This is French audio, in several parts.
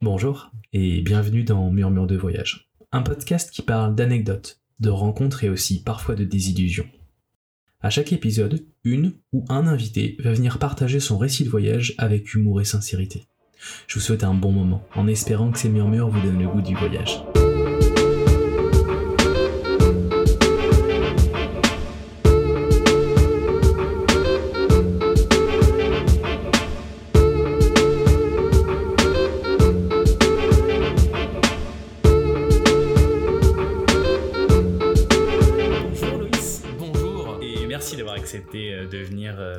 Bonjour et bienvenue dans Murmure de voyage, un podcast qui parle d'anecdotes, de rencontres et aussi parfois de désillusions. À chaque épisode, une ou un invité va venir partager son récit de voyage avec humour et sincérité. Je vous souhaite un bon moment en espérant que ces murmures vous donnent le goût du voyage.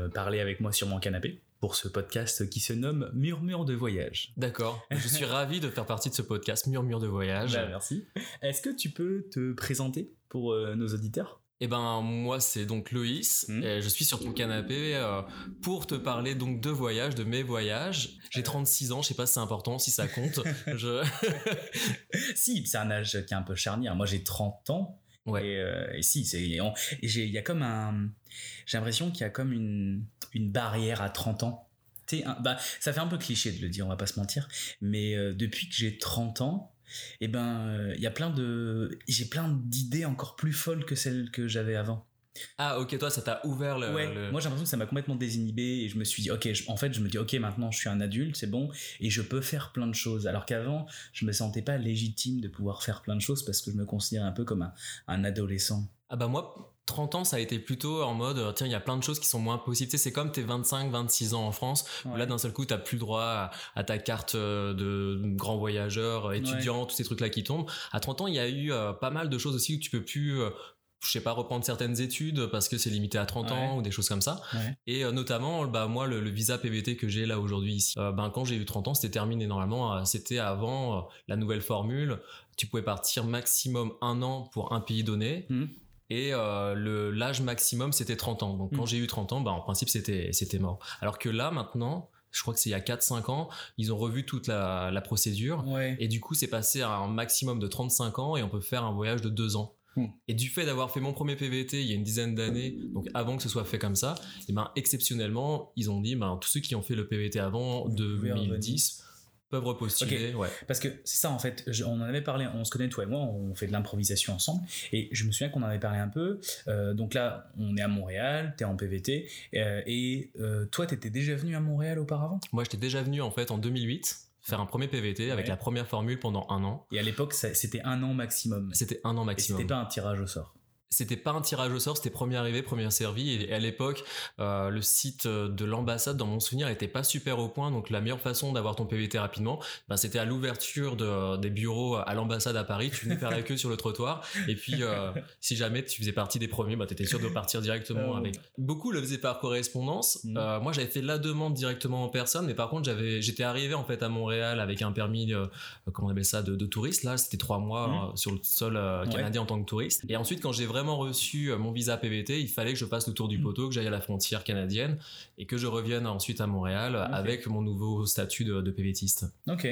Parler avec moi sur mon canapé pour ce podcast qui se nomme Murmure de voyage. D'accord. Je suis ravi de faire partie de ce podcast Murmure de voyage. Bah, merci. Est-ce que tu peux te présenter pour euh, nos auditeurs? Eh ben moi c'est donc Loïs. Et je suis sur ton canapé euh, pour te parler donc de voyages, de mes voyages. J'ai 36 ans, je sais pas si c'est important, si ça compte. je... Si, c'est un âge qui est un peu charnière. Moi j'ai 30 ans. Et, euh, et si, et et il y a comme un. J'ai l'impression qu'il y a comme une, une barrière à 30 ans. Un- bah, ça fait un peu cliché de le dire, on va pas se mentir. Mais euh, depuis que j'ai 30 ans, eh ben, euh, il y a plein de. J'ai plein d'idées encore plus folles que celles que j'avais avant. Ah ok, toi ça t'a ouvert le... ouais, le- moi j'ai l'impression que ça m'a complètement désinhibé et je me suis dit, ok, je- en fait, je me dis, ok, maintenant je suis un adulte, c'est bon, et je peux faire plein de choses. Alors qu'avant, je me sentais pas légitime de pouvoir faire plein de choses parce que je me considère un peu comme un, un adolescent. Ah bah moi, 30 ans ça a été plutôt en mode, euh, tiens il y a plein de choses qui sont moins possibles. Tu sais, c'est comme tes 25, 26 ans en France. où Là, d'un seul coup, t'as plus droit à, à ta carte euh, de grand voyageur, euh, étudiant, tous ces trucs-là qui tombent. À 30 ans, il y a eu euh, pas mal de choses aussi où tu peux plus, euh, je sais pas, reprendre certaines études parce que c'est limité à 30 ans ou des choses comme ça. Ouais. Et euh, notamment, bah moi, le, le visa PVT que j'ai là aujourd'hui ici, euh, ben quand j'ai eu 30 ans, c'était terminé normalement. euh, c'était avant la nouvelle formule. Tu pouvais partir maximum un an pour un pays donné. Mhm. Et le l'âge maximum, c'était 30 ans. Donc quand Mhm. j'ai eu 30 ans, bah, en principe, c'était c'était mort. Alors que là, maintenant, je crois que c'est il y a 4-5 ans, ils ont revu toute la, la procédure. Ouais. Et du coup, c'est passé à un maximum de 35 ans et on peut faire un voyage de 2 ans. Hmm. Et du fait d'avoir fait mon premier PVT il y a une dizaine d'années, donc avant que ce soit fait comme ça, et ben exceptionnellement, ils ont dit ben tous ceux qui ont fait le PVT avant Vous pouvez 2010 peuvent repostuler. Ouais. Parce que c'est ça en fait, je- on en avait parlé, on se connaît toi et moi, on fait de l'improvisation ensemble, et je me souviens qu'on en avait parlé un peu. Euh, donc là, on est à Montréal, t'es en PVT, euh, et euh, toi, t'étais déjà venu à Montréal auparavant? Moi, j'étais déjà venu en fait en 2008 faire un premier PVT avec Ouais. la première formule pendant un an. Et à l'époque, c'était un an maximum. C'était un an maximum. c'était pas un tirage au sort. C'était pas un tirage au sort, c'était premier arrivé, premier servi. Et à l'époque, euh, le site de l'ambassade, dans mon souvenir, était pas super au point. Donc la meilleure façon d'avoir ton PVT rapidement, ben, c'était à l'ouverture de- des bureaux à l'ambassade à Paris. Tu venais faire la queue sur le trottoir. Et puis, euh, si jamais tu faisais partie des premiers, ben, tu étais sûr de partir directement Oh. avec. Beaucoup le faisaient par correspondance. Mhm. Euh, moi, j'avais fait la demande directement en personne. Mais par contre, j'avais, j'étais arrivé en fait à Montréal avec un permis, euh, comment on appelle ça, de, de touriste. Là, c'était trois mois Mhm. euh, sur le sol euh, Ouais. canadien en tant que touriste. Et ensuite, quand j'ai vraiment reçu euh, mon visa PVT, il fallait que je fasse le tour du Mm. poteau, que j'aille à la frontière canadienne et que je revienne ensuite à Montréal avec mon nouveau statut de, de PVTiste. Ok.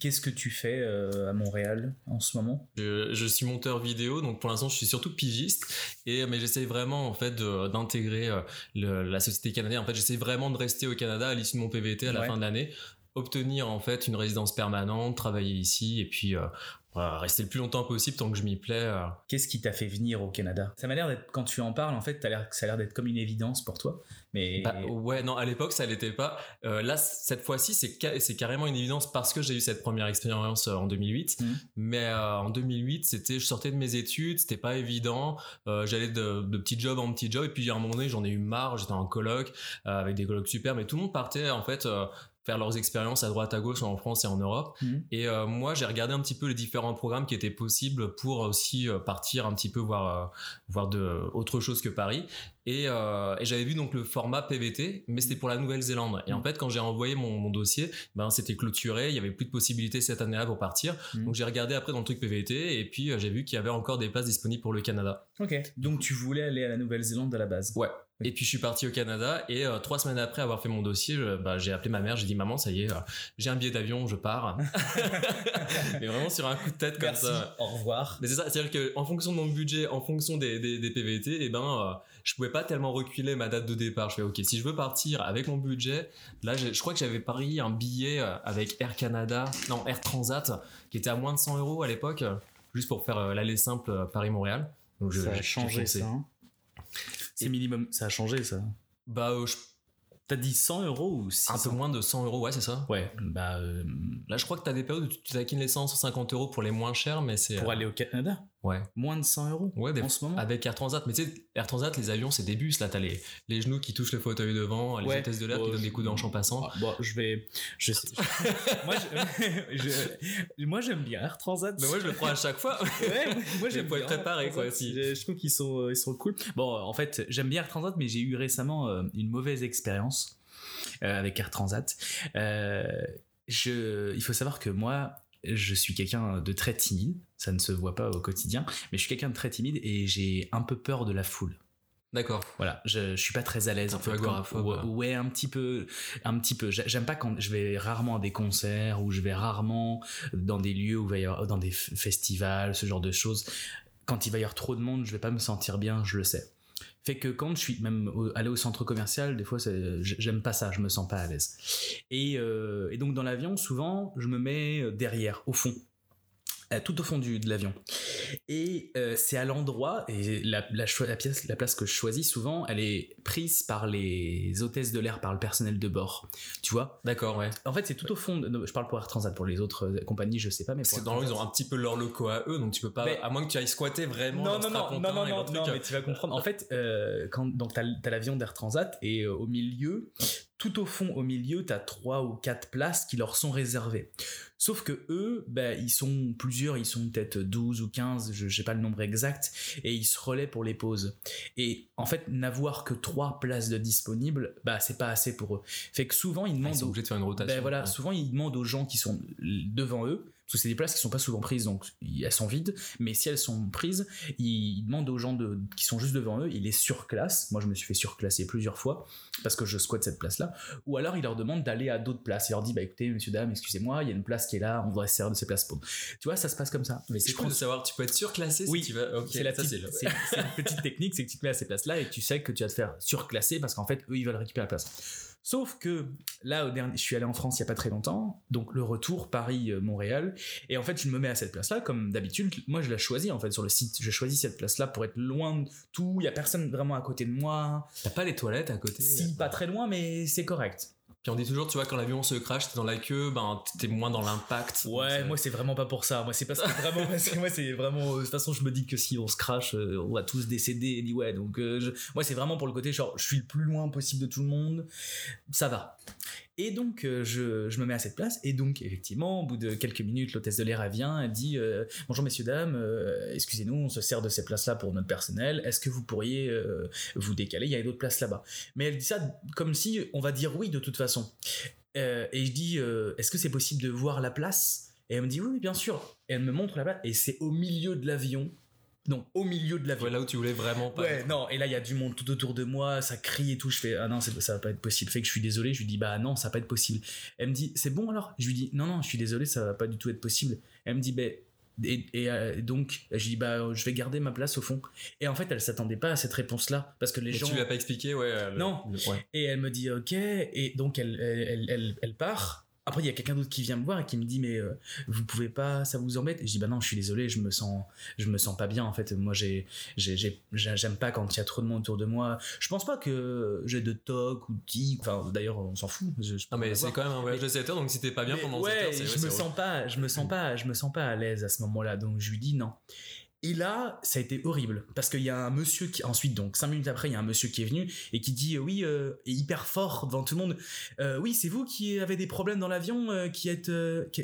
Qu'est-ce que tu fais euh, à Montréal en ce moment? Je, je suis monteur vidéo, donc pour l'instant je suis surtout pigiste, et mais j'essaie vraiment en fait d'intégrer euh, la société canadienne. En fait, j'essaie vraiment de rester au Canada à l'issue de mon PVT à la Ouais. fin de l'année, obtenir en fait une résidence permanente, travailler ici et puis euh, voilà, rester le plus longtemps possible tant que je m'y plais. euh. Qu'est-ce qui t'a fait venir au Canada? Ça m'a l'air d'être, quand tu en parles, en fait, l'air, ça a l'air d'être comme une évidence pour toi. Mais Bah, ouais, non, à l'époque, ça l'était pas. Euh, là, cette fois-ci, c'est ca- c'est carrément une évidence parce que j'ai eu cette première expérience euh, en 2008. Mhm. Mais en 2008, c'était, je sortais de mes études, c'était pas évident. J'allais de, de petit job en petit job, et puis à un moment donné, j'en ai eu marre. J'étais en coloc avec des colocs super, mais tout le monde partait en fait. Faire leurs expériences à droite à gauche en France et en Europe Mhm. et euh, moi j'ai regardé un petit peu les différents programmes qui étaient possibles pour aussi euh, partir un petit peu voir euh, voir de autre chose que Paris et, euh, et j'avais vu donc le format PVT, mais c'était pour la Nouvelle-Zélande. Et en fait, quand j'ai envoyé mon, mon dossier, ben c'était clôturé, il y avait plus de possibilités cette année-là pour partir. Mhm. Donc j'ai regardé après dans le truc PVT et puis euh, j'ai vu qu'il y avait encore des places disponibles pour le Canada. Ok. Donc tu voulais aller à la Nouvelle-Zélande à la base. Ouais. Et puis je suis parti au Canada et euh, trois semaines après avoir fait mon dossier, bah, j'ai appelé ma mère, j'ai dit maman ça y est, euh, j'ai un billet d'avion, je pars. Mais vraiment sur un coup de tête comme Merci. ça. Au revoir. Mais c'est ça, c'est-à-dire qu'en fonction de mon budget, en fonction des, des, des PVT, et ben, euh, je pouvais pas tellement reculer ma date de départ. Je fais ok, si je veux partir avec mon budget, là, je crois que j'avais parié un billet euh, avec Air Canada, non Air Transat, qui était à moins de 100 euros à l'époque, juste pour faire euh, l'aller simple Paris-Montréal. Donc ça a changé ça. Hein. C'est minimum, ça a changé ça. Bah, je T'as dit 100 euros ou 600 Un peu moins de 100 euros, ouais, c'est ça. Ouais, bah. Euh, Là, je crois que t'as des périodes où tu taquines les 100, 150 euros pour les moins chers, mais c'est. Pour aller au Canada Ouais. Moins de 100 euros Ouais, en ce moment Avec Air Transat. Mais tu sais, Air Transat, les avions, c'est des bus. Là, t'as les, les genoux qui touchent le fauteuil devant, les hôtesses de l'air qui donnent des coups d'anche en passant. Ah, bon, je vais. Je sais. moi, je... moi, j'aime bien Air Transat. Mais moi, je le prends à chaque fois. ouais, moi, j'aime bien. être préparé, quoi, aussi. Je, je trouve qu'ils sont, ils sont cool. Bon, en fait, j'aime bien Air Transat, mais j'ai eu récemment euh, une mauvaise expérience. Euh, avec Air Transat. Euh, je, il faut savoir que moi, je suis quelqu'un de très timide. Ça ne se voit pas au quotidien, mais je suis quelqu'un de très timide et j'ai un peu peur de la foule. D'accord. Voilà, je, je suis pas très à l'aise. Peu agoraphobe. Ouais, un petit peu, un petit peu. J'aime pas quand je vais rarement à des concerts ou je vais rarement dans des lieux où il va y avoir, dans des festivals, ce genre de choses. Quand il va y avoir trop de monde, je vais pas me sentir bien, je le sais fait que quand je suis même allé au centre commercial, des fois, j'aime pas ça, je me sens pas à l'aise. Et, euh, et donc dans l'avion, souvent, je me mets derrière, au fond. Euh, tout au fond du, de l'avion. Et euh, c'est à l'endroit, et la, la, la, pièce, la place que je choisis souvent, elle est prise par les hôtesses de l'air, par le personnel de bord. Tu vois? D'accord, ouais. En fait, c'est tout au fond. De, je parle pour Air Transat, pour les autres euh, compagnies, je sais pas, mais Parce que dans l'eau, ils ont un petit peu leurs locaux à eux, donc tu peux pas. Mais, à moins que tu ailles squatter vraiment. Non, non, non, non, non, non, non, mais tu vas comprendre. En fait, euh, quand donc t'as as, l'avion d'Air Transat et euh, au milieu, tout au fond, au milieu, tu as trois ou quatre places qui leur sont réservées. Sauf que eux, bah, ils sont plusieurs, ils sont peut-être 12 ou 15, je sais pas le nombre exact, et ils se relaient pour les pauses. Et en fait, n'avoir que trois places de disponibles, bah, c'est pas assez pour eux. Fait que souvent, ils demandent. ils sont obligés de faire une rotation. Ben voilà, souvent, ils demandent aux gens qui sont devant eux, parce que c'est des places qui sont pas souvent prises, donc elles sont vides, mais si elles sont prises, ils demandent aux gens de, qui sont juste devant eux, ils les surclassent. Moi, je me suis fait surclasser plusieurs fois, parce que je squatte cette place-là. Ou alors, il leur demande d'aller à d'autres places. Il leur dit, bah écoutez, monsieur, dame, excusez-moi, il y a une place qui est là, on voudrait se servir de ces places pour. Tu vois, ça se passe comme ça. Mais c'est cool de savoir, tu peux être surclassé oui, si tu vas. c'est la petite, une petite technique, c'est que tu te mets à ces places-là et tu sais que tu vas te faire surclasser parce qu'en fait, eux, ils veulent récupérer la place. Sauf que là, au dernier, je suis allé en France il y a pas très longtemps, donc le retour Paris-Montréal, et en fait, je me mets à cette place-là, comme d'habitude. Moi, je la choisis en fait sur le site. Je choisis cette place-là pour être loin de tout. Il y a personne vraiment à côté de moi. T'as pas les toilettes à côté? Si, pas très loin, mais c'est correct. Puis on dit toujours, tu vois, quand l'avion se crash, t'es dans la queue, ben t'es moins dans l'impact. Ouais, moi c'est vraiment pas pour ça. Moi c'est parce que vraiment, parce que moi c'est vraiment. De toute façon, je me dis que si on se crash, on va tous décéder. Et ouais, donc euh, moi c'est vraiment pour le côté genre, je suis le plus loin possible de tout le monde. Ça va. Et donc, euh, je, je, me mets à cette place. Et donc, effectivement, au bout de quelques minutes, l'hôtesse de l'air vient, elle dit euh, Bonjour, messieurs, dames, euh, excusez-nous, on se sert de ces places-là pour notre personnel. Est-ce que vous pourriez vous décaler? Il y a d'autres places là-bas. Mais elle dit ça comme si on va dire oui de toute façon. Et je dis Est-ce que c'est possible de voir la place? Et elle me dit Oui, bien sûr. Et elle me montre la place. Et c'est au milieu de l'avion donc au milieu de l'avion. Ouais, là où tu voulais vraiment pas. Ouais, non, et là il y a du monde tout autour de moi, ça crie et tout, je fais ah non, ça va pas être possible. Fait que je suis désolé, je lui dis bah non, ça va pas être possible. Elle me dit c'est bon alors? Je lui dis non non, je suis désolé, ça va pas du tout être possible. Elle me dit bah et, et euh, donc je dis bah je vais garder ma place au fond. Et en fait, elle s'attendait pas à cette réponse là parce que les Mais gens tu lui as pas expliqué ouais. euh, Non. ouais. et elle me dit ok et donc elle elle, elle, elle part après il y a quelqu'un d'autre qui vient me voir et qui me dit mais euh, vous pouvez pas ça vous embête? Et je dis bah non je suis désolé je me sens je me sens pas bien en fait. Moi j'ai j'ai- j'ai- j'ai- j'aime pas quand il y a trop de monde autour de moi. Je pense pas que j'ai de toc ou de tic. Enfin d'ailleurs on s'en fout. Je, je peux Non mais c'est quand même un voyage de 7 heures donc si t'es pas bien pendant ouais, 7 heures je ouais, me sens pas, je me sens pas, je me sens pas à l'aise à ce moment-là. Donc je lui dis non. Et là, ça a été horrible parce qu'il y a un monsieur qui ensuite, donc cinq minutes après, il y a un monsieur qui est venu et qui dit euh, oui, euh, et hyper fort devant tout le monde. euh, oui, c'est vous qui avez des problèmes dans l'avion, euh, qui êtes,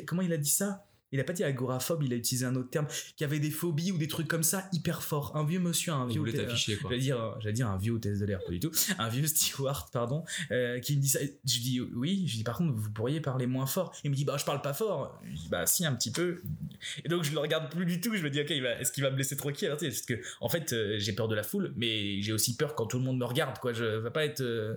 comment il a dit ça? Il a pas dit agoraphobe, il a utilisé un autre terme, qui avait des phobies ou des trucs comme ça hyper fort. Un vieux monsieur, un vieux. quoi. J'allais dire, j'allais dire un vieux hôtesse de l'air, pas du tout. Un vieux steward, pardon, euh, qui me dit ça. Je dis oui. Je dis par contre, vous pourriez parler moins fort. Il me dit bah je parle pas fort. Je dis bah si un petit peu. Et donc je le regarde plus du tout. Je me dis ok, est-ce qu'il va me laisser tranquille? Parce que en fait, euh, j'ai peur de la foule, mais j'ai aussi peur quand tout le monde me regarde. Quoi, je vais pas être. Euh,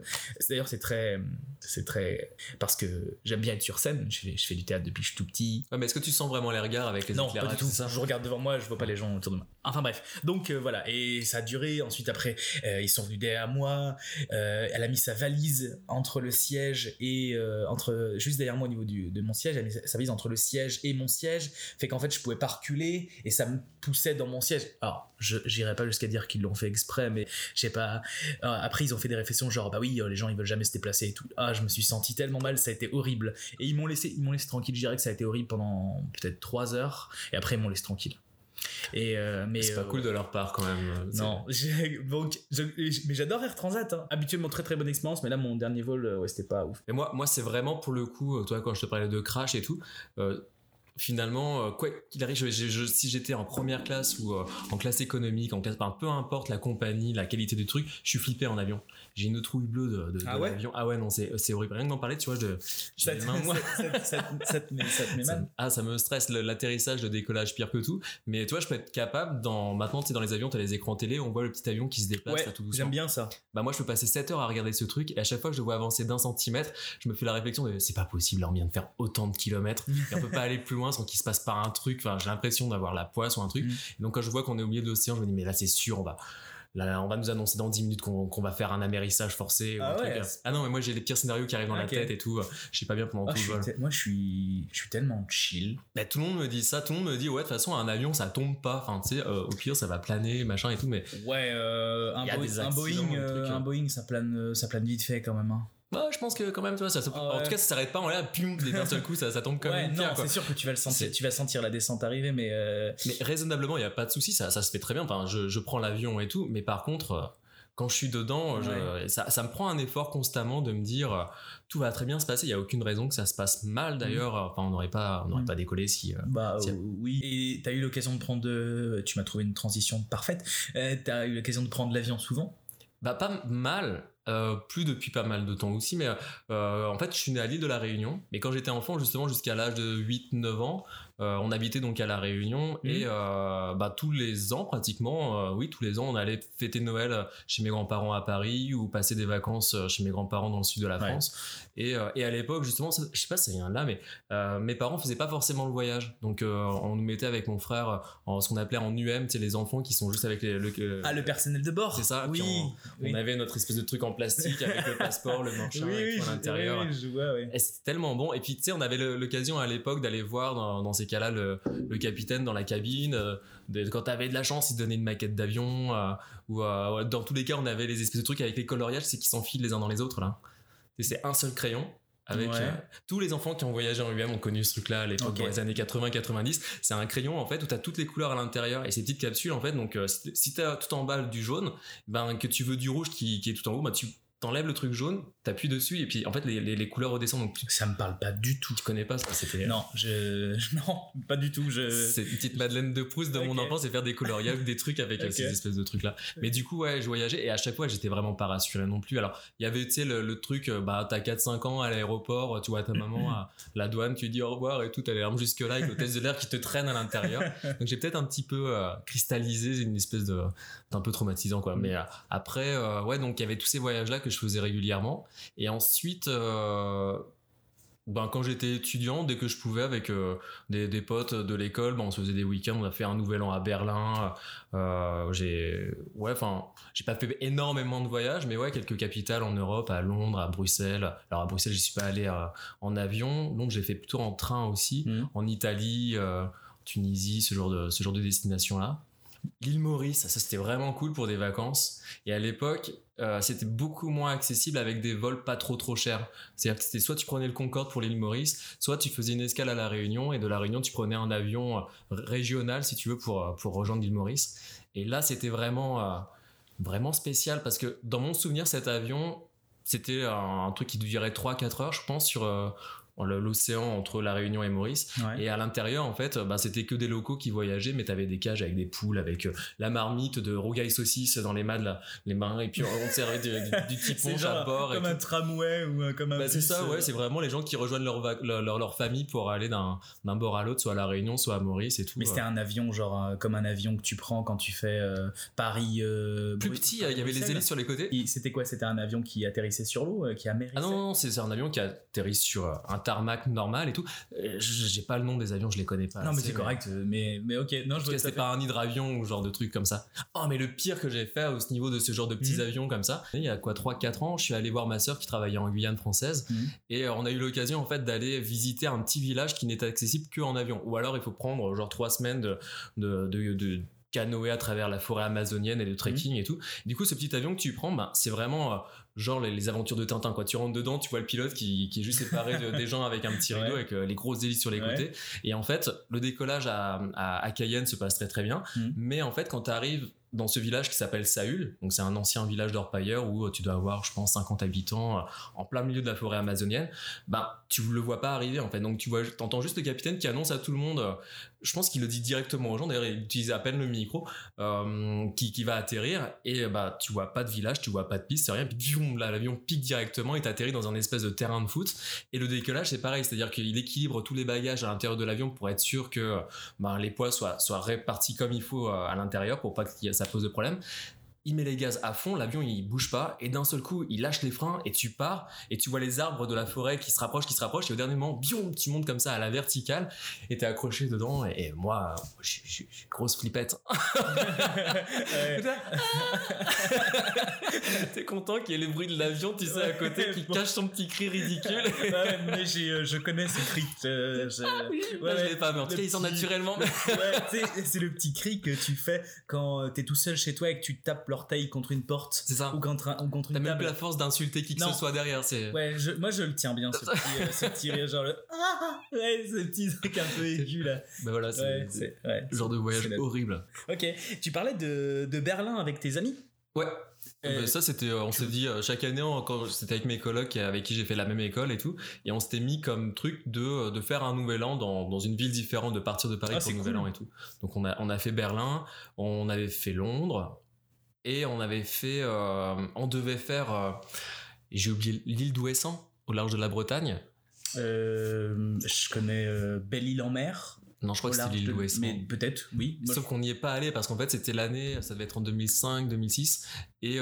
d'ailleurs, c'est très, c'est très parce que j'aime bien être sur scène. Je fais, je fais, du théâtre depuis que je suis tout petit. mais est-ce que tu sens vraiment les regards avec les non, pas du tout. Ça je regarde devant moi, je vois pas les gens autour de moi. Enfin bref. Donc euh, voilà, et ça a duré. Ensuite après, ils sont venus derrière moi. elle a mis sa valise entre le siège et entre juste derrière moi au niveau de mon siège. Elle a mis sa valise entre le siège et mon siège, fait qu'en fait je pouvais pas reculer et ça me poussait dans mon siège. Alors, je j'irai pas jusqu'à dire qu'ils l'ont fait exprès, mais je sais pas. Euh, après, ils ont fait des réflexions genre bah oui, les gens ils veulent jamais se déplacer et tout. Ah, je me suis senti tellement mal, ça a été horrible. Et ils m'ont laissé, ils m'ont laissé tranquille. Je dirais que ça a été horrible pendant peut-être trois heures et après ils m'ont laissé tranquille. Et euh, mais c'est pas euh, cool de leur part quand même. Non, donc mais j'adore Air Transat. Hein. Habituellement très très bonne expérience, mais là mon dernier vol, ouais, c'était pas ouf. Et moi, moi c'est vraiment pour le coup, toi quand je te parlais de crash et tout, finalement, euh, quoi qu'il arrive, si j'étais en première classe ou euh, en classe économique, en classe, peu importe la compagnie, la qualité du truc, je suis flippé en avion. J'ai une trouille bleue de, de, ah, ouais ah ouais, non, c'est horrible. Rien que d'en parler, tu vois, je, ça, te, moi. Ça, te met, mal. ah, ça me stresse l'atterrissage, le décollage, pire que tout. Mais tu vois, je peux être capable, dans, maintenant, tu sais, dans les avions, tu as les écrans télé, on voit le petit avion qui se déplace ouais, tout J'aime bien ça. Bah, moi, je peux passer 7 heures à regarder ce truc et à chaque fois que je le vois avancer d'un centimètre, je me fais la réflexion de c'est pas possible, on vient de faire autant de kilomètres. et on peut pas aller plus loin sans qu'il se passe par un truc. Enfin, j'ai l'impression d'avoir la poisse ou un truc. Mm. donc, quand je vois qu'on est au milieu de l'océan, je me dis, mais là, c'est sûr, on va, Là, on va nous annoncer dans 10 minutes qu'on va faire un amérissage forcé. Ah, ah, non, mais moi j'ai les pires scénarios qui arrivent dans la tête et tout. Je sais pas bien pendant ah, tout le vol. Moi je suis, je suis tellement chill. Bah, tout le monde me dit ça. Tout le monde me dit, ouais, de toute façon, un avion ça tombe pas. Enfin, tu sais, euh, au pire ça va planer, machin et tout. Mais ouais, euh, un, Boeing, un, Boeing, euh, un, Boeing, ça plane, ça plane vite fait quand même. Hein. Bah, je pense que quand même, tu vois, ça, ah en tout cas, ça s'arrête pas en l'air, pim, d'un seul coup, ça, ça tombe comme ouais, une non, c'est sûr que tu vas le sentir, tu vas sentir la descente arriver, mais. Mais raisonnablement, il y a pas de souci, ça, ça se fait très bien. Enfin, je, je prends l'avion et tout, mais par contre, quand je suis dedans, ça, ça, me prend un effort constamment de me dire euh, tout va très bien se passer. Il y a aucune raison que ça se passe mal d'ailleurs. Mm. Enfin, on n'aurait pas, on n'aurait mm. pas décollé si. Euh, bah oui. Et t'as eu l'occasion de prendre de, tu m'as trouvé une transition parfaite. Euh, t'as eu l'occasion de prendre l'avion souvent? Bah pas mal. Plus depuis pas mal de temps aussi, mais en fait, je suis né à l'île de la Réunion. Mais quand j'étais enfant, justement, jusqu'à l'âge de 8-9 ans, euh, on habitait donc à la Réunion et mhm. euh, bah, tous les ans pratiquement, euh, oui tous les ans on allait fêter Noël chez mes grands-parents à Paris ou passer des vacances chez mes grands-parents dans le sud de la France. Et, et, à l'époque justement, je sais pas si ça vient de là, mais mes parents faisaient pas forcément le voyage, donc on nous mettait avec mon frère en ce qu'on appelait en UM, sais les enfants qui sont juste avec les, le, ah le personnel de bord. C'est ça. Oui. On, avait notre espèce de truc en plastique avec le passeport, le manche oui, à l'intérieur. et c'était tellement bon. Et puis tu sais on avait l'occasion à l'époque d'aller voir dans, dans ces cas-là le, capitaine dans la cabine. Euh, de, quand t'avais de la chance, il donnait une maquette d'avion. Euh, ou euh, dans tous les cas, on avait les espèces de trucs avec les coloriages, c'est qui s'enfilent les uns dans les autres là. C'est un seul crayon. Avec tous les enfants qui ont voyagé en UM ont connu ce truc-là à l'époque dans les années 80-90. C'est un crayon en fait où t'as toutes les couleurs à l'intérieur et ces petites capsules en fait. Donc si t'as tout en bas du jaune, ben que tu veux du rouge qui, qui est tout en haut, ben, tu t'enlèves le truc jaune, t'appuies dessus et puis en fait les, les, couleurs redescendent. Donc ça me parle pas du tout. Tu connais pas ça C'était non, je non pas du tout. Je... C'est une petite Madeleine de Proust de mon enfance, c'est faire des coloriages, des trucs avec ces espèces de trucs là. Mais du coup ouais, je voyageais et à chaque fois j'étais vraiment pas rassuré non plus. Alors il y avait tu sais le, truc, euh, bah t'as 4-5 ans à l'aéroport, tu vois ta maman à la douane, tu dis au revoir et tout, elle est jusque là avec l'hôtesse de l'air qui te traîne à l'intérieur. Donc j'ai peut-être un petit peu euh, cristallisé une espèce de d'un peu traumatisant quoi. Mm. Mais euh, après ouais donc il y avait tous ces voyages là que je faisais régulièrement et ensuite, euh, ben, quand j'étais étudiant, dès que je pouvais, avec euh, des, des, potes de l'école, ben, on se faisait des week-ends. On a fait un nouvel an à Berlin. Euh, j'ai, ouais, enfin, j'ai pas fait énormément de voyages, mais ouais, quelques capitales en Europe, à Londres, à Bruxelles. Alors à Bruxelles, j'y suis pas allé en avion. donc j'ai fait plutôt en train aussi, mmh. en Italie, Tunisie, ce genre de ce genre de destination là. L'île Maurice, ça c'était vraiment cool pour des vacances. Et à l'époque, euh, c'était beaucoup moins accessible avec des vols pas trop trop chers. C'est-à-dire que c'était soit tu prenais le Concorde pour l'île Maurice, soit tu faisais une escale à la Réunion et de la Réunion tu prenais un avion euh, régional si tu veux pour euh, pour rejoindre l'île Maurice. Et là c'était vraiment vraiment spécial parce que dans mon souvenir cet avion c'était un, truc qui durait 3-4 heures je pense sur l'océan entre la Réunion et Maurice. Et à l'intérieur, en fait, bah, c'était que des locaux qui voyageaient, mais t'avais des cages avec des poules, avec euh, la marmite de rougail saucisse dans les mains, les mains, et puis on servait du, du petit à bord. Comme un tramway ou euh, comme un. Bah, c'est ça, ouais, c'est vraiment les gens qui rejoignent leur, leur, leur, famille pour aller d'un bord à l'autre, soit à la Réunion, soit à Maurice et tout. Mais c'était un avion, genre comme un avion que tu prends quand tu fais Paris. Plus petit, il y avait les hélices sur les côtés. C'était quoi? C'était un avion qui atterrissait sur l'eau, qui amérissait Ah non, non, c'est un avion qui atterrit sur un tarmac normal et tout. Euh, j'ai pas le nom des avions, je les connais pas. Non, mais c'est correct, mais, mais ok. Non, je c'était pas un hydravion ou genre de truc comme ça. Oh, mais le pire que j'ai fait au niveau de ce genre de petits mhm. avions comme ça, il y a quoi, 3-4 ans, je suis allé voir ma sœur qui travaillait en Guyane française mhm. et on a eu l'occasion en fait d'aller visiter un petit village qui n'est accessible qu'en avion. Ou alors il faut prendre genre 3 semaines de, de, de, canoë à travers la forêt amazonienne et de trekking mhm. et tout. Du coup, ce petit avion que tu prends, bah, c'est vraiment euh, genre les, aventures de Tintin quoi tu rentres dedans tu vois le pilote qui, qui est juste séparé des gens avec un petit rideau avec euh, les grosses hélices sur les côtés et en fait le décollage à, à, Cayenne se passe très très bien mm. mais en fait quand tu arrives dans ce village qui s'appelle Saül, donc c'est un ancien village d'orpailleurs où euh, tu dois avoir, je pense, 50 habitants euh, en plein milieu de la forêt amazonienne. Bah, tu le vois pas arriver en fait. Donc tu vois, t'entends juste le capitaine qui annonce à tout le monde. Je pense qu'il le dit directement aux gens. D'ailleurs, il utilise à peine le micro qui, qui va atterrir et bah tu vois pas de village, tu vois pas de piste, c'est rien. Puis l'avion pique directement et t'atterris dans un espèce de terrain de foot. Et le décollage, c'est pareil, c'est-à-dire qu'il équilibre tous les bagages à l'intérieur de l'avion pour être sûr que ben, les poids soient, soient répartis comme il faut euh, à l'intérieur pour pas que ça pose de problème il met les gaz à fond, l'avion il bouge pas, et d'un seul coup il lâche les freins et tu pars, et tu vois les arbres de la forêt qui se rapprochent, qui se rapprochent, et au dernier moment, biom, tu montes comme ça à la verticale, et t'es accroché dedans, et, moi, je suis grosse flippette. t'es content qu'il y ait les bruits de l'avion, tu sais, à côté, qui cache ton petit cri ridicule. mais euh, je connais ce cri. Euh, je... Ah ouais, je l'ai pas, mais en tout cas, ils sont naturellement. c'est le petit cri que tu fais quand t'es tout seul chez toi et que tu tapes l'orteil contre une porte. C'est ça. Ou contre, un, ou contre une T'as même plus la force d'insulter qui que ce soit derrière. C'est... Ouais, moi je le tiens bien, ce petit, euh, ce petit rire, genre le. Ah ouais, ce petit truc un peu aigu là. Bah voilà, c'est, ouais, genre de voyage horrible. Ok, tu parlais de, de Berlin avec tes amis? Ouais. Euh, bah, ça c'était euh, on s'est dit chaque année quand c'était avec mes colocs avec qui j'ai fait la même école et tout et on s'était mis comme truc de de faire un nouvel an dans, dans une ville différente de partir de Paris ah, pour le nouvel an et tout donc on a on a fait Berlin on avait fait Londres et on avait fait, euh, on devait faire, euh, j'ai oublié l'île d'Ouessant, au large de la Bretagne. Euh, je connais Belle-Île en mer. Non, je crois que c'était l'île d'Ouessant. Mais peut-être, oui. Sauf qu'on n'y est pas allé parce qu'en fait, c'était l'année, ça devait être en 2005, 2006. Et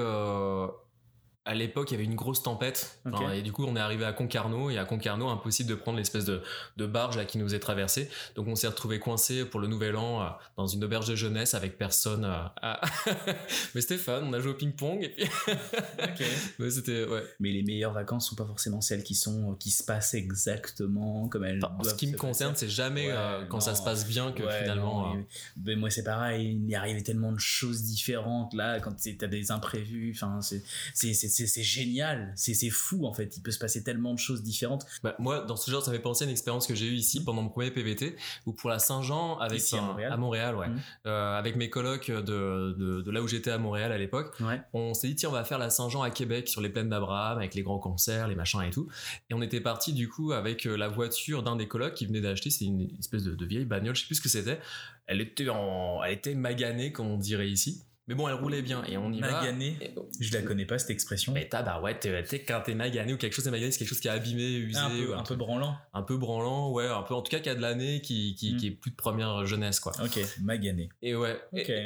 à l'époque, il y avait une grosse tempête. et du coup, on est arrivé à Concarneau. Et à Concarneau, impossible de prendre l'espèce de, de barge là, qui nous est traversée. Donc, on s'est retrouvé coincé pour le nouvel an euh, dans une auberge de jeunesse avec personne. Euh, Mais c'était fun. On a joué au ping-pong. Et puis... Mais c'était, ouais. Mais les meilleures vacances sont pas forcément celles qui sont, qui se passent exactement comme elles En ce qui me concerne, c'est jamais euh, quand ça se passe bien que finalement. mais moi, c'est pareil. Il y arrivait tellement de choses différentes là quand t'as des imprévus. Enfin, c'est, c'est c'est génial, c'est fou en fait. Il peut se passer tellement de choses différentes. Bah, moi, dans ce genre, ça fait penser à une expérience que j'ai eue ici pendant mon premier PVT, où pour la Saint-Jean, avec à Montréal, ouais, mmh. euh, avec mes colocs de, de, là où j'étais à Montréal à l'époque, on s'est dit tiens, on va faire la Saint-Jean à Québec sur les plaines d'Abraham avec les grands concerts, les machins et tout. Et on était parti du coup avec euh, la voiture d'un des colocs qui venait d'acheter, c'est une espèce de, vieille bagnole, je sais plus ce que c'était. Elle était en, elle était maganée comme on dirait ici. Mais bon, elle roulait bien et on y magané. va. Je la connais pas cette expression. Mais t'as, bah ouais, t'es, quand t'es magané ou quelque chose est magané, c'est quelque chose qui est abîmé, usé. Un peu, un, peu branlant. Un peu branlant, ouais, un peu, en tout cas, qui a de l'année, qui, qui, qui est plus de première jeunesse, quoi. Ok, magané. Et ouais.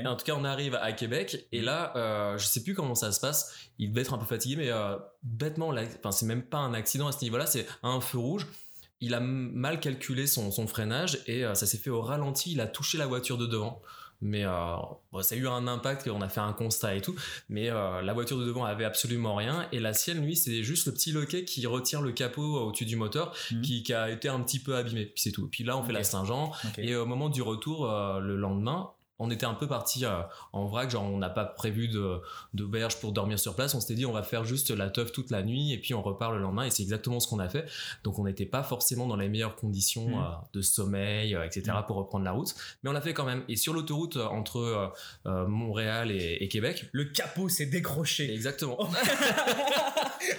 en tout cas, on arrive à Québec et là, euh, je sais plus comment ça se passe. Il devait être un peu fatigué, mais euh, bêtement, enfin, c'est même pas un accident à ce niveau-là, c'est un feu rouge il a mal calculé son, son freinage et euh, ça s'est fait au ralenti. Il a touché la voiture de devant mais euh, ça a eu un impact, on a fait un constat et tout, mais euh, la voiture de devant avait absolument rien, et la sienne, lui, c'est juste le petit loquet qui retient le capot au-dessus du moteur, mhm. qui, a été un petit peu abîmé, puis c'est tout. Puis là, on fait la Saint-Jean, et au moment du retour, euh, le lendemain, on était un peu parti euh, en vrac, genre on n'a pas prévu de d'auberge pour dormir sur place. On s'était dit on va faire juste la teuf toute la nuit et puis on repart le lendemain et c'est exactement ce qu'on a fait. Donc on n'était pas forcément dans les meilleures conditions Mhm. euh, de sommeil, euh, etc. pour reprendre la route, mais on l'a fait quand même. Et sur l'autoroute entre Montréal et, et Québec, Le capot s'est décroché. exactement.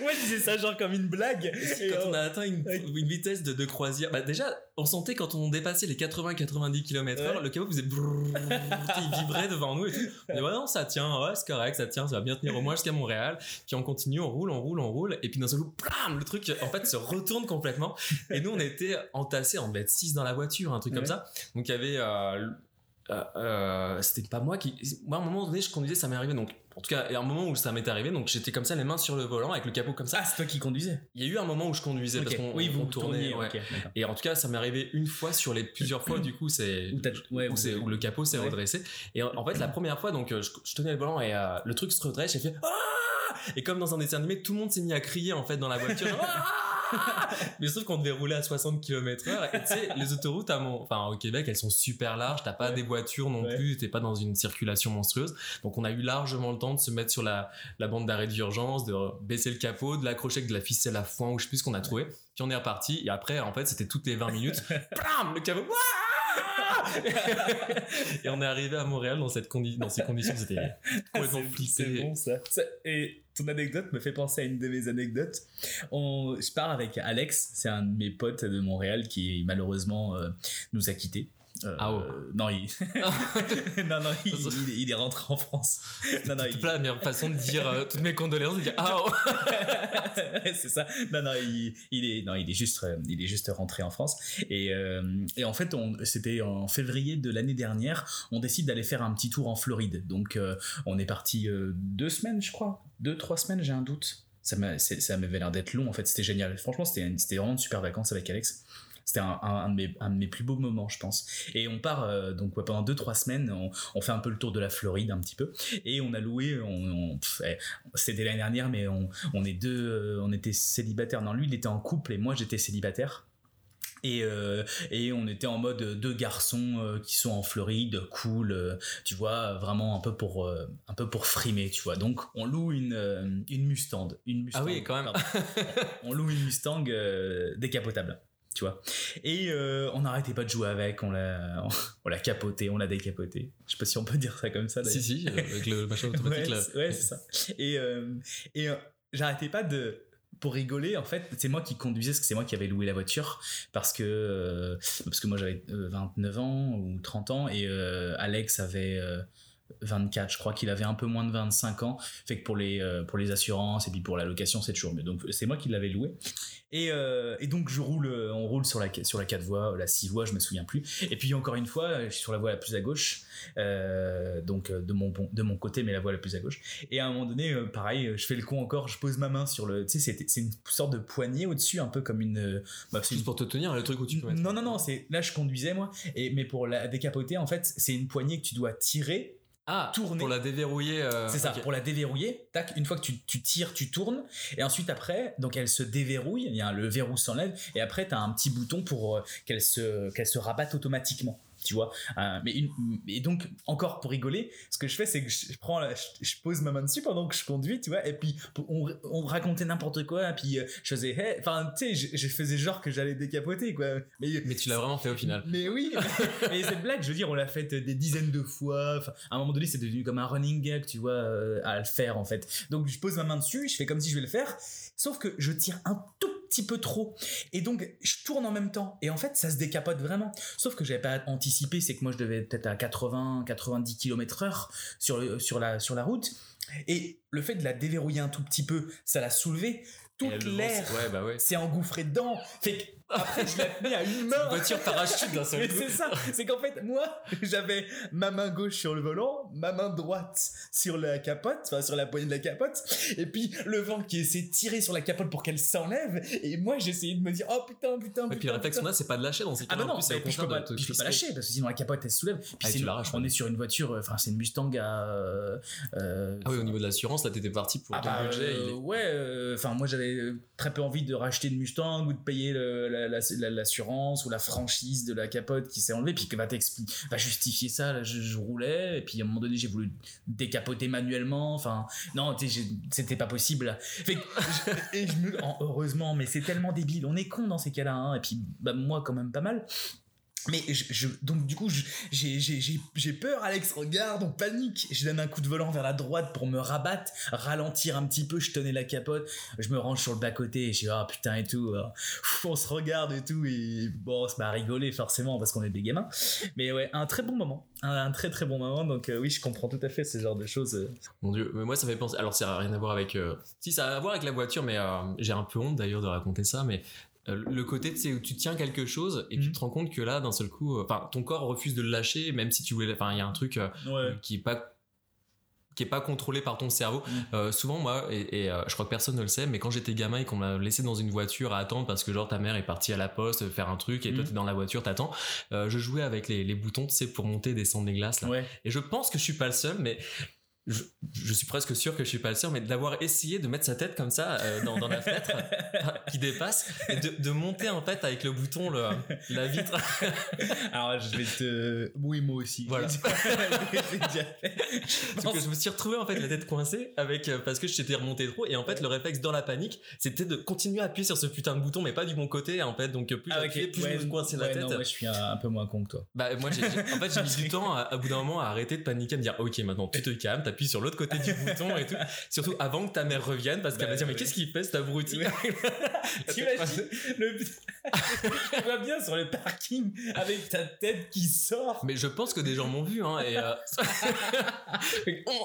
Moi, je disais ça genre comme une blague. Et quand on- on a atteint une, une vitesse de, de croisière, bah déjà, on sentait quand on dépassait les 80-90 km/h, Ouais. le capot faisait brrrr, il vibrait devant nous et tout. On dit, ouais, non, ça tient, ouais, c'est correct, ça tient, ça va bien tenir au moins jusqu'à Montréal. Puis on continue, on roule, on roule, on roule, et puis d'un seul coup, blam, le truc, en fait, se retourne complètement. Et nous, on était entassés, on devait être 6 dans la voiture, un truc comme ça. Donc il y avait, euh, euh, euh, c'était pas moi qui, moi, à un moment donné, je conduisais, ça m'est arrivé, donc, en tout cas, il y a un moment où ça m'est arrivé, donc j'étais comme ça, les mains sur le volant, avec le capot comme ça. Ah, c'est toi qui conduisais? Il y a eu un moment où je conduisais parce qu'on oui, vous tournait. tourniez. ouais. Et en tout cas, ça m'est arrivé une fois sur les plusieurs fois, du coup, c'est Où t'as- ouais, où, vous c'est- avez- où le capot s'est Ouais. redressé. Et en, en fait, la première fois, donc, euh, je, je tenais le volant et euh, le truc se redresse, j'ai fait ah Et comme dans un dessin animé, tout le monde s'est mis à crier en fait dans la voiture. Mais sauf qu'on devait rouler à 60 km heure. Et tu sais, les autoroutes à mon, enfin, au Québec, elles sont super larges. T'as pas Ouais. des voitures non Ouais. plus. T'es pas dans une circulation monstrueuse. Donc, on a eu largement le temps de se mettre sur la, la bande d'arrêt d'urgence, de baisser le capot, de l'accrocher avec de la ficelle à foin ou je sais plus ce qu'on a trouvé. Puis on est reparti. Et après, en fait, c'était toutes les 20 minutes. Blam Le capot. Et on est arrivé à Montréal dans cette condi dans ces conditions. C'était complètement C'est flippé. bon ça. Ça- Et ton anecdote me fait penser à une de mes anecdotes. On, je pars avec Alex, c'est un de mes potes de Montréal qui malheureusement euh, nous a quittés. Euh, Ah oh. Non, il... non, non, il, il- il est rentré en France. Non, non, il... pas la meilleure façon de dire euh, toutes mes condoléances, de dire ah oh. c'est ça. Non, non, il, il est, non, il est juste, euh, il est juste rentré en France. Et, et en fait, on, c'était en février de l'année dernière. On décide d'aller faire un petit tour en Floride. Donc, on est parti deux semaines, je crois, deux trois semaines, j'ai un doute. Ça m'avait l'air d'être long. En fait, c'était génial. Franchement, c'était, vraiment une super vacances avec Alex. C'était un, un- un de mes, un de mes plus beaux moments, je pense. Et on part euh, donc ouais, pendant deux trois semaines. On, on fait un peu le tour de la Floride un petit peu. Et on a loué. On, eh, c'était l'année dernière, mais on, on est deux, euh, on était célibataires. Non, lui, il était en couple et moi, j'étais célibataire. Et, euh, et on était en mode deux garçons euh, qui sont en Floride, cool, euh, tu vois, vraiment un peu pour un peu pour frimer, tu vois. Donc on loue une une Mustang, une Mustang. Ah oui, quand même. on loue une Mustang décapotable, tu vois. Et euh, on n'arrêtait pas de jouer avec, on l'a on l'a capoté, on l'a décapoté. Je sais pas si on peut dire ça comme ça. si si, euh, avec le machin automatique Ouais, là. ouais, c'est ça. Et, euh, et euh, j'arrêtais pas de. Pour rigoler, en fait, c'est moi qui conduisais, parce que c'est moi qui avais loué la voiture, parce que, euh, parce que moi j'avais euh, 29 ans ou 30 ans, et euh, Alex avait euh, 24, je crois qu'il avait un peu moins de 25 ans, fait que pour les, euh, pour les assurances et puis pour la location, c'est toujours mieux. Donc c'est moi qui l'avais loué. Et, euh, et donc je roule, euh, on roule sur la, sur la 4 voies, la 6 voies, je me souviens plus. Et puis encore une fois, je suis sur la voie la plus à gauche, euh, donc de mon, de mon côté, mais la voie la plus à gauche. Et à un moment donné, pareil, je fais le con encore, je pose ma main sur le. Tu sais, c'est- une sorte de poignée au-dessus, un peu comme une. bah, c'est une- Juste pour te tenir, le truc où tu peux mettre. non, non, non, c'est là je conduisais moi. Et, mais pour la décapoter, en fait, c'est une poignée que tu dois tirer. Ah, tourner. pour la déverrouiller. euh, c'est ça, pour la déverrouiller. Tac, une fois que tu, tu tires, tu tournes. Et ensuite, après, donc elle se déverrouille. Le verrou s'enlève. Et après, tu as un petit bouton pour euh, qu'elle se, qu'elle se rabatte automatiquement. Tu vois, Euh, mais une, et donc encore pour rigoler, ce que je fais, c'est que je, prends, la- je, je pose ma main dessus pendant que je conduis, tu vois, et puis on, on racontait n'importe quoi, et puis euh, je faisais, hey, enfin, tu sais, je, je faisais genre que j'allais décapoter, quoi. Mais, Mais tu l'as vraiment fait au final. mais oui, mais, mais cette blague, je veux dire, on l'a faite des dizaines de fois. À un moment donné, c'est devenu comme un running gag, tu vois, euh, à le faire en fait. Donc je pose ma main dessus, je fais comme si je vais le faire, sauf que je tire un tout petit peu trop. Et donc je tourne en même temps. Et en fait, ça se décapote vraiment. Sauf que j'avais pas anticipé, c'est que moi je devais être peut-être à 80, 90 km heure sur, le- sur, la, sur la route. Et le fait de la déverrouiller un tout petit peu, ça l'a soulevé. Toute l'air Ouais, bah ouais. s'est engouffré dedans. Fait que après, je la tenais à une main. Une voiture parachute d'un seul Mais coup. c'est ça, c'est qu'en fait, moi, j'avais ma main gauche sur le volant, ma main droite sur la capote, enfin sur la poignée de la capote, et puis le vent qui essaie de tirer sur la capote pour qu'elle s'enlève, et moi j'essayais de me dire, oh putain, putain, Et puis putain. le réflexe putain. qu'on a, c'est pas de lâcher dans ces Ah cas-là. bah non, c'est je peux pas, de je peux pas lâcher parce que sinon la capote elle se soulève. Puis Ah, c'est tu une- l'arraches, on est sur une voiture, euh, enfin c'est une Mustang à. euh, euh, Ah oui, au niveau de l'assurance, là, t'étais parti pour ah ton bah, budget. euh, il est- ouais, enfin moi j'avais très peu envie de racheter une Mustang ou de payer le- l'assurance ou la franchise de la capote qui s'est enlevée, puis que va justifier ça. Je, roulais, et puis à un moment donné, j'ai voulu décapoter manuellement. Enfin, non, c'était pas possible. Fait et je me, heureusement, mais c'est tellement débile. On est con dans ces cas-là, hein, et puis bah, moi, quand même pas mal. Mais je, donc du coup j'ai peur Alex regarde on panique. Je donne un coup de volant vers la droite pour me rabattre ralentir un petit peu je tenais la capote je me range sur le bas côté et je dis ah putain et tout euh, on se regarde et tout et bon ça m'a rigolé forcément parce qu'on est des gamins. Mais ouais un très bon moment un, très très bon moment donc euh, oui je comprends tout à fait ce genre de choses euh. mon dieu mais moi ça fait penser alors ça n'a rien à voir avec si ça a à voir avec la voiture mais j'ai un peu honte d'ailleurs de raconter ça mais euh, le côté tu sais où tu tiens quelque chose et tu mhm. te rends compte que là d'un seul coup euh, enfin ton corps refuse de le lâcher même si tu voulais enfin il y a un truc euh, qui est pas qui est pas contrôlé par ton cerveau. Mhm. souvent, moi, et, je crois que personne ne le sait, mais quand j'étais gamin et qu'on m'a laissé dans une voiture à attendre parce que genre ta mère est partie à la poste faire un truc et toi mhm. t'es dans la voiture, t'attends, je jouais avec les, les boutons, tu sais, pour monter et descendre les glaces là. Et je pense que je suis pas le seul, mais je, suis presque sûr que je suis pas le seul, mais d'avoir essayé de mettre sa tête comme ça euh, dans, dans, la fenêtre qui dépasse et de, de, monter en fait avec le bouton le, la vitre. Alors je vais te, oui moi aussi. Voilà. Parce que je me suis retrouvé en fait la tête coincée avec euh, parce que je t'étais remonté trop et en fait le réflexe dans la panique c'était de continuer à appuyer sur ce putain de bouton mais pas du bon côté en fait donc plus ah, j'appuyais plus je me coinçais la tête. Non, moi je suis un, peu moins con que toi. Bah moi j'ai en fait j'ai mis du temps à, bout d'un moment à arrêter de paniquer à me dire ok maintenant tu te calmes puis sur l'autre côté du bouton et tout. Surtout avant que ta mère revienne parce qu'elle va bah, dire mais qu'est-ce qu'il fait cet abruti? T'imagines le... Je vois bien sur le parking avec ta tête qui sort. Mais je pense que des gens m'ont vu hein et euh...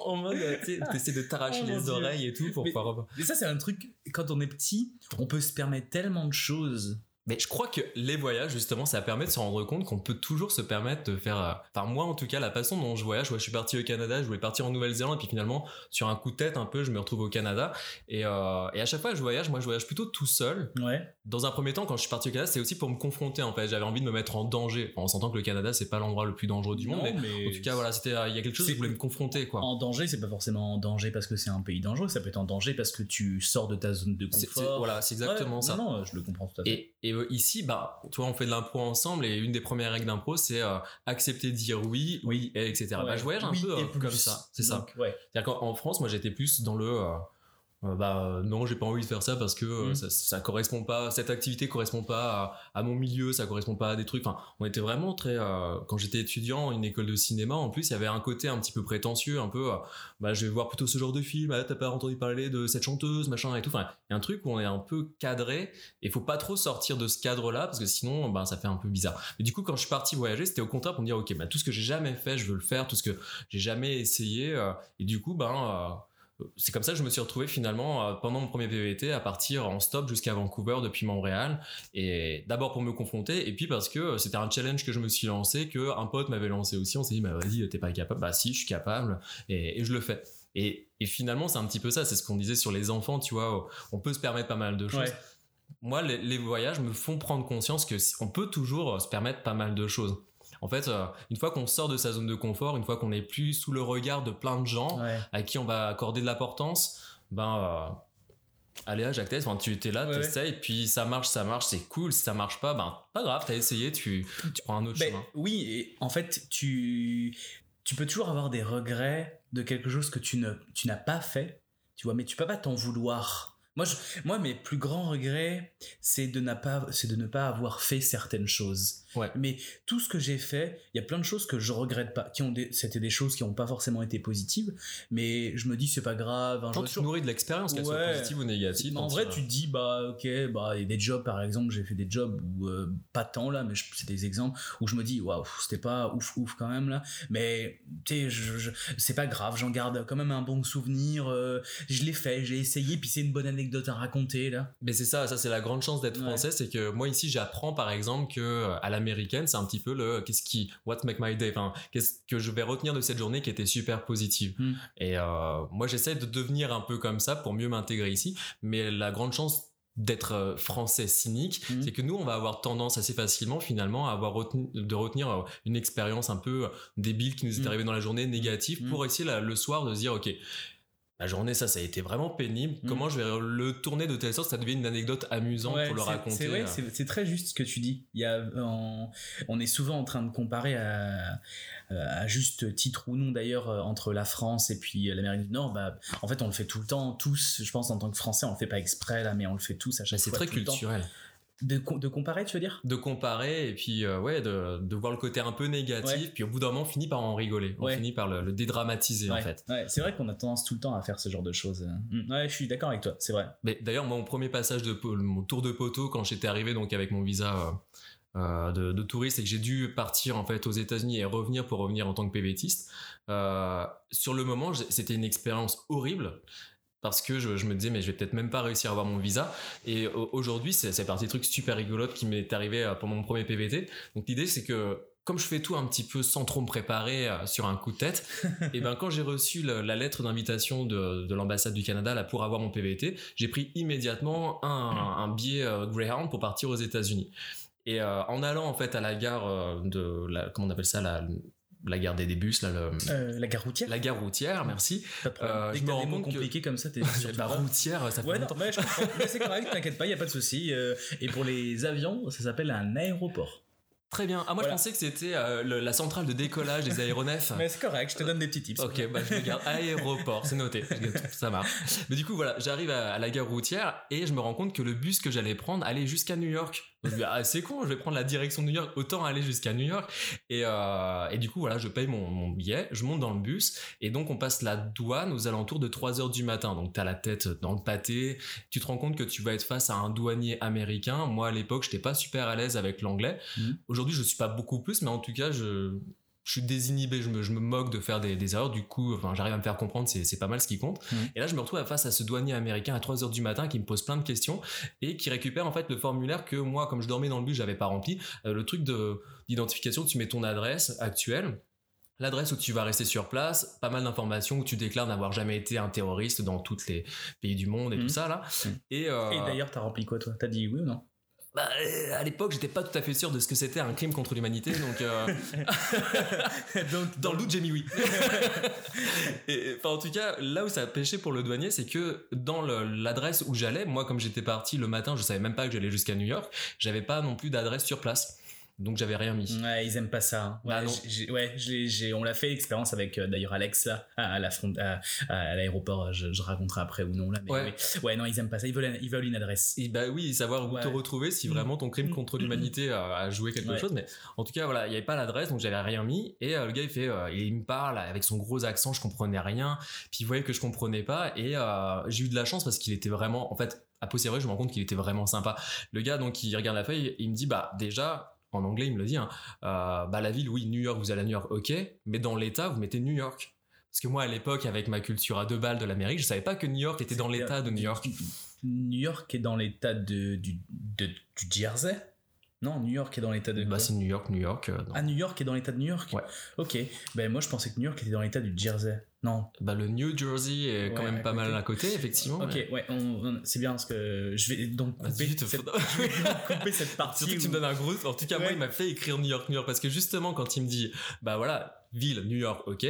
en, mode tu essaies de t'arracher oh, les oreilles et tout pour mais, pouvoir. Mais ça c'est un truc quand on est petit, on peut se permettre tellement de choses mais je crois que les voyages, justement, ça permet de se rendre compte qu'on peut toujours se permettre de faire. Euh, enfin, moi, en tout cas, la façon dont je voyage, je suis parti au Canada, je voulais partir en Nouvelle-Zélande, et puis finalement, sur un coup de tête, un peu, je me retrouve au Canada. Et, euh, et à chaque fois que je voyage, moi, je voyage plutôt tout seul. Ouais. Dans un premier temps, quand je suis parti au Canada, c'est aussi pour me confronter, en fait. J'avais envie de me mettre en danger, en sentant que le Canada, c'est pas l'endroit le plus dangereux du monde. mais, en tout cas, voilà, c'était, il y a quelque chose que je voulais me confronter, quoi. En danger, c'est pas forcément en danger parce que c'est un pays dangereux, ça peut être en danger parce que tu sors de ta zone de confort. voilà, c'est exactement ça. Non, je le comprends tout à fait. Et, et euh, ici, bah, tu vois, on fait de l'impro ensemble et une des premières règles d'impro, c'est euh, accepter de dire oui, oui, et etc. Bah, je voyage un peu euh, comme ça, c'est ça. C'est-à-dire qu'en France, moi, j'étais plus dans le euh, bah non j'ai pas envie de faire ça parce que euh, mm. ça, ça, correspond pas cette activité correspond pas à, mon milieu ça correspond pas à des trucs. Enfin on était vraiment très euh, quand j'étais étudiant une école de cinéma en plus il y avait un côté un petit peu prétentieux un peu bah je vais voir plutôt ce genre de film ah, t'as pas entendu parler de cette chanteuse machin et tout. Enfin il y a un truc où on est un peu cadré et faut pas trop sortir de ce cadre là parce que sinon bah ça fait un peu bizarre. Mais du coup quand je suis parti voyager c'était au contraire pour me dire ok bah tout ce que j'ai jamais fait je veux le faire tout ce que j'ai jamais essayé et du coup ben c'est comme ça que je me suis retrouvé finalement euh, pendant mon premier PVT à partir en stop jusqu'à Vancouver depuis Montréal. Et d'abord pour me confronter et puis parce que c'était un challenge que je me suis lancé que un pote m'avait lancé aussi. On s'est dit bah vas-y t'es pas capable. Bah si je suis capable. Et, je le fais. Et, finalement c'est un petit peu ça. C'est ce qu'on disait sur les enfants tu vois. On peut se permettre pas mal de choses. Moi les, voyages me font prendre conscience que on peut toujours se permettre pas mal de choses en fait, euh, une fois qu'on sort de sa zone de confort, une fois qu'on n'est plus sous le regard de plein de gens à qui on va accorder de l'importance, ben euh, allez à Jacques enfin, tu étais là, tu t'essayes, puis ça marche, ça marche, c'est cool. Si ça marche pas, ben pas grave, t'as essayé, tu, tu prends un autre ben, chemin. Oui, et en fait, tu tu peux toujours avoir des regrets de quelque chose que tu ne tu n'as pas fait, tu vois, mais tu peux pas t'en vouloir. Moi, je, moi, mes plus grands regrets, c'est de, pas, de ne pas avoir fait certaines choses. Mais tout ce que j'ai fait, il y a plein de choses que je regrette pas, qui ont c'était des choses qui n'ont pas forcément été positives, mais je me dis c'est pas grave. Quand tu nourris de l'expérience, qu'elle soit positive ou négative. En vrai, tu te dis bah ok, bah il y a des jobs par exemple, j'ai fait des jobs où euh, pas tant là, mais c'est des exemples où je me dis waouh c'était pas ouf ouf quand même là, mais tu sais c'est pas grave, j'en garde quand même un bon souvenir. Euh, je l'ai fait, j'ai essayé, puis c'est une bonne à raconter là. Mais c'est ça, ça c'est la grande chance d'être français, c'est que moi ici j'apprends par exemple que à la américaine, c'est un petit peu le qu'est-ce qui what make my day, enfin qu'est-ce que je vais retenir de cette journée qui était super positive. Hmm. Et euh, moi j'essaie de devenir un peu comme ça pour mieux m'intégrer ici, mais la grande chance d'être euh, français cynique, hmm. c'est que nous on va avoir tendance assez facilement finalement à avoir de retenir euh, une expérience un peu débile qui nous est hmm. arrivée dans la journée négative pour essayer le soir de se dire ok la journée, ça, ça a été vraiment pénible. Mm. Comment je vais le tourner de telle sorte que ça devienne une anecdote amusante Ouais, pour le c'est- raconter C'est vrai, euh. c'est c'est très juste ce que tu dis. Il y a, en- on est souvent en train de comparer à, à juste titre ou non d'ailleurs euh, entre la France et puis l'Amérique du Nord. Bah, en fait, on le fait tout le temps, tous. Je pense en tant que Français, on le fait pas exprès là, mais on le fait tous à chaque c'est fois. très le temps. culturel. De, co- de comparer, tu veux dire? De comparer et puis euh, ouais, de, de voir le côté un peu négatif. Ouais. Puis au bout d'un moment, on finit par en rigoler. On Ouais. finit par le, le dédramatiser en fait. c'est vrai qu'on a tendance tout le temps à faire ce genre de choses. Mm. Ouais, je suis d'accord avec toi, c'est vrai. Mais d'ailleurs, mon premier passage de mon tour de poteau quand j'étais arrivé donc avec mon visa euh, euh, de, de touriste et que j'ai dû partir en fait aux États-Unis et revenir pour revenir en tant que PVTiste. Euh, sur le moment, c'était une expérience horrible. Parce que je, je me disais, mais je vais peut-être même pas réussir à avoir mon visa. Et au- aujourd'hui, c'est c'est parti de trucs super rigolotes qui m'est arrivé euh, pendant mon premier PVT. Donc l'idée, c'est que comme je fais tout un petit peu sans trop me préparer euh, sur un coup de tête, et ben quand j'ai reçu le- la lettre d'invitation de, de l'ambassade du Canada là pour avoir mon PVT, j'ai pris immédiatement un, un billet euh, Greyhound pour partir aux États-Unis. Et euh, en allant en fait à la gare de la, comment on appelle ça la, la gare des, bus là, le- Euh, la gare routière la gare routière, merci. Pas de euh, je me rends compte que- comme ça, t'es surtout la routière, ça fait Ouais, non, mais c'est correct, t'inquiète pas, y a pas de souci. euh, et pour les avions, ça s'appelle un aéroport. Très bien. Ah moi Voilà. je pensais que c'était euh, la centrale de décollage des aéronefs. Mais c'est correct, je te donne des petits tips. Ok, bah je garde. Aéroport, c'est noté. Ça marche. Mais du coup, voilà, j'arrive à, à la gare routière et je me rends compte que le bus que j'allais prendre allait jusqu'à New York. Donc, je me dis, ah, c'est con, je vais prendre la direction de New York, autant aller jusqu'à New York. Et, euh, et du coup, voilà, je paye mon, mon billet, je monte dans le bus et donc on passe la douane aux alentours de 3 heures du matin. Donc t'as la tête dans le pâté, tu te rends compte que tu vas être face à un douanier américain. Moi, à l'époque, j'étais pas super à l'aise avec l'anglais. Mhm. Aujourd'hui, je suis pas beaucoup plus, mais en tout cas, je, je suis désinhibé, je me, je me moque de faire des, des erreurs. Du coup, enfin, j'arrive à me faire comprendre, c'est, pas mal ce qui compte. Mhm. Et là, je me retrouve face à ce douanier américain à 3 heures du matin qui me pose plein de questions et qui récupère en fait le formulaire que moi, comme je dormais dans le bus, j'avais pas rempli. Euh, le truc de, d'identification, tu mets ton adresse actuelle. L'adresse où tu vas rester sur place, pas mal d'informations où tu déclares n'avoir jamais été un terroriste dans tous les pays du monde et Mhm. tout ça là. Mhm. Et, euh, Et d'ailleurs, t'as rempli quoi, toi? T'as dit oui ou non? Bah, euh, à l'époque, j'étais pas tout à fait sûr de ce que c'était un crime contre l'humanité, donc euh, Donc, dans le doute, j'ai mis oui. et, enfin, en tout cas, là où ça a pêché pour le douanier, c'est que dans l'adresse où j'allais, moi, comme j'étais parti le matin, je savais même pas que j'allais jusqu'à New York, j'avais pas non plus d'adresse sur place. Donc j'avais rien mis. Ouais, ils aiment pas ça. hein. Ouais, Bah non. ouais, j'ai- on l'a fait l'expérience avec euh, d'ailleurs Alex là, à, à la front, à, à l'aéroport. Je, je raconterai après ou non là. Mais Ouais. ouais. ouais, non, ils aiment pas ça. Ils veulent, ils veulent une adresse. Et bah oui, savoir où Ouais. te retrouver si vraiment ton crime contre l'humanité a, a joué quelque Ouais. chose. Mais en tout cas, voilà, il n'y avait pas l'adresse, donc j'avais rien mis. Et euh, le gars, il fait, euh, il me parle avec son gros accent, je comprenais rien. Puis il voyait que je comprenais pas. Et j'ai eu de la chance parce qu'il était vraiment, en fait, à posteriori, je me rends compte qu'il était vraiment sympa. Le gars, donc, il regarde la feuille, il me dit, bah déjà. En anglais, il me le dit. Hein, euh, bah la ville, oui, New York, vous allez à New York, ok. Mais dans l'État, vous mettez New York. Parce que moi, à l'époque, avec ma culture à deux balles de l'Amérique, je savais pas que New York était dans l'État de New York. New York est dans l'état de, du, de- du Jersey? Non, New York est dans l'état de. Bah, c'est New York, New York. euh, ah, New York est dans l'état de New York? Ouais. Ok. Ben moi je pensais que New York était dans l'état du Jersey. Non. Bah, le New Jersey est quand même pas côté. mal à côté, effectivement. Ok, mais- ouais, c'est bien parce que je vais donc couper, cette, je vais couper cette partie. Surtout que tu me donnes un gros. En tout cas, moi, il m'a fait écrire New York, New York. Parce que justement, quand il me dit, bah voilà, ville, New York, ok.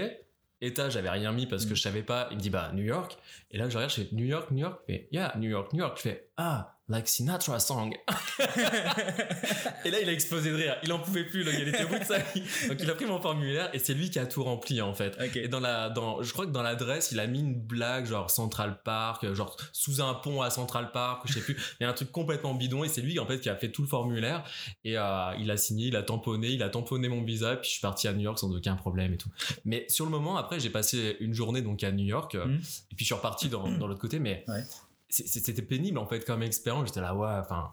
État, j'avais rien mis parce que Mm. je savais pas. Il me dit, bah, New York. Et là, je regarde, je fais New York, New York. Et yeah, New York, New York. Je fais, ah, like Sinatra song. et là, il a explosé de rire. Il en pouvait plus, le gars, il était au bout de sa vie. Donc, il a pris mon formulaire et c'est lui qui a tout rempli, en fait. Et dans la, dans, je crois que dans l'adresse, il a mis une blague, genre Central Park, genre sous un pont à Central Park, je sais plus. Il y a un truc complètement bidon et c'est lui, en fait, qui a fait tout le formulaire. Et euh, il a signé, il a tamponné, il a tamponné mon visa, puis je suis parti à New York sans aucun problème et tout. Mais sur le moment, après, j'ai passé une journée donc à New York, Mhm. et puis je suis reparti dans, dans l'autre côté, mais Ouais. C'était pénible, en fait, comme expérience. J'étais là, ouais, enfin.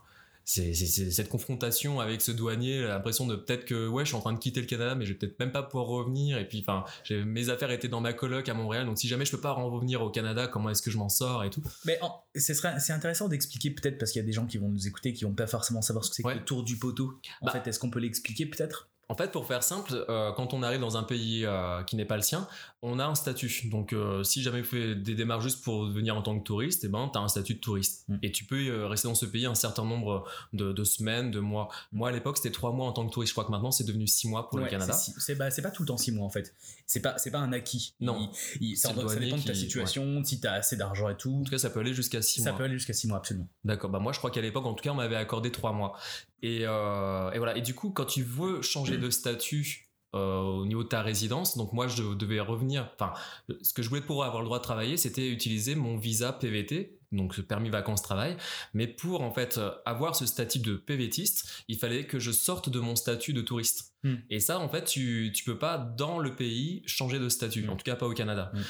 C'est cette confrontation avec ce douanier, l'impression de peut-être que ouais, je suis en train de quitter le Canada, mais je vais peut-être même pas pouvoir revenir. Et puis, enfin, mes affaires étaient dans ma coloc à Montréal, donc si jamais je peux pas revenir au Canada, comment est-ce que je m'en sors et tout? Mais en- ce serait- c'est intéressant d'expliquer peut-être parce qu'il y a des gens qui vont nous écouter qui vont pas forcément savoir ce que c'est Ouais. que le tour du poteau. En Bah. fait, est-ce qu'on peut l'expliquer peut-être? En fait, pour faire simple, euh, quand on arrive dans un pays euh, qui n'est pas le sien, on a un statut. Donc, euh, si jamais tu fais des démarches juste pour venir en tant que touriste, eh ben, tu as un statut de touriste. Mm. Et tu peux rester dans ce pays un certain nombre de, de semaines, de mois. Moi, à l'époque, c'était trois mois en tant que touriste. Je crois que maintenant, c'est devenu six mois pour le Ouais, Canada. c'est bah, pas tout le temps six mois en fait. C'est pas, pas un acquis. Non. Il- il- ça, ça dépend de ta qui- situation, si t'as assez d'argent et tout. En tout cas, ça peut aller jusqu'à six Ça mois. peut aller jusqu'à six mois, absolument. D'accord. Bah moi, je crois qu'à l'époque, en tout cas, on m'avait accordé trois mois. Et, euh, et voilà. Et du coup, quand tu veux changer de statut euh, au niveau de ta résidence, donc moi, je devais revenir. Enfin, ce que je voulais pour avoir le droit de travailler, c'était utiliser mon visa PVT, donc ce permis vacances-travail. Mais pour en fait euh, avoir ce statut de PVTiste, il fallait que je sorte de mon statut de touriste. Hmm. Et ça, en fait, tu tu peux pas dans le pays changer de statut. Hmm. En tout cas, pas au Canada. Hmm.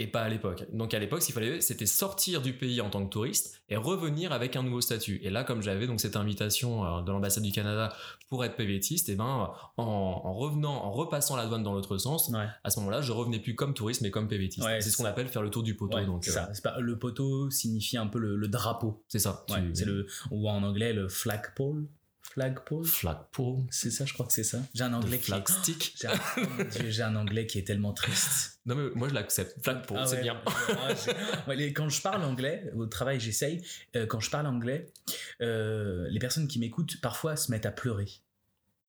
Et pas à l'époque. Donc à l'époque, qu'il fallait, c'était sortir du pays en tant que touriste et revenir avec un nouveau statut. Et là, comme j'avais donc cette invitation euh, de l'ambassade du Canada pour être PVTiste, et ben en, en revenant, en repassant la douane dans l'autre sens, Ouais. à ce moment-là, je revenais plus comme touriste, mais comme PVTiste. Ouais, c'est ce qu'on appelle faire le tour du poteau. Ouais, donc euh, pas, le poteau signifie un peu le, le drapeau. c'est ça. Tu- c'est le, ou en anglais le flagpole. Flagpole? flagpole, C'est ça, je crois que c'est ça. J'ai un anglais qui est- flagstick. J'ai un, oh mon Dieu, j'ai un anglais qui est tellement triste. Non mais moi je l'accepte. Flagpole, Ah c'est ouais, bien. Ouais, les- quand je parle anglais, au travail j'essaye, euh, quand je parle anglais, euh, les personnes qui m'écoutent parfois se mettent à pleurer.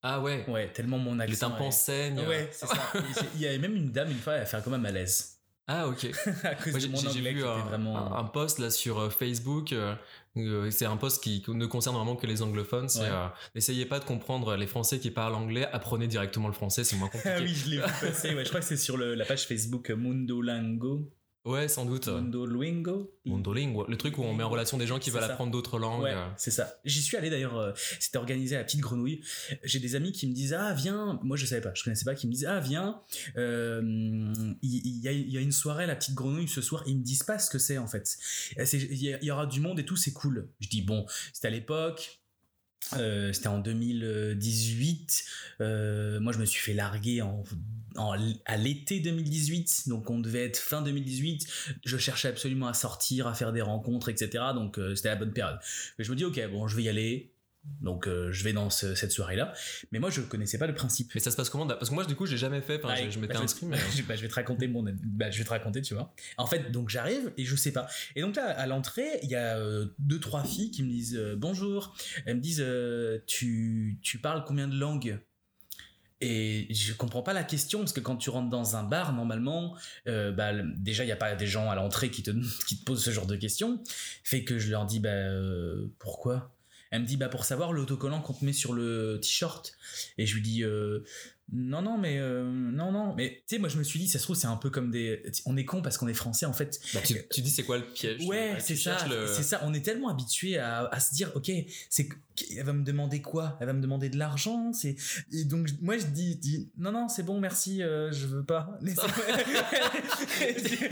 Ah ouais. Ouais, tellement mon Les accent. tympans est- saignent. Ouais, c'est ça. Il y avait même une dame une fois, elle a fait comme un malaise. Ah ok. à cause Moi, de mon qui vu était un, vraiment. un- un post là sur euh, Facebook. euh, euh, c'est un post qui ne concerne vraiment que les anglophones. C'est Ouais. euh, n'essayez pas de comprendre les Français qui parlent anglais. Apprenez directement le français, c'est moins compliqué. Ah oui, je l'ai vu passer. Ouais, je crois que c'est sur le- la page Facebook Mundolingo. Ouais, sans doute. Mundolingo. Mondolingue, le truc où on met en relation des gens qui veulent ça. apprendre d'autres langues. Ouais, c'est ça. J'y suis allé d'ailleurs, euh, c'était organisé à la petite grenouille. J'ai des amis qui me disent Ah, viens, moi je savais pas, je connaissais pas, qui me disent Ah, viens, euh, il y, a, il y a une soirée à la petite grenouille ce soir. Ils me disent pas ce que c'est en fait. Y, il y aura du monde et tout, c'est cool. Je dis Bon, c'était à l'époque. Euh, c'était en 2018. Euh, moi, je me suis fait larguer en, à l'été 2018. Donc, on devait être fin 2018 je cherchais absolument à sortir, à faire des rencontres, etc. Donc euh, c'était la bonne période. Mais je me dis, ok, bon, je vais y aller. Donc euh, je vais dans ce- cette soirée-là. Mais moi, je connaissais pas le principe. Mais ça se passe comment Parce que moi, du coup, je l'ai jamais fait. Ah, je, je m'étais bah, inscrit, vais- mais. je, bah, je vais te raconter mon, bah, je vais te raconter, tu vois. En fait, donc j'arrive et je sais pas. Et donc là, à l'entrée, il y a euh, deux trois filles qui me disent euh, bonjour. Elles me disent, euh, tu tu parles combien de langues? Et je comprends pas la question parce que quand tu rentres dans un bar normalement euh, bah, déjà il y a pas des gens à l'entrée qui te qui te posent ce genre de questions fait que je leur dis bah euh, pourquoi? Elle me dit bah pour savoir l'autocollant qu'on te met sur le t-shirt. Et je lui dis euh, non non mais euh, non non mais tu sais moi je me suis dit ça se trouve c'est un peu comme des on est con parce qu'on est français en fait Bah, tu, tu dis, c'est quoi le piège Ouais, c'est ça, le- c'est ça. On est tellement habitué à, à se dire, ok, c'est, elle va me demander quoi? Elle va me demander de l'argent. C'est et donc moi je dis, dis, non non c'est bon merci, euh, je veux pas.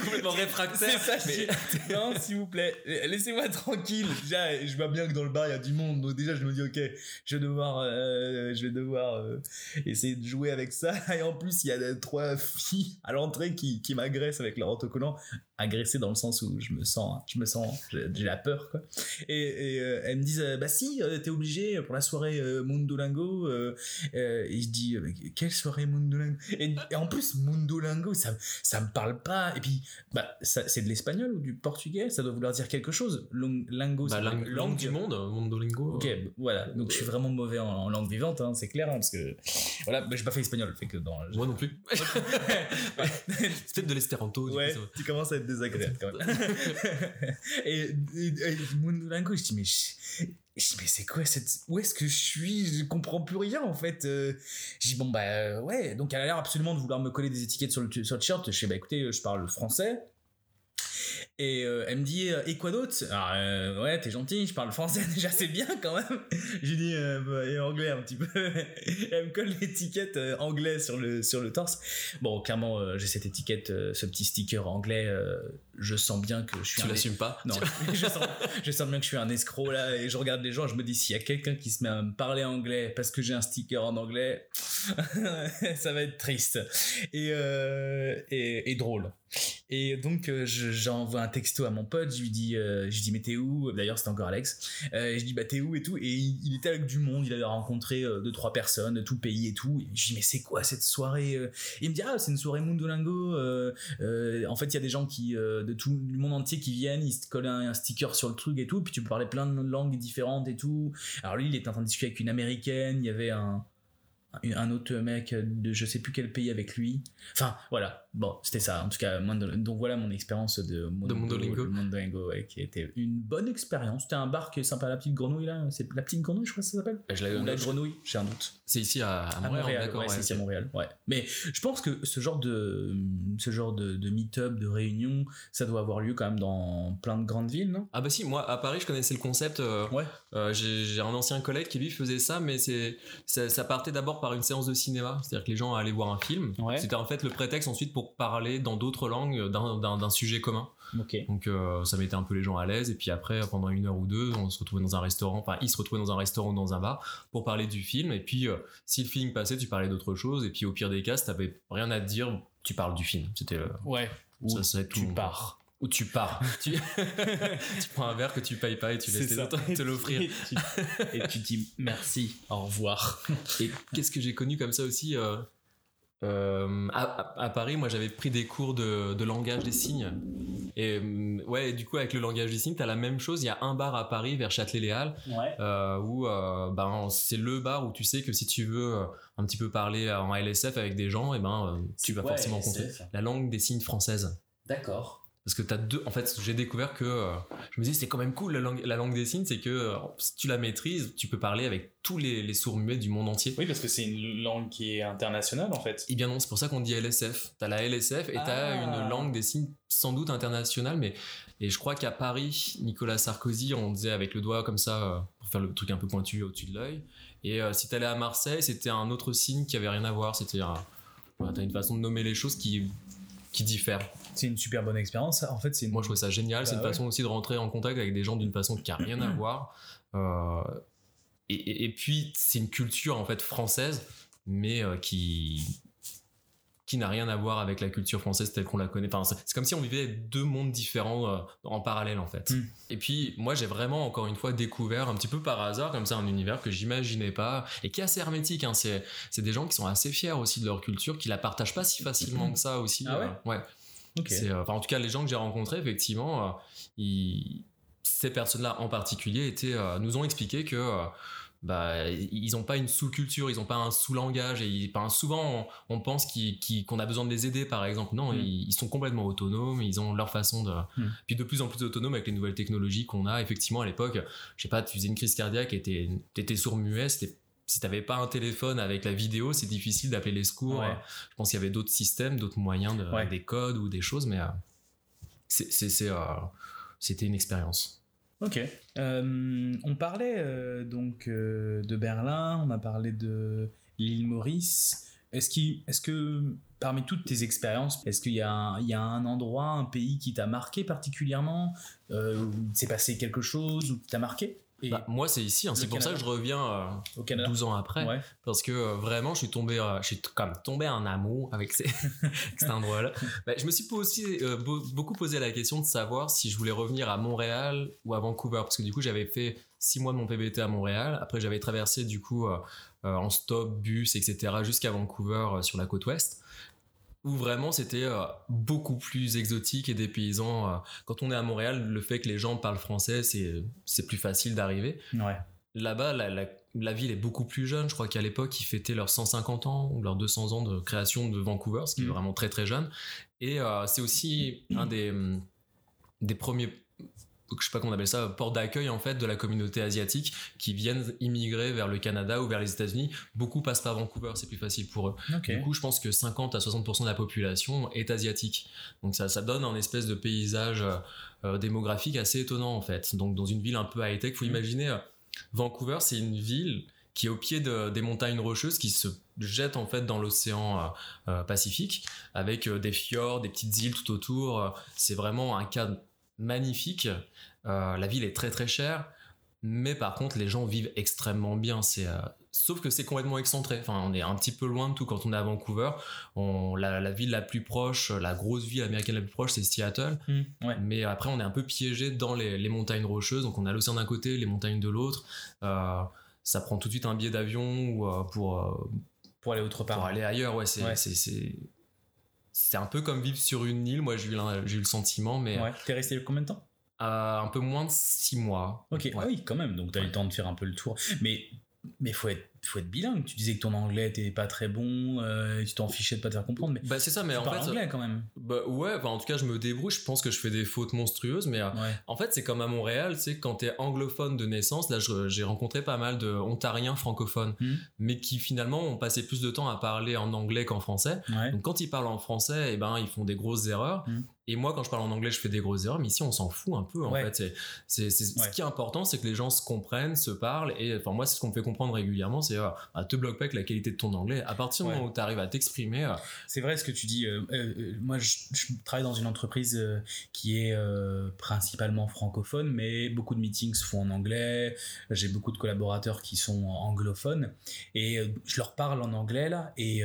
Complètement réfractaire. C'est ça. mais- dis, non s'il vous plaît, laissez-moi tranquille. Déjà, je vois bien que dans le bar il y a du monde, donc déjà je me dis, ok, je vais devoir, euh, je vais devoir euh, essayer de jouer avec ça. Et en plus il y a trois filles à l'entrée qui, qui m'agressent avec leur autocollant agressé dans le sens où je me sens je me sens j'ai la peur quoi et, et euh, elles me disent euh, bah si euh, t'es obligé pour la soirée euh, Mundolingo euh, et je dis quelle soirée Mundolingo et, et en plus Mundolingo ça ça me parle pas et puis bah c'est de l'espagnol ou du portugais ça doit vouloir dire quelque chose Long- lingo Bah, langue, langue du monde, Mondolingo. Ok, voilà. Donc je suis vraiment mauvais en, en langue vivante, hein, c'est clair, hein, parce que voilà, j'ai pas fait espagnol, fait que dans. Moi non plus. c'est peut-être de l'espéranto. Ouais, coup, tu commences à être désagréable quand même. et, et, et je dis, mais, je, je dis, mais c'est quoi cette. Où est-ce que je suis? Je comprends plus rien en fait. Euh, Je dis, bon, bah euh, ouais, donc elle a l'air absolument de vouloir me coller des étiquettes sur le, sur le t-shirt. Je dis, bah écoutez, je parle français. Et euh, elle me dit, euh, et quoi d'autre? Alors, euh, ouais, t'es gentil, je parle français déjà, c'est bien quand même. J'ai dit, euh, bah, et anglais un petit peu. elle me colle l'étiquette anglais sur le, sur le torse. Bon, clairement, j'ai cette étiquette, ce petit sticker anglais. je sens bien que je suis Tu un l'assumes pas non, je sens, je sens bien que je suis un escroc là et je regarde les gens, je me dis s'il y a quelqu'un qui se met à me parler anglais parce que j'ai un sticker en anglais, ça va être triste et, et, et drôle. Et donc je- j'envoie un texto à mon pote, je lui dis, euh, je lui dis mais t'es où? D'ailleurs c'était encore Alex. Euh, je dis bah t'es où et tout. Et il, était avec du monde, il avait rencontré euh, deux trois personnes de tout pays et tout. Et je dis mais c'est quoi cette soirée euh? Il me dit ah c'est une soirée Mundolingo. Euh, en fait il y a des gens qui de tout le monde entier qui viennent, ils se collent un, un sticker sur le truc et tout. Puis tu parler plein de langues différentes et tout. Alors lui il était en train de discuter avec une américaine. Il y avait un un autre mec de je sais plus quel pays avec lui. Enfin, voilà. Bon, c'était ça. En tout cas, donc voilà mon expérience de, Mondo- Mondolingo. de Mondolingo, ouais, qui était une bonne expérience. C'était un bar qui est sympa, la petite grenouille là. C'est la petite grenouille, je crois que ça s'appelle. L'ai- Ou la grenouille, j'ai un doute. C'est ici à, Montréal, Montréal, d'accord. ouais, ouais, c'est ici à. Montréal, ouais. Mais je pense que ce genre de, ce genre de, de meet-up, de réunion, ça doit avoir lieu quand même dans plein de grandes villes, non? Ah bah si, moi à Paris je connaissais le concept. euh, Ouais. euh, j'ai un ancien collègue qui lui faisait ça, mais c'est ça, ça partait d'abord par une séance de cinéma, c'est-à-dire que les gens allaient voir un film. Ouais. C'était en fait le prétexte ensuite pour parler dans d'autres langues d'un sujet commun. Donc euh, ça mettait un peu les gens à l'aise et puis après pendant une heure ou deux on se retrouvait dans un restaurant, enfin ils se retrouvaient dans un restaurant ou dans un bar pour parler du film et puis euh, si le film passait tu parlais d'autre chose et puis au pire des cas si t'avais rien à te dire tu parles du film. C'était euh, Ouais. ça Ou serait tout. tu pars. Ou tu pars. tu... tu prends un verre que tu payes pas et tu laisses les autres te l'offrir. Et tu, et tu dis merci, au revoir. Et qu'est-ce que j'ai connu comme ça aussi euh, à, Paris, moi j'avais pris des cours de, de langage des signes. Et euh, ouais, du coup, avec le langage des signes, t'as la même chose. Il y a un bar à Paris, vers Châtelet-Les-Halles, Ouais. euh, où euh, ben, c'est le bar où tu sais que si tu veux un petit peu parler en LSF avec des gens, et ben, euh, tu vas Ouais, forcément rencontrer la langue des signes française. D'accord. Parce que t'as deux. En fait, j'ai découvert que euh, je me dis c'est quand même cool la langue, la langue des signes, c'est que euh, si tu la maîtrises, tu peux parler avec tous les, les sourds muets du monde entier. Oui, parce que c'est une langue qui est internationale en fait. Et bien non, c'est pour ça qu'on dit LSF. T'as la LSF et t'as Ah. une langue des signes sans doute internationale, mais et je crois qu'à Paris, Nicolas Sarkozy, on disait avec le doigt comme ça euh, pour faire le truc un peu pointu au-dessus de l'œil. Et euh, si t'allais à Marseille, c'était un autre signe qui avait rien à voir. C'était t'as une façon de nommer les choses qui qui diffère. C'est une super bonne expérience. En fait, c'est une... Moi, je trouve ça génial. c'est Bah une ouais. façon aussi de rentrer en contact avec des gens d'une façon qui a rien à voir. Euh, et, et- et puis, c'est une culture en fait française, mais euh, qui qui n'a rien à voir avec la culture française telle qu'on la connaît. Enfin, c'est c'est comme si on vivait deux mondes différents euh, en parallèle en fait. Mm. Et puis moi j'ai vraiment encore une fois découvert un petit peu par hasard comme ça un univers que j'imaginais pas et qui est assez hermétique. Hein. C'est c'est des gens qui sont assez fiers aussi de leur culture, qui la partagent pas si facilement que ça aussi. Ah ouais? ouais. C'est, euh, enfin, en tout cas, les gens que j'ai rencontrés, effectivement, euh, ils- ces personnes-là en particulier étaient, euh, nous ont expliqué que bah, ils n'ont pas une sous-culture, ils n'ont pas un sous-langage. Et ils- souvent, on, on pense qu'ils- qu'ils- qu'on a besoin de les aider, par exemple. Non, Mm. ils, ils sont complètement autonomes, ils ont leur façon de. Mm. Puis de plus en plus autonomes avec les nouvelles technologies qu'on a. Effectivement, à l'époque, je sais pas, tu faisais une crise cardiaque et t'étais sourd-muet, c'était si t'avais pas un téléphone avec la vidéo, c'est difficile d'appeler les secours. Ouais. Je pense qu'il y avait d'autres systèmes, d'autres moyens, de, Ouais. des codes ou des choses, mais euh, c'est, c'est, c'est, euh, c'était une expérience. Ok. Euh, on parlait euh, donc de Berlin, on a parlé de l'île Maurice. Est-ce, qu'il- est-ce que parmi toutes tes expériences, est-ce qu'il y a un, il y a un endroit, un pays qui t'a marqué particulièrement, où il s'est passé quelque chose, ou qui t'a marqué? Et Bah, moi, c'est ici, hein, c'est pour ça que je reviens euh, au Canada 12 ans après, Ouais. parce que euh, vraiment, je suis tombé, euh, je suis comme tombé en amour avec, ces, avec cet endroit-là. Bah, je me suis aussi euh, beau- beaucoup posé la question de savoir si je voulais revenir à Montréal ou à Vancouver, parce que du coup, j'avais fait six mois de mon PBT à Montréal. Après, j'avais traversé du coup euh, en stop, bus, etc. jusqu'à Vancouver sur la côte ouest. Où vraiment c'était euh, beaucoup plus exotique et dépaysant. euh. Quand on est à Montréal, le fait que les gens parlent français, c'est c'est plus facile d'arriver. Ouais. Là-bas, la, la- la ville est beaucoup plus jeune. Je crois qu'à l'époque, ils fêtaient leurs 150 ans ou leurs 200 ans de création de Vancouver, ce qui est Mhm. vraiment très très jeune. Et euh, c'est aussi un des, des premiers, je sais pas comment on appelle ça, ports d'accueil en fait de la communauté asiatique qui viennent immigrer vers le Canada ou vers les États-Unis. Beaucoup passent par Vancouver, c'est plus facile pour eux. Du coup, je pense que 50 à 60% de la population est asiatique. Donc ça, ça donne un espèce de paysage euh, euh, démographique assez étonnant en fait. Donc dans une ville un peu high-tech, faut Mhm. imaginer euh, Vancouver, c'est une ville qui est au pied de- des montagnes rocheuses qui se jettent en fait dans l'océan euh, Pacifique avec des fjords, des petites îles tout autour. C'est vraiment un cadre magnifique. Euh, la ville est très très chère. Mais par contre, les gens vivent extrêmement bien. C'est euh, sauf que c'est complètement excentré. Enfin, on est un petit peu loin de tout quand on est à Vancouver. On, la, ville la plus proche, la grosse ville américaine la plus proche, c'est Seattle. Mmh, Mais après, on est un peu piégé dans les, montagnes rocheuses. Donc, on a l'océan d'un côté, les montagnes de l'autre. Euh, ça prend tout de suite un billet d'avion ou pour pour aller autre part. Pour aller ailleurs, ouais. C'est c'est un peu comme vivre sur une île. Moi, j'ai eu, eu le sentiment, mais. Ouais. T'es resté combien de temps? Un peu moins de six mois. Ok, ah oui, quand même. Donc, t'as eu le temps de faire un peu le tour. Mais mais faut être faut être bilingue. Tu disais que ton anglais était pas très bon, euh, tu t'en fichais de pas te faire comprendre. Mais bah c'est ça, mais en fait, anglais quand même. Bah ouais, en tout cas je me débrouille. Je pense que je fais des fautes monstrueuses, mais euh, en fait c'est comme à Montréal, tu sais, quand t'es anglophone de naissance, là j'ai rencontré pas mal de ontariens francophones, hmm. mais qui finalement ont passé plus de temps à parler en anglais qu'en français. Donc quand ils parlent en français, et eh ben ils font des grosses erreurs. Hmm. Et moi, quand je parle en anglais, je fais des grosses erreurs, mais ici, on s'en fout un peu, en fait. C'est, Ce qui est important, c'est que les gens se comprennent, se parlent, et enfin, moi, c'est ce qu'on me fait comprendre régulièrement, c'est, euh, ah, te bloque pas avec la qualité de ton anglais. À partir du moment où tu arrives à t'exprimer. Euh, c'est vrai ce que tu dis. Euh, moi, je, travaille dans une entreprise qui est principalement francophone, mais beaucoup de meetings se font en anglais. J'ai beaucoup de collaborateurs qui sont anglophones, et je leur parle en anglais, là, et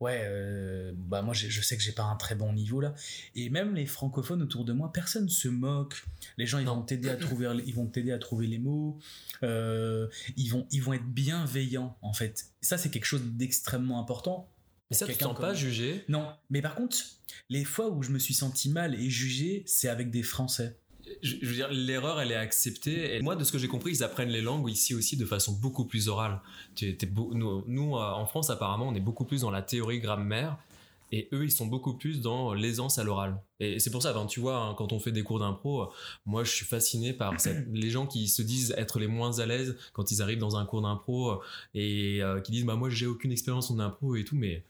ouais, euh, bah moi je sais que j'ai pas un très bon niveau là. Et même les francophones autour de moi, personne se moque. Les gens ils vont t'aider à trouver, ils vont t'aider à trouver les mots. Euh, ils vont, ils vont être bienveillants en fait. Ça c'est quelque chose d'extrêmement important. Mais ça, tu sens pas jugé? Non, mais par contre, les fois où je me suis senti mal et jugé, c'est avec des Français je, veux dire, l'erreur, elle est acceptée. Et moi, de ce que j'ai compris, ils apprennent les langues ici aussi de façon beaucoup plus orale. nous, euh, en France, apparemment, on est beaucoup plus dans la théorie grammaire. Et eux, ils sont beaucoup plus dans l'aisance à l'oral. Et c'est pour ça, tu vois, hein, quand on fait des cours d'impro, moi, je suis fasciné par les gens qui se disent être les moins à l'aise quand ils arrivent dans un cours d'impro et euh, qui disent, bah, moi, j'ai aucune expérience en impro et tout, mais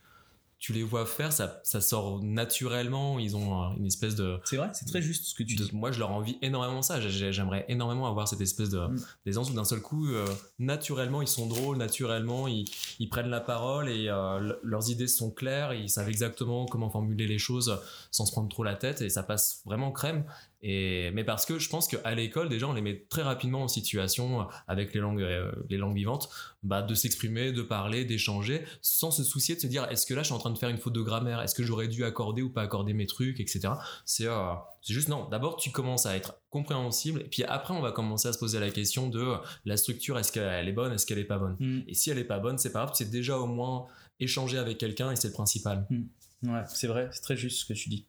tu les vois faire, ça, ça sort naturellement. Ils ont une espèce de. C'est vrai, c'est très juste ce que tu dis. Moi, je leur envie énormément ça. J'aimerais énormément avoir cette espèce de mm. d'aisance où d'un seul coup, euh, naturellement, ils sont drôles, naturellement, ils, ils prennent la parole et euh, leurs idées sont claires. Ils savent exactement comment formuler les choses sans se prendre trop la tête et ça passe vraiment crème. Et, mais parce que je pense qu'à l'école, déjà, on les met très rapidement en situation, avec les langues, euh, les langues vivantes, bah, de s'exprimer, de parler, d'échanger, sans se soucier de se dire est-ce que là, je suis en train de faire une faute de grammaire? Est-ce que j'aurais dû accorder ou pas accorder mes trucs, etc. C'est euh, c'est juste non. D'abord, tu commences à être compréhensible, et puis après, on va commencer à se poser la question de la structure est-ce qu'elle est bonne, est-ce qu'elle est pas bonne? Mm. Et si elle est pas bonne, c'est pas grave, c'est déjà au moins échanger avec quelqu'un et c'est le principal. Mm. Ouais, c'est vrai, c'est très juste ce que tu dis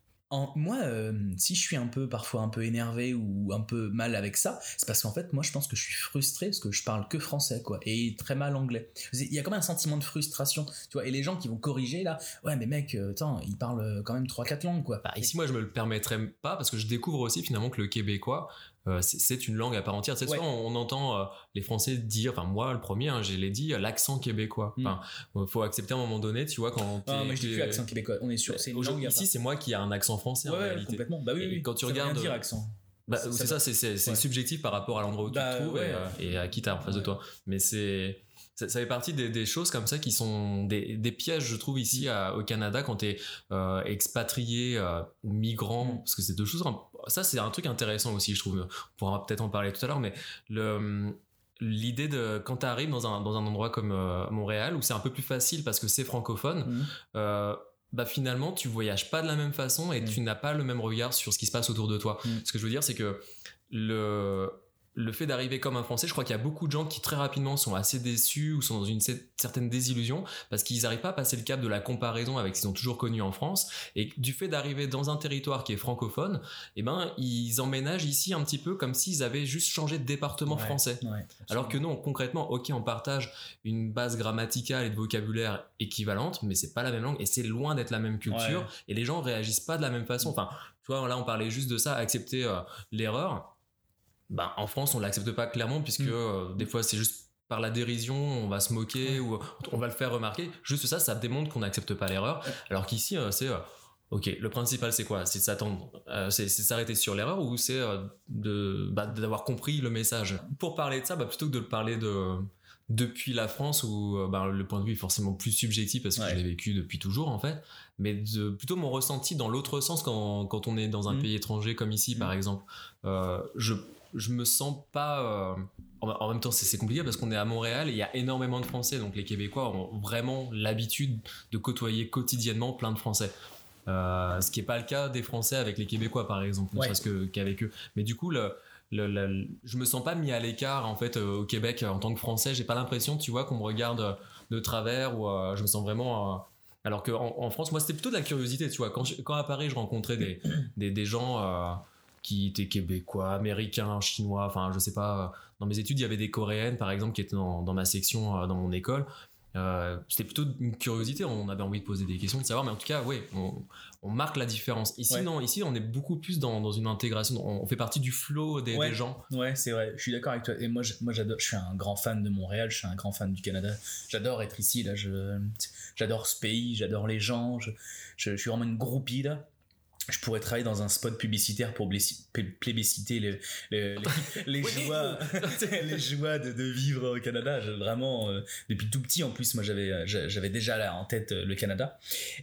moi, euh, si je suis un peu parfois un peu énervé ou un peu mal avec ça, c'est parce qu'en fait, moi, je pense que je suis frustré parce que je parle que français, quoi, et très mal anglais. Il y a quand même un sentiment de frustration, tu vois. Et les gens qui vont corriger là, ouais, mais mec, euh, attends, ils parlent quand même trois quatre langues, quoi. Bah, ici, moi, je me le permettrais pas parce que je découvre aussi finalement que le québécois, euh, c'est une langue à part entière. C'est ouais. on, entend euh, les Français dire, enfin moi le premier, hein, je l'ai dit, l'accent québécois. Mm. Enfin, faut accepter à un moment donné, tu vois, quand. Ah, mais je dis plus accent québécois. On est sûr. C'est une Ici, c'est moi qui a un accent français en réalité. complètement. Bah oui, oui. Quand tu ça regardes. dire accent. Bah, c'est ça, c'est subjectif par rapport à l'endroit où tu bah, te trouves et, euh, et, à qui t'as en face de toi. Mais c'est ça, fait partie des, choses comme ça qui sont des, pièges, je trouve, ici au Canada quand tu es euh, expatrié euh, ou migrant, mm. parce que c'est deux choses. Ça, c'est un truc intéressant aussi, je trouve. On pourra peut-être en parler tout à l'heure, mais le l'idée de quand tu arrives dans un, dans un endroit comme euh, Montréal où c'est un peu plus facile parce que c'est francophone mm. bah finalement tu voyages pas de la même façon et mm. tu n'as pas le même regard sur ce qui se passe autour de toi ce que je veux dire c'est que le le fait d'arriver comme un Français, je crois qu'il y a beaucoup de gens qui très rapidement sont assez déçus ou sont dans une certaine désillusion parce qu'ils n'arrivent pas à passer le cap de la comparaison avec ce qu'ils ont toujours connu en France et du fait d'arriver dans un territoire qui est francophone, eh ben ils emménagent ici un petit peu comme s'ils avaient juste changé de département français. Alors que non, concrètement, ok, on partage une base grammaticale et de vocabulaire équivalente, mais c'est pas la même langue et c'est loin d'être la même culture et les gens réagissent pas de la même façon. Enfin, tu vois, là on parlait juste de ça, accepter euh, l'erreur bah, en France, on l'accepte pas clairement puisque mm. euh, des fois c'est juste par la dérision, on va se moquer ou on va le faire remarquer. Juste ça, ça démontre qu'on n'accepte pas l'erreur. Alors qu'ici, euh, c'est euh, ok. Le principal, c'est quoi? C'est de s'attendre, c'est s'arrêter sur l'erreur ou c'est de bah, d'avoir compris le message? Pour parler de ça, bah, plutôt que de le parler de depuis la France où bah, le point de vue est forcément plus subjectif parce que je l'ai vécu depuis toujours en fait, mais de, plutôt mon ressenti dans l'autre sens quand, quand on est dans un mm. pays étranger comme ici par mm. exemple. je je me sens pas euh, en même temps, c'est compliqué parce qu'on est à Montréal et il y a énormément de Français. Donc les Québécois ont vraiment l'habitude de côtoyer quotidiennement plein de Français. Euh, ce qui n'est pas le cas des Français avec les Québécois, par exemple, parce qu'avec eux. Mais du coup, le, le, je me sens pas mis à l'écart en fait euh, au Québec en tant que Français. J'ai pas l'impression, tu vois, qu'on me regarde de travers ou je me sens vraiment. alors qu'en en France, moi, c'était plutôt de la curiosité, tu vois. Quand, quand à Paris, je rencontrais des, des, des gens qui étaient québécois, américains, chinois, enfin je sais pas. Dans mes études, il y avait des coréennes par exemple qui étaient dans, dans ma section, euh, dans mon école. Euh, c'était plutôt une curiosité, on avait envie de poser des questions, de savoir, mais en tout cas, oui, on, on marque la différence. Ici, non, ici, on est beaucoup plus dans, dans une intégration, on, fait partie du flow des, des gens. Ouais, c'est vrai, je suis d'accord avec toi. Et moi, moi j'adore, je suis un grand fan de Montréal, je suis un grand fan du Canada. J'adore être ici, là, j'adore ce pays, j'adore les gens, je, je, je suis vraiment une groupie, là je pourrais travailler dans un spot publicitaire pour plébisciter les, les, les, joies, les joies de, de, vivre au Canada. vraiment, euh, depuis tout petit, en plus, moi, j'avais, euh, j'avais déjà là en tête euh, le Canada.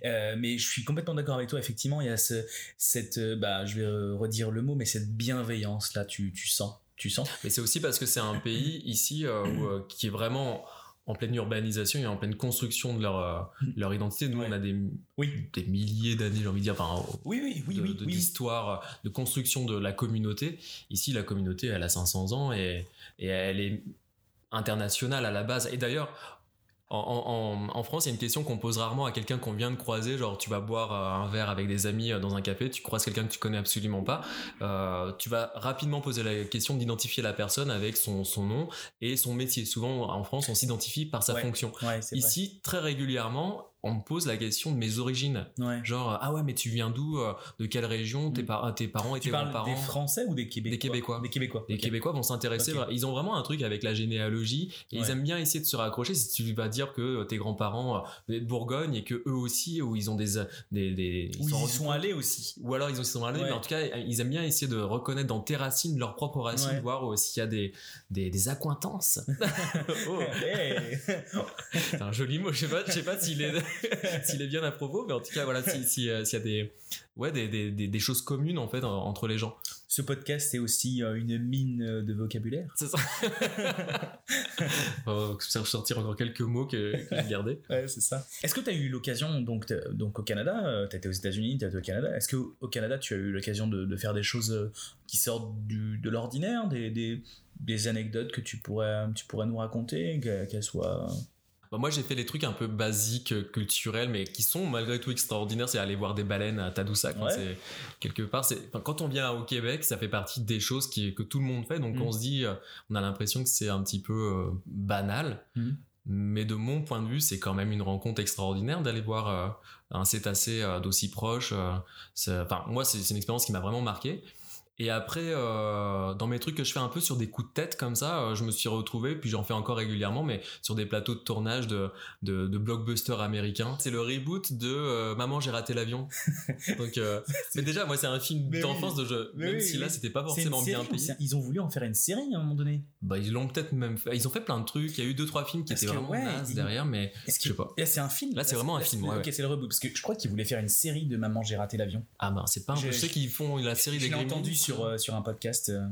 Euh, mais je suis complètement d'accord avec toi. Effectivement, il y a ce, cette, bah, je vais redire le mot, mais cette bienveillance là, tu, tu sens, tu sens? Mais c'est aussi parce que c'est un pays ici où, qui est vraiment en pleine urbanisation et en pleine construction de leur, euh, mm. leur identité. Nous, on a des, oui. des milliers d'années, j'ai envie de dire, enfin, oui, oui, oui, de, d'histoire, de construction de la communauté. Ici, la communauté, elle a 500 ans et, et elle est internationale à la base. Et d'ailleurs, en, en, en, France, il y a une question qu'on pose rarement à quelqu'un qu'on vient de croiser. Genre, tu vas boire euh, un verre avec des amis euh, dans un café, tu croises quelqu'un que tu connais absolument pas. Euh, tu vas rapidement poser la question d'identifier la personne avec son, son, nom et son métier. Souvent, en France, on s'identifie par sa fonction. Ici, très régulièrement, on me pose la question de mes origines. Genre, ah ouais, mais tu viens d'où euh, De quelle région tes, mm. tes, parents et tes grands-parents? Des Français ou des Québécois? Des Québécois. Des Québécois. Vont s'intéresser. Ils ont vraiment un truc avec la généalogie et ils aiment bien essayer de se raccrocher. Si tu vas dire que tes grands-parents euh, de Bourgogne et que eux aussi, où ils ont des. des, des ils, ils sont allés aussi. Ou alors ils sont allés, mais en tout cas, ils aiment bien essayer de reconnaître dans tes racines leurs propres racines, voir s'il y a des, des, des accointances. oh. C'est un joli mot. Je sais pas, je sais pas s'il est, s'il est bien à propos, mais en tout cas, voilà, euh, s'il y a des, ouais, des, des, des, choses communes en fait entre les gens. Ce podcast c'est aussi euh, une mine euh, de vocabulaire. C'est ça. On va sortir encore quelques mots que, que j'ai gardés. Ouais, c'est ça. Est-ce que tu as eu l'occasion, donc, donc au Canada, tu étais aux États-Unis, tu étais au Canada, est-ce qu'au Canada tu as eu l'occasion de, de, faire des choses qui sortent du, de l'ordinaire, des, des, des, anecdotes que tu pourrais, tu pourrais nous raconter, qu'elles soient bah, moi, j'ai fait les trucs un peu basiques, euh, culturels, mais qui sont malgré tout extraordinaires. C'est aller voir des baleines à Tadoussac. c'est quelque part, c'est quand on vient au Québec, ça fait partie des choses qui, que tout le monde fait. Donc, mm. on se dit, euh, on a l'impression que c'est un petit peu euh, banal. Mm. Mais de mon point de vue, c'est quand même une rencontre extraordinaire d'aller voir un cétacé d'aussi proche. Enfin, moi, c'est une expérience qui m'a vraiment marqué. Et après, euh, dans mes trucs que je fais un peu sur des coups de tête comme ça, euh, je me suis retrouvé, puis j'en fais encore régulièrement, mais sur des plateaux de tournage de, de, de blockbusters américains. C'est le reboot de euh, Maman, j'ai raté l'avion. Donc, mais déjà, moi, c'est un film d'enfance de jeu, même si là, c'était pas forcément bien payé. Ils ont voulu en faire une série à un moment donné. Bah, ils l'ont peut-être même fait. Ils ont fait plein de trucs. Il y a eu deux, trois films qui étaient vraiment nazes derrière, mais je sais pas. C'est un film? Là, c'est vraiment un film. Ouais, ok, c'est le reboot? Parce que je crois qu'ils voulaient faire une série de Maman, j'ai raté l'avion. Ah, bah, c'est pas un... Je sais qu'ils font la série des entendu sur, sur un podcast euh.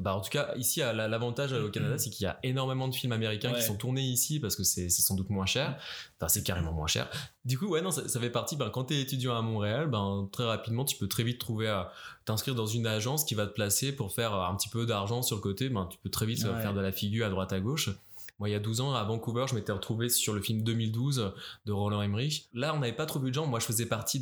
Bah en tout cas ici l'avantage au Canada c'est qu'il y a énormément de films américains qui sont tournés ici parce que c'est sans doute moins cher. Enfin c'est carrément moins cher. Du coup ouais non ça, fait partie ben, quand t'es étudiant à Montréal ben très rapidement tu peux très vite trouver à t'inscrire dans une agence qui va te placer pour faire un petit peu d'argent sur le côté. Ben tu peux très vite faire de la figure à droite à gauche moi, il y a 12 ans, à Vancouver, je m'étais retrouvé sur le film 2012 de Roland Emmerich. Là, on n'avait pas trop vu de gens. Moi, je faisais partie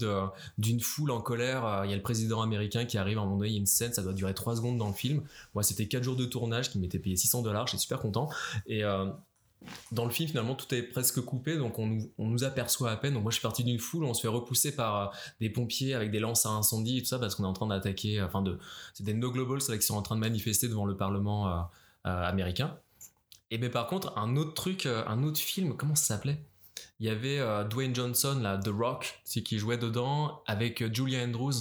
d'une foule en colère. Euh, il y a le président américain qui arrive à un moment donné, il y a une scène, ça doit durer 3 secondes dans le film. Moi, c'était 4 jours de tournage qui m'étaient payé 600 dollars. J'étais super content. Et, euh, dans le film, finalement, tout est presque coupé, donc on nous, on nous aperçoit à peine. Donc moi, je suis parti d'une foule, on se fait repousser par euh, des pompiers avec des lances à incendie et tout ça, parce qu'on est en train d'attaquer, enfin c'est des no globals là, qui sont en train de manifester devant le Parlement américain. Et mais par contre, un autre truc, euh, un autre film, comment ça s'appelait? Il y avait euh, Dwayne Johnson, là, The Rock, qui jouait dedans, avec euh, Julia Andrews,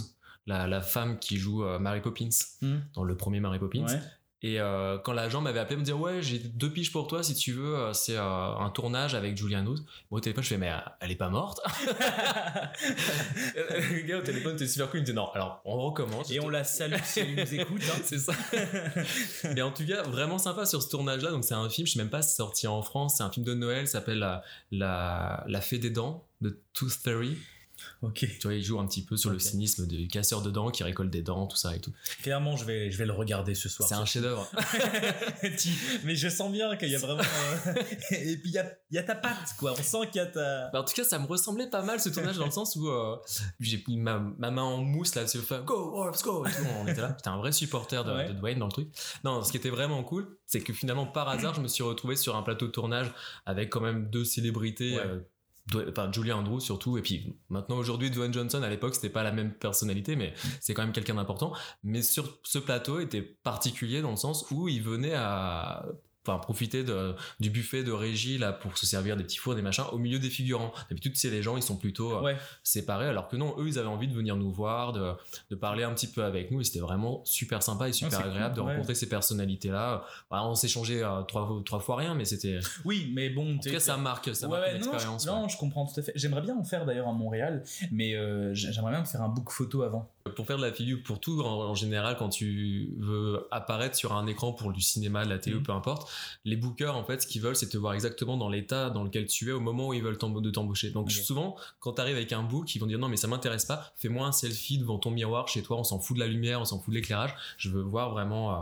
la, la femme qui joue Mary Poppins, hmm. dans le premier Mary Poppins. Et euh, quand l'agent m'avait appelé, me dire ouais, j'ai deux piges pour toi si tu veux. euh, C'est euh, un tournage avec Julianne Hough. Moi au téléphone, je fais mais euh, elle est pas morte. le gars au téléphone était super cool. Il me dit non. Alors on recommence. Et on la salue si elle nous écoute. hein. c'est ça. Mais en tout cas, vraiment sympa sur ce tournage-là. Donc c'est un film, je sais même pas sorti en France. C'est un film de Noël, s'appelle la, la la fée des dents de Tooth Fairy. Ok. Tu vois, il joue un petit peu sur le cynisme du casseur de dents qui récolte des dents, tout ça et tout. Clairement, je vais, je vais le regarder ce soir. C'est un chef-d'œuvre. Mais je sens bien qu'il y a vraiment. euh, Et puis il y a, y a ta patte, quoi. On sent qu'il y a ta. Bah, en tout cas, ça me ressemblait pas mal ce tournage dans le sens où euh, j'ai pris ma, ma main en mousse là, sur le Go Wolves, go et tout, On était là. J'étais un vrai supporter de, Ouais. de Dwayne dans le truc. Non, ce qui était vraiment cool, c'est que finalement, par hasard, je me suis retrouvé sur un plateau de tournage avec quand même deux célébrités. Ouais. euh, Enfin, Julie Andrews surtout, et puis maintenant aujourd'hui Dwayne Johnson à l'époque c'était pas la même personnalité, mais c'est quand même quelqu'un d'important. Mais sur ce plateau était particulier dans le sens où il venait à enfin profiter de, du buffet de régie là pour se servir des petits fours des machins au milieu des figurants d'habitude c'est les gens ils sont plutôt euh, Ouais. séparés alors que non eux ils avaient envie de venir nous voir de, de parler un petit peu avec nous et c'était vraiment super sympa et super Ah, c'est agréable cool, de ouais. rencontrer ces personnalités là on s'est changé euh, trois, trois fois rien mais c'était en Oui, mais bon. tout cas ça marque ça Ouais, marque une non, expérience je, non, je comprends tout à fait. J'aimerais bien en faire d'ailleurs à Montréal, mais euh, j'aimerais bien me faire un book photo avant. Pour faire de la figure pour tout en, en général quand tu veux apparaître sur un écran pour du cinéma de la télé Mhm. peu importe les bookers en fait ce qu'ils veulent c'est te voir exactement dans l'état dans lequel tu es au moment où ils veulent de t'embaucher donc souvent quand tu arrives avec un book ils vont dire non mais ça m'intéresse pas fais-moi un selfie devant ton miroir chez toi on s'en fout de la lumière on s'en fout de l'éclairage je veux voir vraiment euh,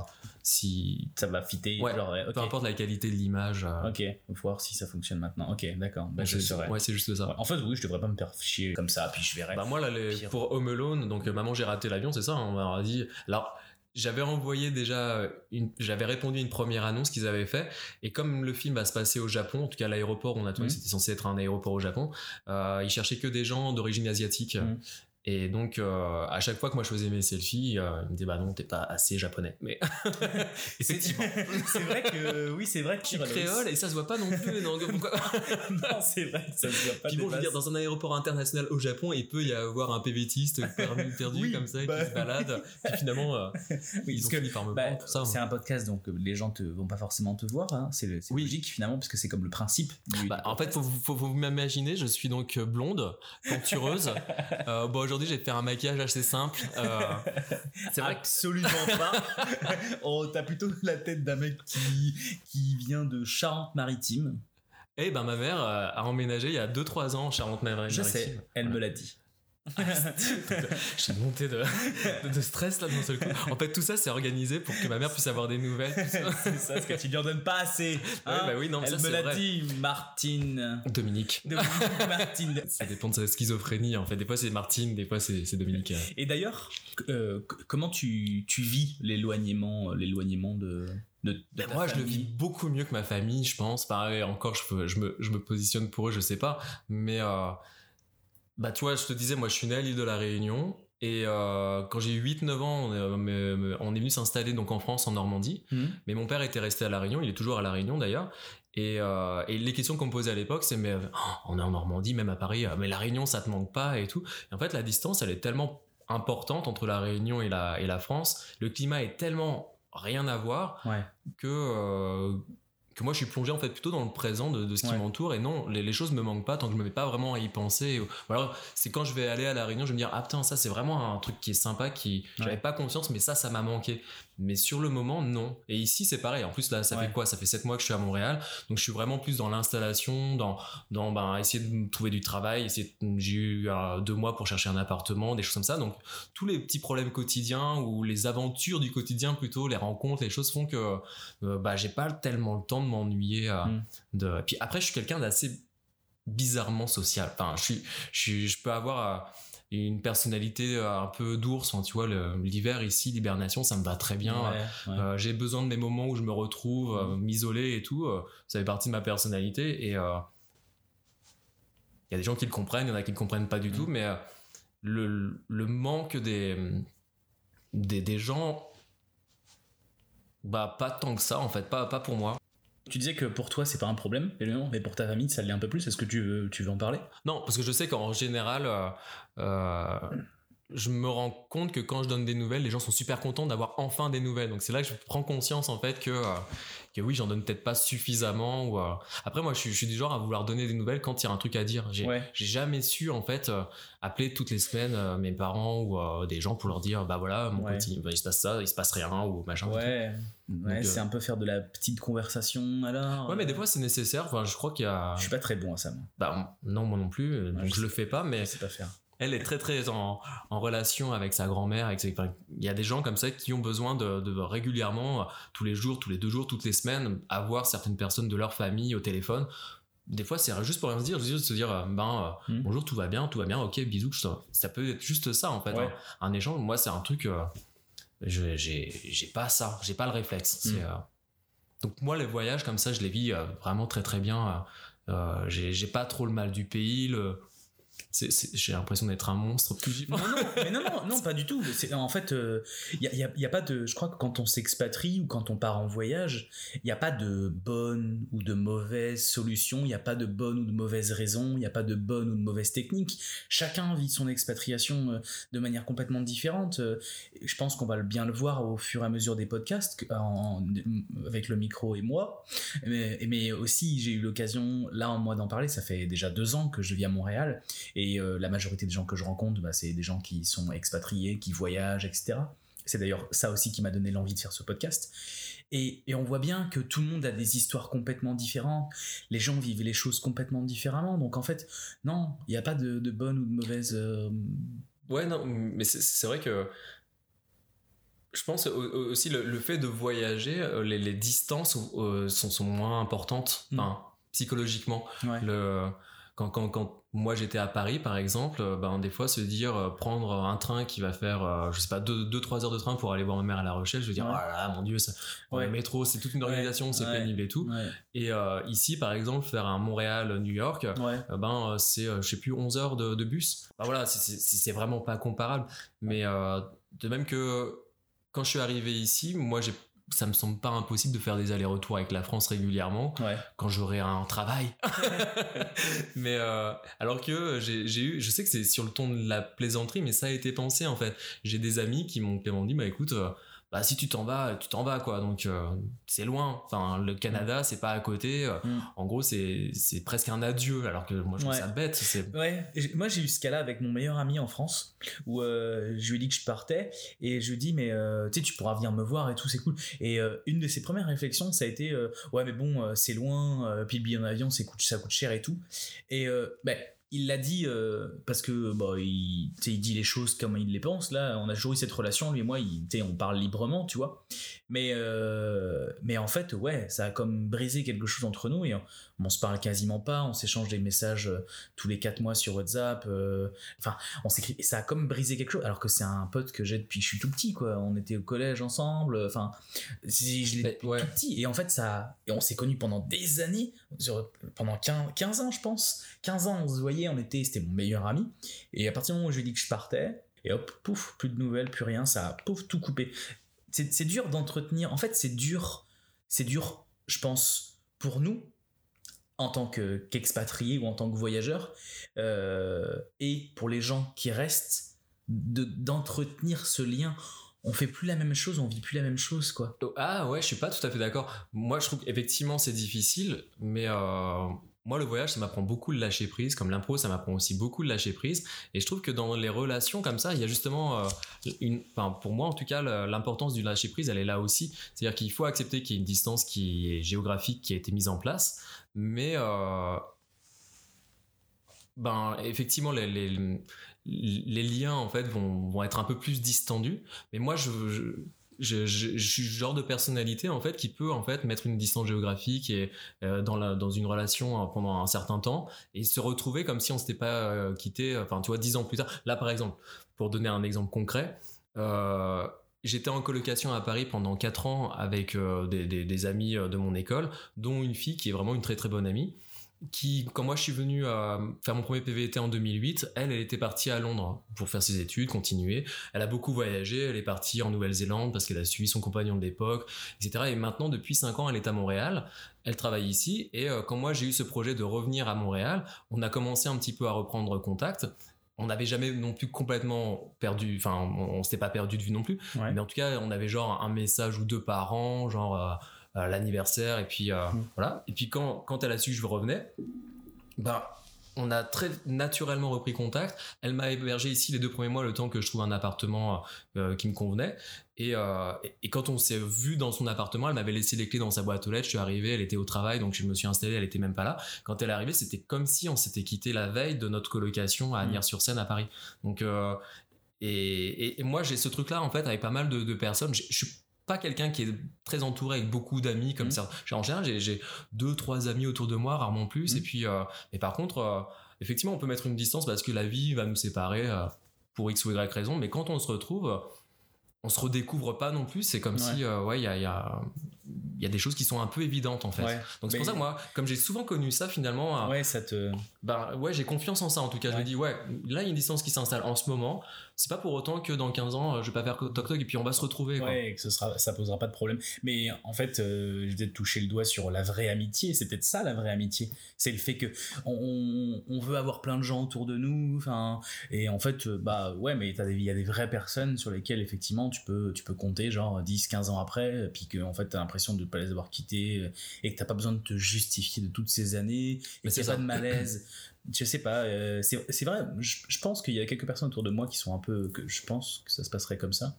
si Ça va fitter. Ouais, genre, peu importe la qualité de l'image euh, Ok, faut voir si ça fonctionne maintenant. Ok, d'accord. Bah, je ouais c'est juste ça Ouais, En fait, oui, je devrais pas me faire chier comme ça, puis je verrai. Bah moi là les- Pire. pour Home Alone donc euh, maman j'ai raté l'avion c'est ça on m'a dit alors j'avais envoyé déjà une j'avais répondu à une première annonce qu'ils avaient fait et comme le film va se passer au Japon en tout cas à l'aéroport on a trouvé Mhm. que c'était censé être un aéroport au Japon euh, ils cherchaient que des gens d'origine asiatique Mhm. Et donc euh, à chaque fois que moi je faisais mes selfies euh, ils me disaient bah non t'es pas assez japonais mais effectivement c'est vrai que oui, c'est vrai que je suis créole et ça se voit pas non plus pourquoi non, c'est vrai que ça se voit pas. Puis bon, je veux dire, dans un aéroport international au Japon, il peut y avoir un PVTiste perdu, perdu Oui, comme ça, bah, qui se balade. Puis finalement, euh, Oui, ils ont fini par me bah, prendre ça. c'est un podcast, donc euh, les gens te vont pas forcément te voir. Hein. C'est Oui. logique finalement, parce que c'est comme le principe. Du, Bah, du en fait, faut, faut, faut vous m'imaginer, je suis donc blonde, pentureuse. euh, bon, aujourd'hui, j'ai fait un maquillage assez simple. Euh, c'est Absolument pas. oh, t'as plutôt la tête d'un mec qui, qui vient de Charente-Maritime. eh ben, ma mère euh, a emménagé il y a 2-3 ans en Charente-Maritime. Je sais, elle me l'a dit. J'ai monté de, de, de stress là d'un seul coup. En fait, tout ça, c'est organisé pour que ma mère puisse avoir des nouvelles. c'est ça, parce que tu lui en donnes pas assez. hein. bah oui, non, mais elle ça, me l'a dit, Martine. Dominique. Dominique Martine. Ça dépend de sa schizophrénie en fait. Des fois c'est Martine, des fois c'est Dominique. Et d'ailleurs, euh, comment tu, tu vis l'éloignement, euh, l'éloignement de, de, de Ben moi, je le vis beaucoup mieux que ma famille, je pense. Pareil, encore, je, peux- je, me, je me positionne pour eux, je sais pas. Mais, euh, bah, tu vois, je te disais, moi, je suis né à l'île de la Réunion. Et euh, quand j'ai eu 8-9 ans, on est, me- me- on est venu s'installer donc en France, en Normandie. Mhm. Mais mon père était resté à La Réunion, il est toujours à La Réunion d'ailleurs. Et, euh, et les questions qu'on me posait à l'époque, c'est mais oh, on est en Normandie, même à Paris, euh, mais La Réunion, ça te manque pas et tout. Et en fait, la distance, elle est tellement importante entre La Réunion et la, et la France. Le climat est tellement rien à voir Ouais. que euh, que moi je suis plongé en fait plutôt dans le présent de, de ce qui Ouais. m'entoure et non les, les choses me manquent pas tant que je me mets pas vraiment à y penser ou alors c'est quand je vais aller à la réunion je vais me dire ah putain ça c'est vraiment un truc qui est sympa qui j'avais Ouais. pas conscience mais ça ça m'a manqué mais sur le moment non. Et ici c'est pareil. En plus là ça Ouais. fait quoi? Ça fait sept mois que je suis à Montréal. Donc je suis vraiment plus dans l'installation dans dans ben essayer de trouver du travail. Essayer de- j'ai eu euh, deux mois pour chercher un appartement des choses comme ça. Donc tous les petits problèmes quotidiens ou les aventures du quotidien plutôt les rencontres les choses font que euh, bah j'ai pas tellement le temps de m'ennuyer euh, Mm. de puis après je suis quelqu'un d'assez bizarrement social. Enfin je suis je suis je peux avoir euh, une personnalité euh, un peu d'ours tu vois l'hiver ici l'hibernation ça me va très bien Ouais, ouais. euh, j'ai besoin de mes moments où je me retrouve, euh, m'isoler et tout. ça fait partie de ma personnalité. Et il y a des gens qui le comprennent, il y en a qui le comprennent pas du tout. Mais le, le manque des, des, des gens, bah pas tant que ça en fait, pas, pas pour moi. Tu disais que pour toi c'est pas un problème, mais non, mais pour ta famille ça l'est un peu plus. Est-ce que tu veux, tu veux en parler? Non, parce que je sais qu'en général, euh, euh, je me rends compte que quand je donne des nouvelles, les gens sont super contents d'avoir enfin des nouvelles. Donc c'est là que je prends conscience en fait que, euh, que oui, j'en donne peut-être pas suffisamment. Ou, euh, Après, moi, je suis, je suis, du genre à vouloir donner des nouvelles quand il y a un truc à dire. J'ai Ouais. jamais su en fait euh, appeler toutes les semaines mes parents ou des gens pour leur dire bah voilà, mon Ouais. petit, bah, il se passe ça, il se passe rien ou machin. Ouais, c'est un peu faire de la petite conversation alors. Ouais, mais des fois c'est nécessaire. Enfin, je crois qu'il y a. Je suis pas très bon à ça, moi. Bah, non, moi non plus. donc je je le fais pas, mais Je sais pas faire. Elle est très très en, en relation avec sa grand-mère. Avec ses- enfin, il y a des gens comme ça qui ont besoin de, de régulièrement, tous les jours, tous les deux jours, toutes les semaines, avoir certaines personnes de leur famille au téléphone. Des fois, c'est juste pour rien se dire, juste se dire, euh, ben euh, Hmm. bonjour, tout va bien, tout va bien, ok, bisous. Ça peut être juste ça en fait. Ouais. hein. Un échange, moi, c'est un truc. euh, je- j'ai pas ça, j'ai pas le réflexe. Hmm. euh, donc moi, les voyages comme ça, je les vis euh, vraiment très très bien. euh, j'ai j'ai pas trop le mal du pays. Le... J'ai l'impression d'être un monstre Non, non, non, pas du tout. En fait, il a, y a- pas de. Je crois que quand on s'expatrie ou quand on part en voyage, il n'y a pas de bonne ou de mauvaise solution, il n'y a pas de bonne ou de mauvaise raison, il n'y a pas de bonne ou de mauvaise technique. Chacun vit son expatriation euh, de manière complètement différente. Euh, Je pense qu'on va bien le voir au fur et à mesure des podcasts, en- avec le micro et moi. Mais, mais aussi, j'ai eu l'occasion, là, moi, d'en parler. Ça fait déjà deux ans que je vis à Montréal. Et euh, la majorité des gens que je rencontre, bah, c'est des gens qui sont expatriés, qui voyagent, etc. C'est d'ailleurs ça aussi qui m'a donné l'envie de faire ce podcast. Et, et on voit bien que tout le monde a des histoires complètement différentes. Les gens vivent les choses complètement différemment. Donc en fait, non, il n'y a pas de, de bonne ou de mauvaise. euh, Ouais, non, mais c'est- vrai que je pense au- au- aussi le, le fait de voyager, euh, les, les distances euh, sont, sont moins importantes, Mm. enfin, psychologiquement. ouais. Le, quand, quand, quand moi j'étais à Paris, par exemple, euh, ben, des fois se dire euh, prendre un train qui va faire, euh, je sais pas, 2-3 heures de train pour aller voir ma mère à La Rochelle, je veux dire, Ouais. oh là là, mon dieu, ça, Ouais. le métro, c'est toute une organisation, c'est pénible et tout. Et euh, ici, par exemple, faire un Montréal-New York, Ouais. euh, ben euh, c'est euh, je sais plus 11 heures de, de bus bah voilà c'est- vraiment pas comparable mais euh, de même que quand je suis arrivé ici moi j'ai ça me semble pas impossible de faire des allers-retours avec la France régulièrement Ouais. quand j'aurai un travail mais euh, alors que j'ai eu je sais que c'est sur le ton de la plaisanterie mais ça a été pensé en fait j'ai des amis qui m'ont m'ont dit bah écoute euh, bah si tu t'en vas tu t'en vas quoi. Donc euh, c'est loin. Enfin le Canada c'est pas à côté euh, Mm. en gros c'est c'est presque un adieu alors que moi je trouve Ouais. ça bête c'est Ouais, moi j'ai eu ce cas-là avec mon meilleur ami en France où euh, je lui ai dit que je partais et je lui ai dit mais euh, tu sais tu pourras venir me voir et tout c'est cool. Et une de ses premières réflexions ça a été ouais mais bon c'est loin puis le billet en avion c'est coûte ça coûte cher et tout. Et ben il l'a dit euh, parce que bah, il, dit les choses comme il les pense. Là, on a toujours eu cette relation, lui et moi, il, on parle librement, tu vois. Mais, euh, mais en fait, ouais, ça a comme brisé quelque chose entre nous et on, on se parle quasiment pas, on s'échange des messages euh, tous les quatre mois sur WhatsApp. Enfin, on s'écrit. Ça a comme brisé quelque chose, alors que c'est un pote que j'ai depuis que je suis tout petit, quoi. On était au collège ensemble. Enfin, je l'ai depuis ouais. tout petit. Et en fait, ça. Et on s'est connus pendant des années, sur- pendant 15, 15 ans, je pense. 15 ans, on se voyait, on était. C'était mon meilleur ami. Et à partir du moment où je lui ai dit que je partais, et hop, pouf, plus de nouvelles, plus rien, ça a pouf, tout coupé. C'est dur d'entretenir. En fait, c'est dur. C'est dur, je pense, pour nous, en tant que- qu'expatriés ou en tant que voyageurs, euh, et pour les gens qui restent, de- d'entretenir ce lien. On fait plus la même chose, on vit plus la même chose, quoi. Ah ouais, je suis pas tout à fait d'accord. Moi, je trouve effectivement c'est difficile, mais euh, moi le voyage ça m'apprend beaucoup de lâcher prise, comme l'impro ça m'apprend aussi beaucoup de lâcher prise. Et je trouve que dans les relations comme ça, il y a justement euh, une, enfin pour moi en tout cas, l'importance du lâcher prise, elle est là aussi. C'est-à-dire qu'il faut accepter qu'il y ait une distance qui est géographique qui a été mise en place, mais euh, ben effectivement les, les, les liens en fait vont, vont être un peu plus distendus. Mais moi je je, suis le genre de personnalité en fait qui peut en fait mettre une distance géographique et euh, dans la dans une relation euh, pendant un certain temps et se retrouver comme si on s'était pas euh, quitté enfin tu vois dix ans plus tard. Là par exemple pour donner un exemple concret euh, J'étais en colocation à Paris pendant 4 ans avec euh, des, des, des amis euh, de mon école, dont une fille qui est vraiment une très très bonne amie, qui, quand moi je suis venu faire mon premier PVT en 2008, elle, elle était partie à Londres pour faire ses études, continuer. Elle a beaucoup voyagé, elle est partie en Nouvelle-Zélande parce qu'elle a suivi son compagnon de l'époque, etc. Et maintenant, depuis 5 ans, elle est à Montréal, elle travaille ici. Et euh, quand moi j'ai eu ce projet de revenir à Montréal, on a commencé un petit peu à reprendre contact on n'avait jamais non plus complètement perdu, enfin, on, s'était pas perdu de vue non plus. Mais en tout cas, on avait genre un message ou deux par an, genre euh, l'anniversaire, et puis mm. voilà. Et puis quand, quand elle a su que je revenais, bah, on a très naturellement repris contact. Elle m'a hébergé ici les deux premiers mois, le temps que je trouve un appartement euh, qui me convenait. Euh, et, quand on s'est vu dans son appartement, elle m'avait laissé les clés dans sa boîte aux lettres. Je suis arrivé, elle était au travail, donc je me suis installé. Elle était même pas là. Quand elle est arrivée, c'était comme si on s'était quitté la veille de notre colocation à Agnières-sur-Seine à Paris. Donc euh, et, moi j'ai ce truc là en fait avec pas mal de, personnes. Je suis pas quelqu'un qui est très entouré avec beaucoup d'amis comme mmh. ça. En général, j'ai deux, trois amis autour de moi, rarement plus. Et mmh. puis, euh, et par contre, euh, effectivement, on peut mettre une distance parce que la vie va nous séparer euh, pour X ou Y raison. Mais quand on se retrouve, on se redécouvre pas non plus. C'est comme si, ouais, il y a, y, a, y a, des choses qui sont un peu évidentes en fait. Donc c'est pour ça que moi, comme j'ai souvent connu ça finalement, ouais, ça te... bah ouais, j'ai confiance en ça en tout cas. Je me dis ouais, là il y a une distance qui s'installe en ce moment c'est pas pour autant que dans 15 ans, euh, je vais pas faire toc toc et puis on va se retrouver. Ouais, que ce sera, ça posera pas de problème. Mais en fait, euh, je vais toucher le doigt sur la vraie amitié. C'est peut-être ça la vraie amitié. C'est le fait que on, veut avoir plein de gens autour de nous. Enfin, et en fait, euh, bah ouais, mais il y a des vraies personnes sur lesquelles effectivement tu peux, tu peux compter genre 10, 15 ans après, puis que en fait t'as l'impression de ne pas les avoir quittés et que t'as pas besoin de te justifier de toutes ces années et qu'il n'y a pas de malaise. Je sais pas, euh, c'est vrai, je, je pense qu'il y a quelques personnes autour de moi qui sont un peu, que je pense que ça se passerait comme ça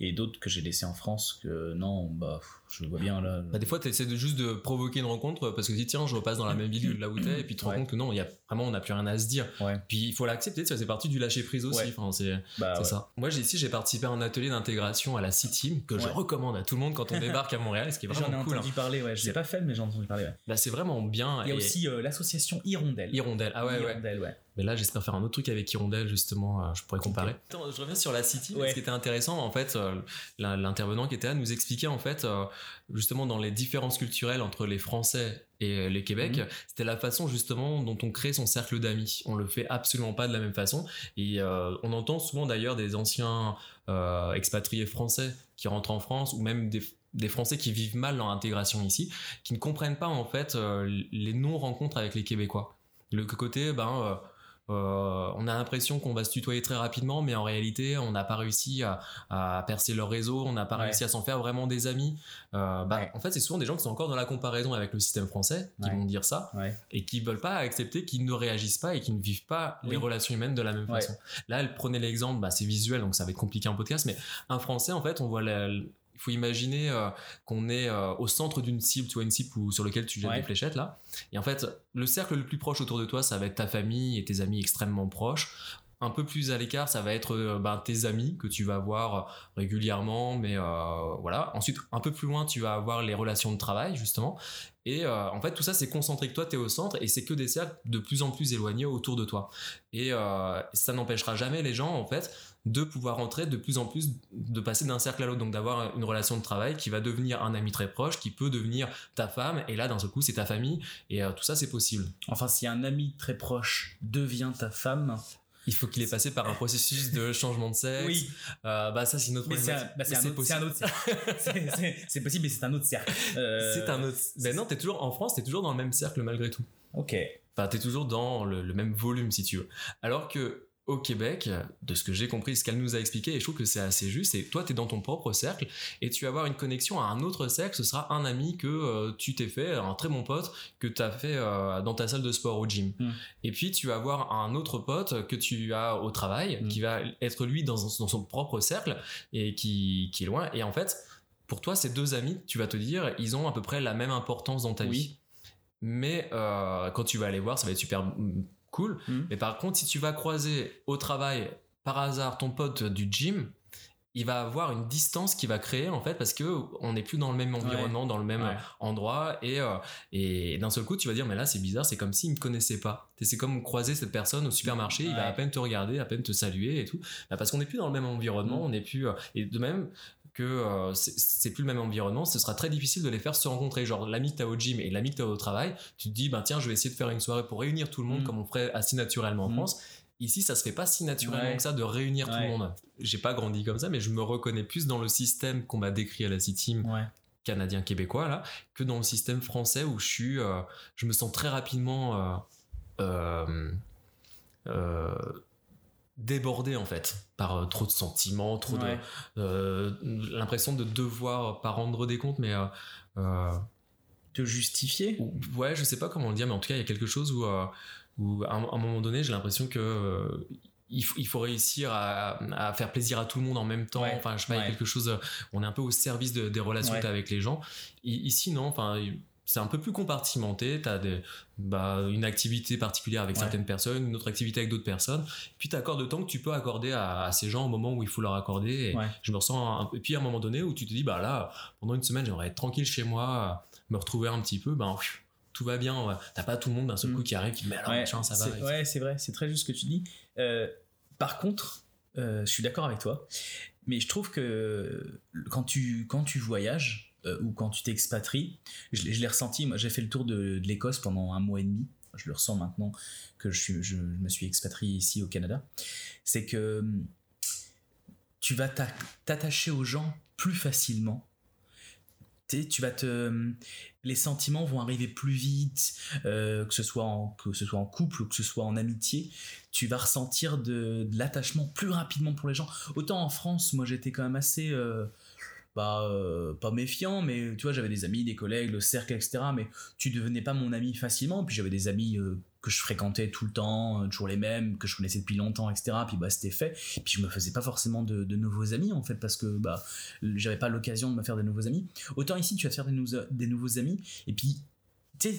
et d'autres que j'ai laissés en France que non, bah, je vois bien là. Bah, des fois, tu essaies de juste de provoquer une rencontre parce que tu dis, tiens, je repasse dans la même ville là où t'es, et puis tu te rends compte que non, il y a vraiment, on n'a plus rien à se dire. Puis il faut l'accepter, ça fait partie du lâcher prise aussi. Enfin, c'est bah, ça. Moi, ici, j'ai participé à un atelier d'intégration à la City que je recommande à tout le monde quand on débarque à Montréal, ce qui est vraiment J'en ai entendu hein. parler, ouais. Je l'ai pas fait, mais j'en ai entendu parler, Bah, c'est vraiment bien. Il y a aussi euh, l'association Hirondelle. Hirondelle, ah ouais, ouais. Mais là, j'espère faire un autre truc avec Hirondelle, justement, euh, je pourrais comparer. Attends, je reviens sur la City. Ce qui était intéressant, en fait, euh, l'intervenant qui était là nous expliquait, en fait, euh, justement, dans les différences culturelles entre les Français et les Québec, mhm. c'était la façon, justement, dont on crée son cercle d'amis. On le fait absolument pas de la même façon. Et on entend souvent, d'ailleurs, des anciens expatriés français qui rentrent en France, ou même des des Français qui vivent mal leur intégration ici, qui ne comprennent pas en fait les non-rencontres avec les Québécois. Le côté, ben, euh, on a l'impression qu'on va se tutoyer très rapidement, mais en réalité, on n'a pas réussi à, percer leur réseau, on n'a pas réussi à s'en faire vraiment des amis. Euh, bah, en fait, c'est souvent des gens qui sont encore dans la comparaison avec le système français qui vont dire ça et qui veulent pas accepter qu'ils ne réagissent pas et qu'ils ne vivent pas les relations humaines de la même façon. Là, elle prenait l'exemple, bah, c'est visuel, donc ça va être compliqué en podcast, mais un Français, en fait, on voit la, il faut imaginer euh, qu'on est euh, au centre d'une cible, tu vois, une cible sur laquelle tu jettes des fléchettes là. Et en fait, le cercle le plus proche autour de toi, ça va être ta famille et tes amis extrêmement proches. Un peu plus à l'écart, ça va être euh, ben, tes amis que tu vas voir régulièrement, mais voilà. Ensuite, un peu plus loin, tu vas avoir les relations de travail, justement. Et en fait, tout ça, c'est concentré que toi, tu es au centre et c'est que des cercles de plus en plus éloignés autour de toi. Et ça n'empêchera jamais les gens, en fait, de pouvoir entrer de plus en plus, de passer d'un cercle à l'autre, donc d'avoir une relation de travail qui va devenir un ami très proche, qui peut devenir ta femme, et là d'un seul coup c'est ta famille, et euh, tout ça c'est possible. Enfin, si un ami très proche devient ta femme, il faut qu'il ait passé par un processus de changement de sexe. Oui. Euh, bah ça c'est une autre. c'est un, bah, autre, cercle. c'est possible, mais c'est un autre cercle. Euh, c'est un autre. Ben non, t'es toujours en France, t'es toujours dans le même cercle malgré tout. Ok. Enfin, t'es toujours dans le, le, même volume si tu veux. Alors que au Québec, de ce que j'ai compris, ce qu'elle nous a expliqué, et je trouve que c'est assez juste, et toi, tu es dans ton propre cercle, et tu vas avoir une connexion à un autre cercle, ce sera un ami que euh, tu t'es fait, un très bon pote, que tu as fait euh, dans ta salle de sport au gym. Hmm. Et puis, tu vas avoir un autre pote que tu as au travail, hmm. qui va être lui dans, son propre cercle, et qui, qui, est loin. Et en fait, pour toi, ces deux amis, tu vas te dire, ils ont à peu près la même importance dans ta vie. Mais euh, quand tu vas aller voir, ça va être super cool. Hmm. Mais par contre, si tu vas croiser au travail par hasard ton pote du gym, il va avoir une distance qui va créer en fait parce que on n'est plus dans le même environnement, dans le même endroit et euh, et d'un seul coup tu vas dire mais là c'est bizarre, c'est comme s'il me connaissait pas. C'est comme croiser cette personne au supermarché, il va à peine te regarder, à peine te saluer et tout. Bah, parce qu'on n'est plus dans le même environnement, hmm. on n'est plus euh, et de même que euh, c'est plus le même environnement, ce sera très difficile de les faire se rencontrer. Genre l'ami que t'as au gym et l'ami que t'as au travail, tu te dis, ben tiens, je vais essayer de faire une soirée pour réunir tout le monde mm. comme on ferait assez naturellement en mm. France. Ici, ça se fait pas si naturellement que ça de réunir tout le monde. J'ai pas grandi comme ça, mais je me reconnais plus dans le système qu'on m'a décrit à la City canadien québécois là que dans le système français où je suis, euh, je me sens très rapidement euh, débordé en fait par euh, trop de sentiments, trop Ouais. de euh, l'impression de devoir pas rendre des comptes, mais euh, euh, Te justifier ou- ouais, je sais pas comment le dire, mais en tout cas, il y a quelque chose où, où à, un, à un moment donné, j'ai l'impression que il, faut, il faut réussir à, à faire plaisir à tout le monde en même temps. Ouais. Enfin, je sais pas, il y a quelque chose. On est un peu au service de- des relations Ouais. que t'as avec les gens. Ici, non. Enfin, c'est un peu plus compartimenté. T'as des, bah, une activité particulière avec Ouais. certaines personnes, une autre activité avec d'autres personnes. Puis t'accordes le temps que tu peux accorder à, à ces gens au moment où il faut leur accorder. Et Ouais. je me ressens. Un, et puis à un moment donné où tu te dis, bah là, pendant une semaine, j'aimerais être tranquille chez moi, me retrouver un petit peu. Ben, tout va bien. ouais. T'as pas tout le monde d'un seul Mm. coup qui arrive qui dit, mais alors, machin, ça va. c'est- Ouais, c'est vrai, c'est très juste ce que tu dis. Euh, par contre, euh, je suis d'accord avec toi, mais je trouve que quand tu, quand tu voyages ou quand tu t'expatries, je, l'ai- ressenti, moi j'ai fait le tour de, l'Écosse pendant un mois et demi, je le ressens maintenant que je, me suis expatrié ici au Canada, c'est que hum, tu vas t'a- t'attacher aux gens plus facilement. Tu vas te les sentiments vont arriver plus vite euh, que ce soit en que ce soit en couple ou que ce soit en amitié. Tu vas ressentir de, de l'attachement plus rapidement pour les gens. Autant en France moi j'étais quand même assez euh, bah, euh, pas méfiant, mais tu vois, j'avais des amis, des collègues, le cercle, etc. Mais tu devenais pas mon ami facilement. Puis j'avais des amis euh, que je fréquentais tout le temps, euh, toujours les mêmes, que je connaissais depuis longtemps, etc. Puis bah, c'était fait. Puis je me faisais pas forcément de, nouveaux amis, en fait, parce que bah, j'avais pas l'occasion de me faire de nouveaux amis. Autant ici, tu vas te faire des, des nouveaux amis, et puis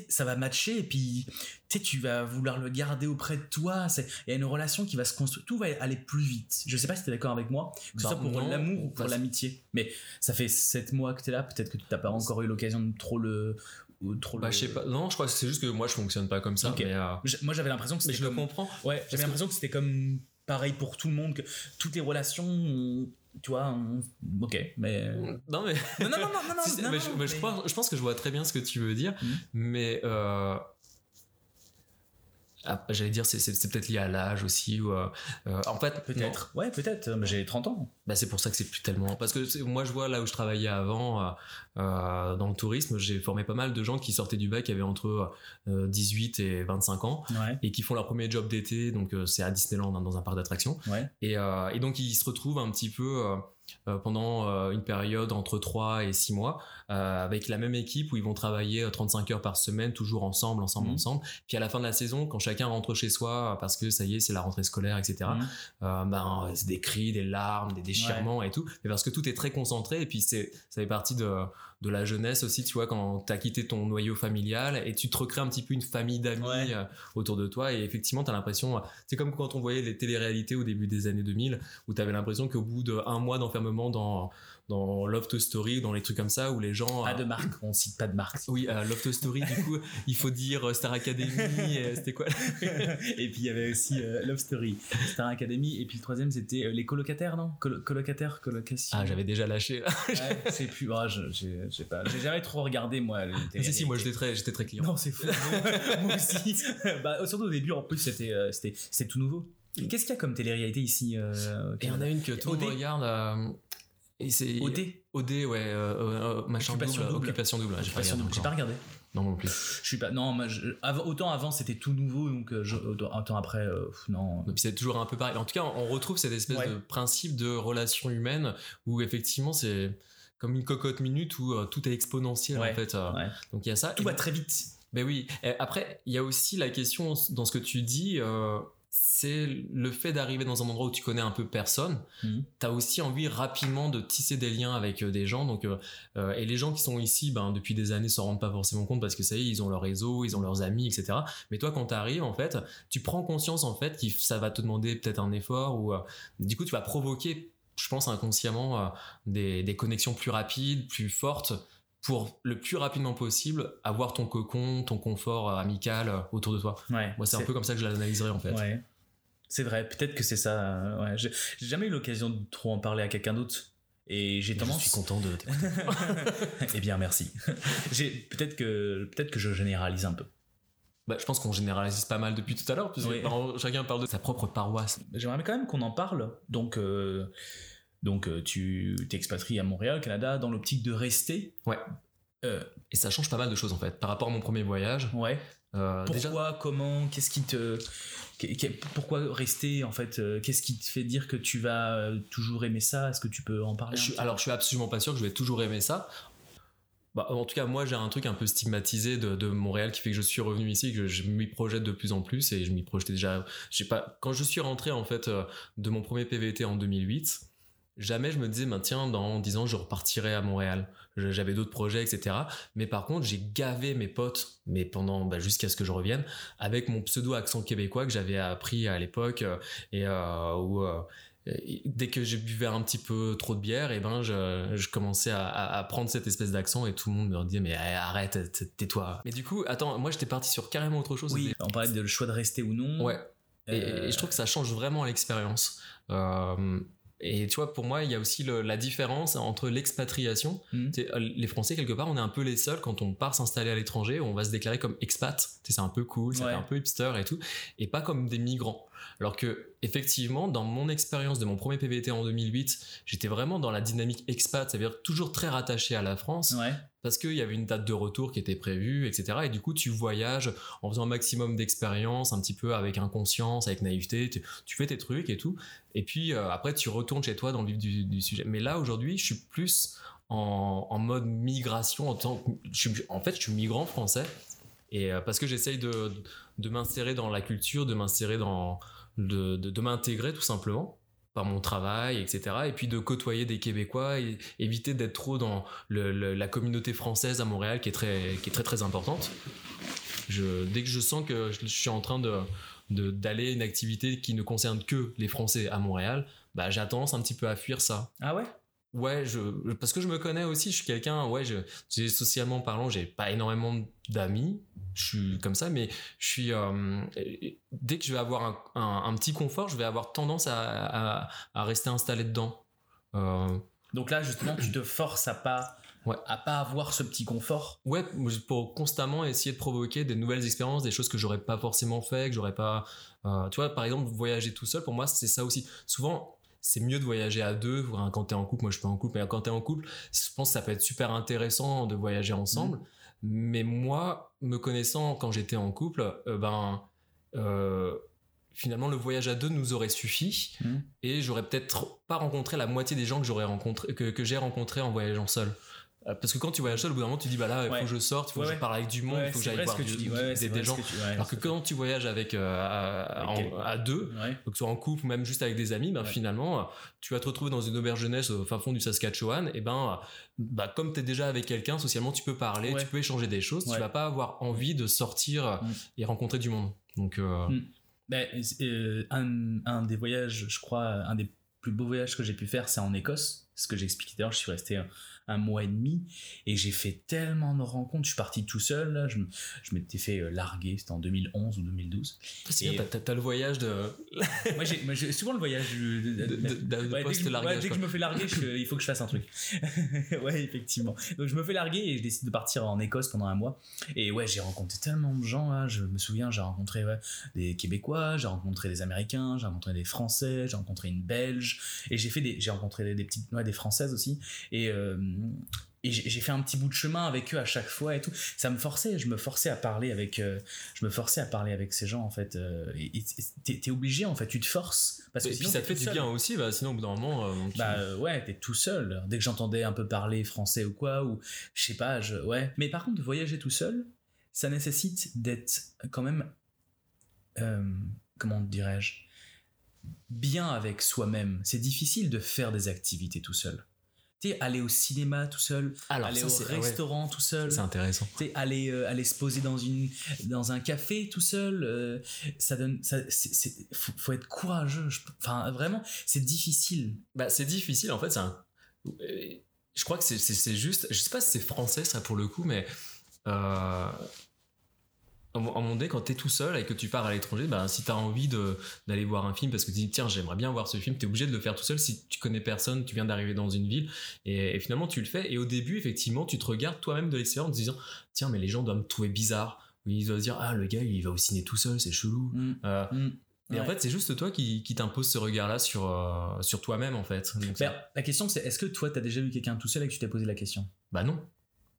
ça va matcher, et puis tu vas vouloir le garder auprès de toi. C'est- Il y a une relation qui va se construire. Tout va aller plus vite. Je sais pas si tu es d'accord avec moi, que ce Bah, soit pour l'amour ou pour l'amitié. Mais ça fait 7 mois que tu es là, peut-être que tu n'as pas encore eu l'occasion de trop le. ou Trop Bah, le... je sais pas. Non, je crois que c'est juste que moi, je fonctionne pas comme ça. Mais, euh, Moi j'avais l'impression que mais c'était je le comprends. Ouais, j'avais que- l'impression que c'était comme pareil pour tout le monde, que toutes les relations. on- Tu vois, on- ok, mais. Non, mais. Non, non, non, non, non, non, non, mais je, mais je mais- pense, je pense que je vois très bien ce que tu veux dire, Mhm. mais euh, j'allais dire c'est, peut-être lié à l'âge aussi ou euh, euh, en fait Peut-être. Ouais, peut-être. mais J'ai 30 ans. Bah, c'est pour ça que c'est plus tellement. Parce que moi, je vois là où je travaillais avant, euh, euh, dans le tourisme, j'ai formé pas mal de gens qui sortaient du bac, qui avaient entre euh, 18 et 25 ans, Ouais. et qui font leur premier job d'été, donc euh, c'est à Disneyland, hein, dans un parc d'attractions. Ouais. Et, euh, et donc, ils se retrouvent un petit peu euh, euh, pendant euh, une période entre 3 et 6 mois, euh, avec la même équipe où ils vont travailler euh, 35 heures par semaine, toujours ensemble, ensemble, Mhm. ensemble. Puis à la fin de la saison, quand chacun rentre chez soi, parce que ça y est, c'est la rentrée scolaire, etc., euh, ben, c'est des cris, des larmes, des déchirements et tout. Mais parce que tout est très concentré et puis c'est, ça fait partie de, de la jeunesse aussi, tu vois, quand t'as quitté ton noyau familial et tu te recrées un petit peu une famille d'amis Ouais. euh, autour de toi et effectivement t'as l'impression, euh, c'est comme quand on voyait les téléréalités au début des années 2000 où t'avais l'impression qu'au bout d'un mois d'enfermement dans, dans Love to Story, dans les trucs comme ça où les gens... Pas euh, de marque, on cite pas de marque. oui, euh, Love to Story, du coup, il faut dire euh, Star Academy, c'était quoi et puis il y avait aussi euh, Love Story, Star Academy, et puis le troisième c'était euh, les colocataires, non? Colo- Colocataires, colocation. Ah, j'avais déjà lâché. Ouais, c'est plus. ah, je, j'ai pas. J'ai jamais trop regardé moi. les Ah, si, si, moi j'étais très, j'étais très client. Non, c'est fou. moi aussi. bah, surtout au début, en plus, c'était, euh, tout nouveau. Qu'est-ce qu'il y a comme télé-réalité ici euh, Et il y en a une que tout le monde regarde. euh, et c'est OD OD, ouais, euh, euh, machin Occupation double, double. occupation double. ouais, J'ai pas regardé pas. Non, non plus. Je suis pas. Non, moi, je- avant- autant avant c'était tout nouveau, donc euh, je, autant, après, euh, non. Et puis c'est toujours un peu pareil. En tout cas, on retrouve cette espèce Ouais. de principe de relation humaine où effectivement c'est comme une cocotte minute où euh, tout est exponentiel Ouais, en fait. euh. Donc il y a ça. Tout Et- va très vite. Ben oui. Et après, il y a aussi la question dans ce que tu dis. euh, c'est le fait d'arriver dans un endroit où tu connais un peu personne. Mhm. Tu as aussi envie rapidement de tisser des liens avec euh, des gens. Donc, euh, euh, et les gens qui sont ici ben, depuis des années s'en rendent pas forcément compte parce que ça y est, ils ont leur réseau, ils ont leurs amis, etc. Mais toi, quand tu arrives, en fait, tu prends conscience en fait que ça va te demander peut-être un effort ou euh, du coup, tu vas provoquer, je pense inconsciemment, euh, des, des connexions plus rapides, plus fortes pour le plus rapidement possible avoir ton cocon, ton confort euh, amical euh, autour de toi. Ouais. Moi, c'est un peu comme ça que je l'analyserais en fait. Ouais. C'est vrai, peut-être que c'est ça. euh, ouais. J'ai jamais eu l'occasion de trop en parler à quelqu'un d'autre. Et j'ai Je tendance. suis content de eh bien, merci. J'ai peut-être que peut-être que je généralise un peu. Bah, je pense qu'on généralise pas mal depuis tout à l'heure, puisque Oui. chacun parle de sa propre paroisse. J'aimerais quand même qu'on en parle. Donc, euh, donc euh, tu t'expatries à Montréal, Canada, dans l'optique de rester. Ouais. Euh, Et ça change pas mal de choses en fait. Par rapport à mon premier voyage, ouais. euh, Pourquoi déjà, Comment Qu'est-ce qui te pourquoi rester en fait Qu'est-ce qui te fait dire que tu vas toujours aimer ça? Est-ce que tu peux en parler Alors, je suis absolument pas sûr que je vais toujours aimer ça. Bah, en tout cas, moi, j'ai un truc un peu stigmatisé de, Montréal qui fait que je suis revenu ici, que je m'y projette de plus en plus et je m'y projetais déjà. J'ai pas quand je suis rentré en fait de mon premier PVT en 2008 jamais je me disais, ben, tiens, dans 10 ans, je repartirai à Montréal. J'avais d'autres projets, etc. Mais par contre, j'ai gavé mes potes, mais pendant, ben, jusqu'à ce que je revienne, avec mon pseudo accent québécois que j'avais appris à l'époque euh, et euh, où, euh, dès que j'ai buvais un petit peu trop de bière, et ben je, commençais à, prendre cette espèce d'accent et tout le monde me disait mais eh, arrête, tais-toi. Mais du coup, attends, moi j'étais parti sur carrément autre chose. Oui, on parlait de le choix de rester ou non. Ouais. Et, je trouve que ça change vraiment l'expérience. Et tu vois, pour moi, il y a aussi la différence entre l'expatriation. Hmm. Euh, les Français, quelque part, on est un peu les seuls quand on part s'installer à l'étranger, on va se déclarer comme expat. C'est un peu cool, c'est un peu hipster et tout, et pas comme des migrants. Alors que, effectivement, dans mon expérience de mon premier PVT en 2008, j'étais vraiment dans la dynamique expat, c'est-à-dire toujours très rattaché à la France. Parce qu'il y avait une date de retour qui était prévue, etc. Et du coup, tu voyages en faisant un maximum d'expérience, un petit peu avec inconscience, avec naïveté, tu, fais tes trucs et tout. Et puis, euh, après, tu retournes chez toi dans le vif du, sujet. Mais là, aujourd'hui, je suis plus en, mode migration. En, tant en fait, je suis migrant français. Et euh, parce que j'essaye de, m'insérer dans la culture, de m'insérer dans, de, m'intégrer tout simplement par mon travail, etc. Et puis de côtoyer des Québécois et éviter d'être trop dans la communauté française à Montréal qui est très, qui est très, très importante. Je, dès que je sens que je, suis en train de, d'aller une activité qui ne concerne que les Français à Montréal, bah, j'ai tendance un petit peu à fuir ça. Ah ouais? Ouais, je, parce que je me connais aussi, je suis quelqu'un, ouais, je, socialement parlant, j'ai pas énormément d'amis, je suis comme ça, mais je suis, euh, dès que je vais avoir un, un, petit confort, je vais avoir tendance à, à, rester installé dedans. Euh, Donc là, justement, tu te forces à pas, ouais. à pas avoir ce petit confort? Ouais, pour constamment essayer de provoquer des nouvelles expériences, des choses que j'aurais pas forcément fait, que j'aurais pas, euh, tu vois, par exemple, voyager tout seul, pour moi, c'est ça aussi. Souvent, c'est mieux de voyager à deux. Quand t'es en couple, moi je suis pas en couple, mais quand t'es en couple, je pense que ça peut être super intéressant de voyager ensemble. Mm. Mais moi, me connaissant quand j'étais en couple, euh, ben euh, finalement le voyage à deux nous aurait suffi mm. et j'aurais peut-être pas rencontré la moitié des gens que j'aurais rencontré que, que j'ai rencontrés en voyageant seul. Euh, parce que quand tu voyages seul, au bout d'un moment, tu dis, bah là, il faut que je sorte, il faut que je parle avec du monde, il faut que j'aille voir des, gens. Alors que quand tu voyages avec, euh, à, deux, que ce soit en couple ou même juste avec des amis, ben finalement, tu vas te retrouver dans une auberge jeunesse au fin fond du Saskatchewan, et ben, bah, comme tu es déjà avec quelqu'un, socialement, tu peux parler, tu peux échanger des choses, tu vas pas avoir envie de sortir mm. et rencontrer du monde. Donc, euh... Mm. Ben, un, un des voyages, je crois, un des plus beaux voyages que j'ai pu faire, c'est en Écosse. Ce que j'expliquais d'ailleurs, je suis resté un mois et demi et j'ai fait tellement de rencontres. Je suis parti tout seul, là. Je, je m'étais fait euh, larguer, c'était en 2011 ou 2012. C'est bien, t'as, le voyage de. moi, j'ai, souvent le voyage de. de, dès, que, je me fais larguer, il faut que je fasse un truc. ouais, effectivement. Donc je me fais larguer et je décide de partir en Écosse pendant un mois. Et ouais, j'ai rencontré tellement de gens, là. Je me souviens, j'ai rencontré des Québécois, j'ai rencontré des Américains, j'ai rencontré des Français, j'ai rencontré une Belge et j'ai fait des, j'ai rencontré des, petites, ouais, des Françaises aussi. Et, euh, et j'ai fait un petit bout de chemin avec eux à chaque fois et tout. Ça me forçait je me forçais à parler avec euh, je me forçais à parler avec ces gens en fait euh, et t'es obligé en fait tu te forces. Parce que et puis ça te fait du bien aussi bah sinon au bout d'un moment euh, bah ouais t'es tout seul. Dès que j'entendais un peu parler français ou quoi ou je sais pas je ouais. Mais par contre voyager tout seul ça nécessite d'être quand même comment dirais-je bien avec soi-même. C'est difficile de faire des activités tout seul aller au cinéma tout seul, aller au restaurant tout seul. C'est intéressant. aller, euh, aller se poser dans, une, dans un café tout seul. Euh, ça donne. Ça, faut, être courageux. Enfin, vraiment, c'est difficile. Bah, c'est difficile. En fait, c'est un. Euh, je crois que c'est juste. Je sais pas si c'est français, ça, pour le coup, mais à un moment donné, quand t'es tout seul et que tu pars à l'étranger, bah, si t'as envie d'aller voir un film parce que tu dis, tiens, j'aimerais bien voir ce film, t'es obligé de le faire tout seul si tu connais personne, tu viens d'arriver dans une ville et, finalement tu le fais. Et au début, effectivement, tu te regardes toi-même de l'extérieur en te disant, tiens, mais les gens doivent me trouver bizarre. Ou ils doivent se dire, ah, le gars, il va au ciné tout seul, c'est chelou. Mm. Euh, mm. Et en fait, c'est juste toi qui, qui t'impose ce regard-là sur, euh, sur toi-même, en fait. Ben, la question, c'est est-ce que toi, t'as déjà vu quelqu'un tout seul et que tu t'es posé la question? Bah non.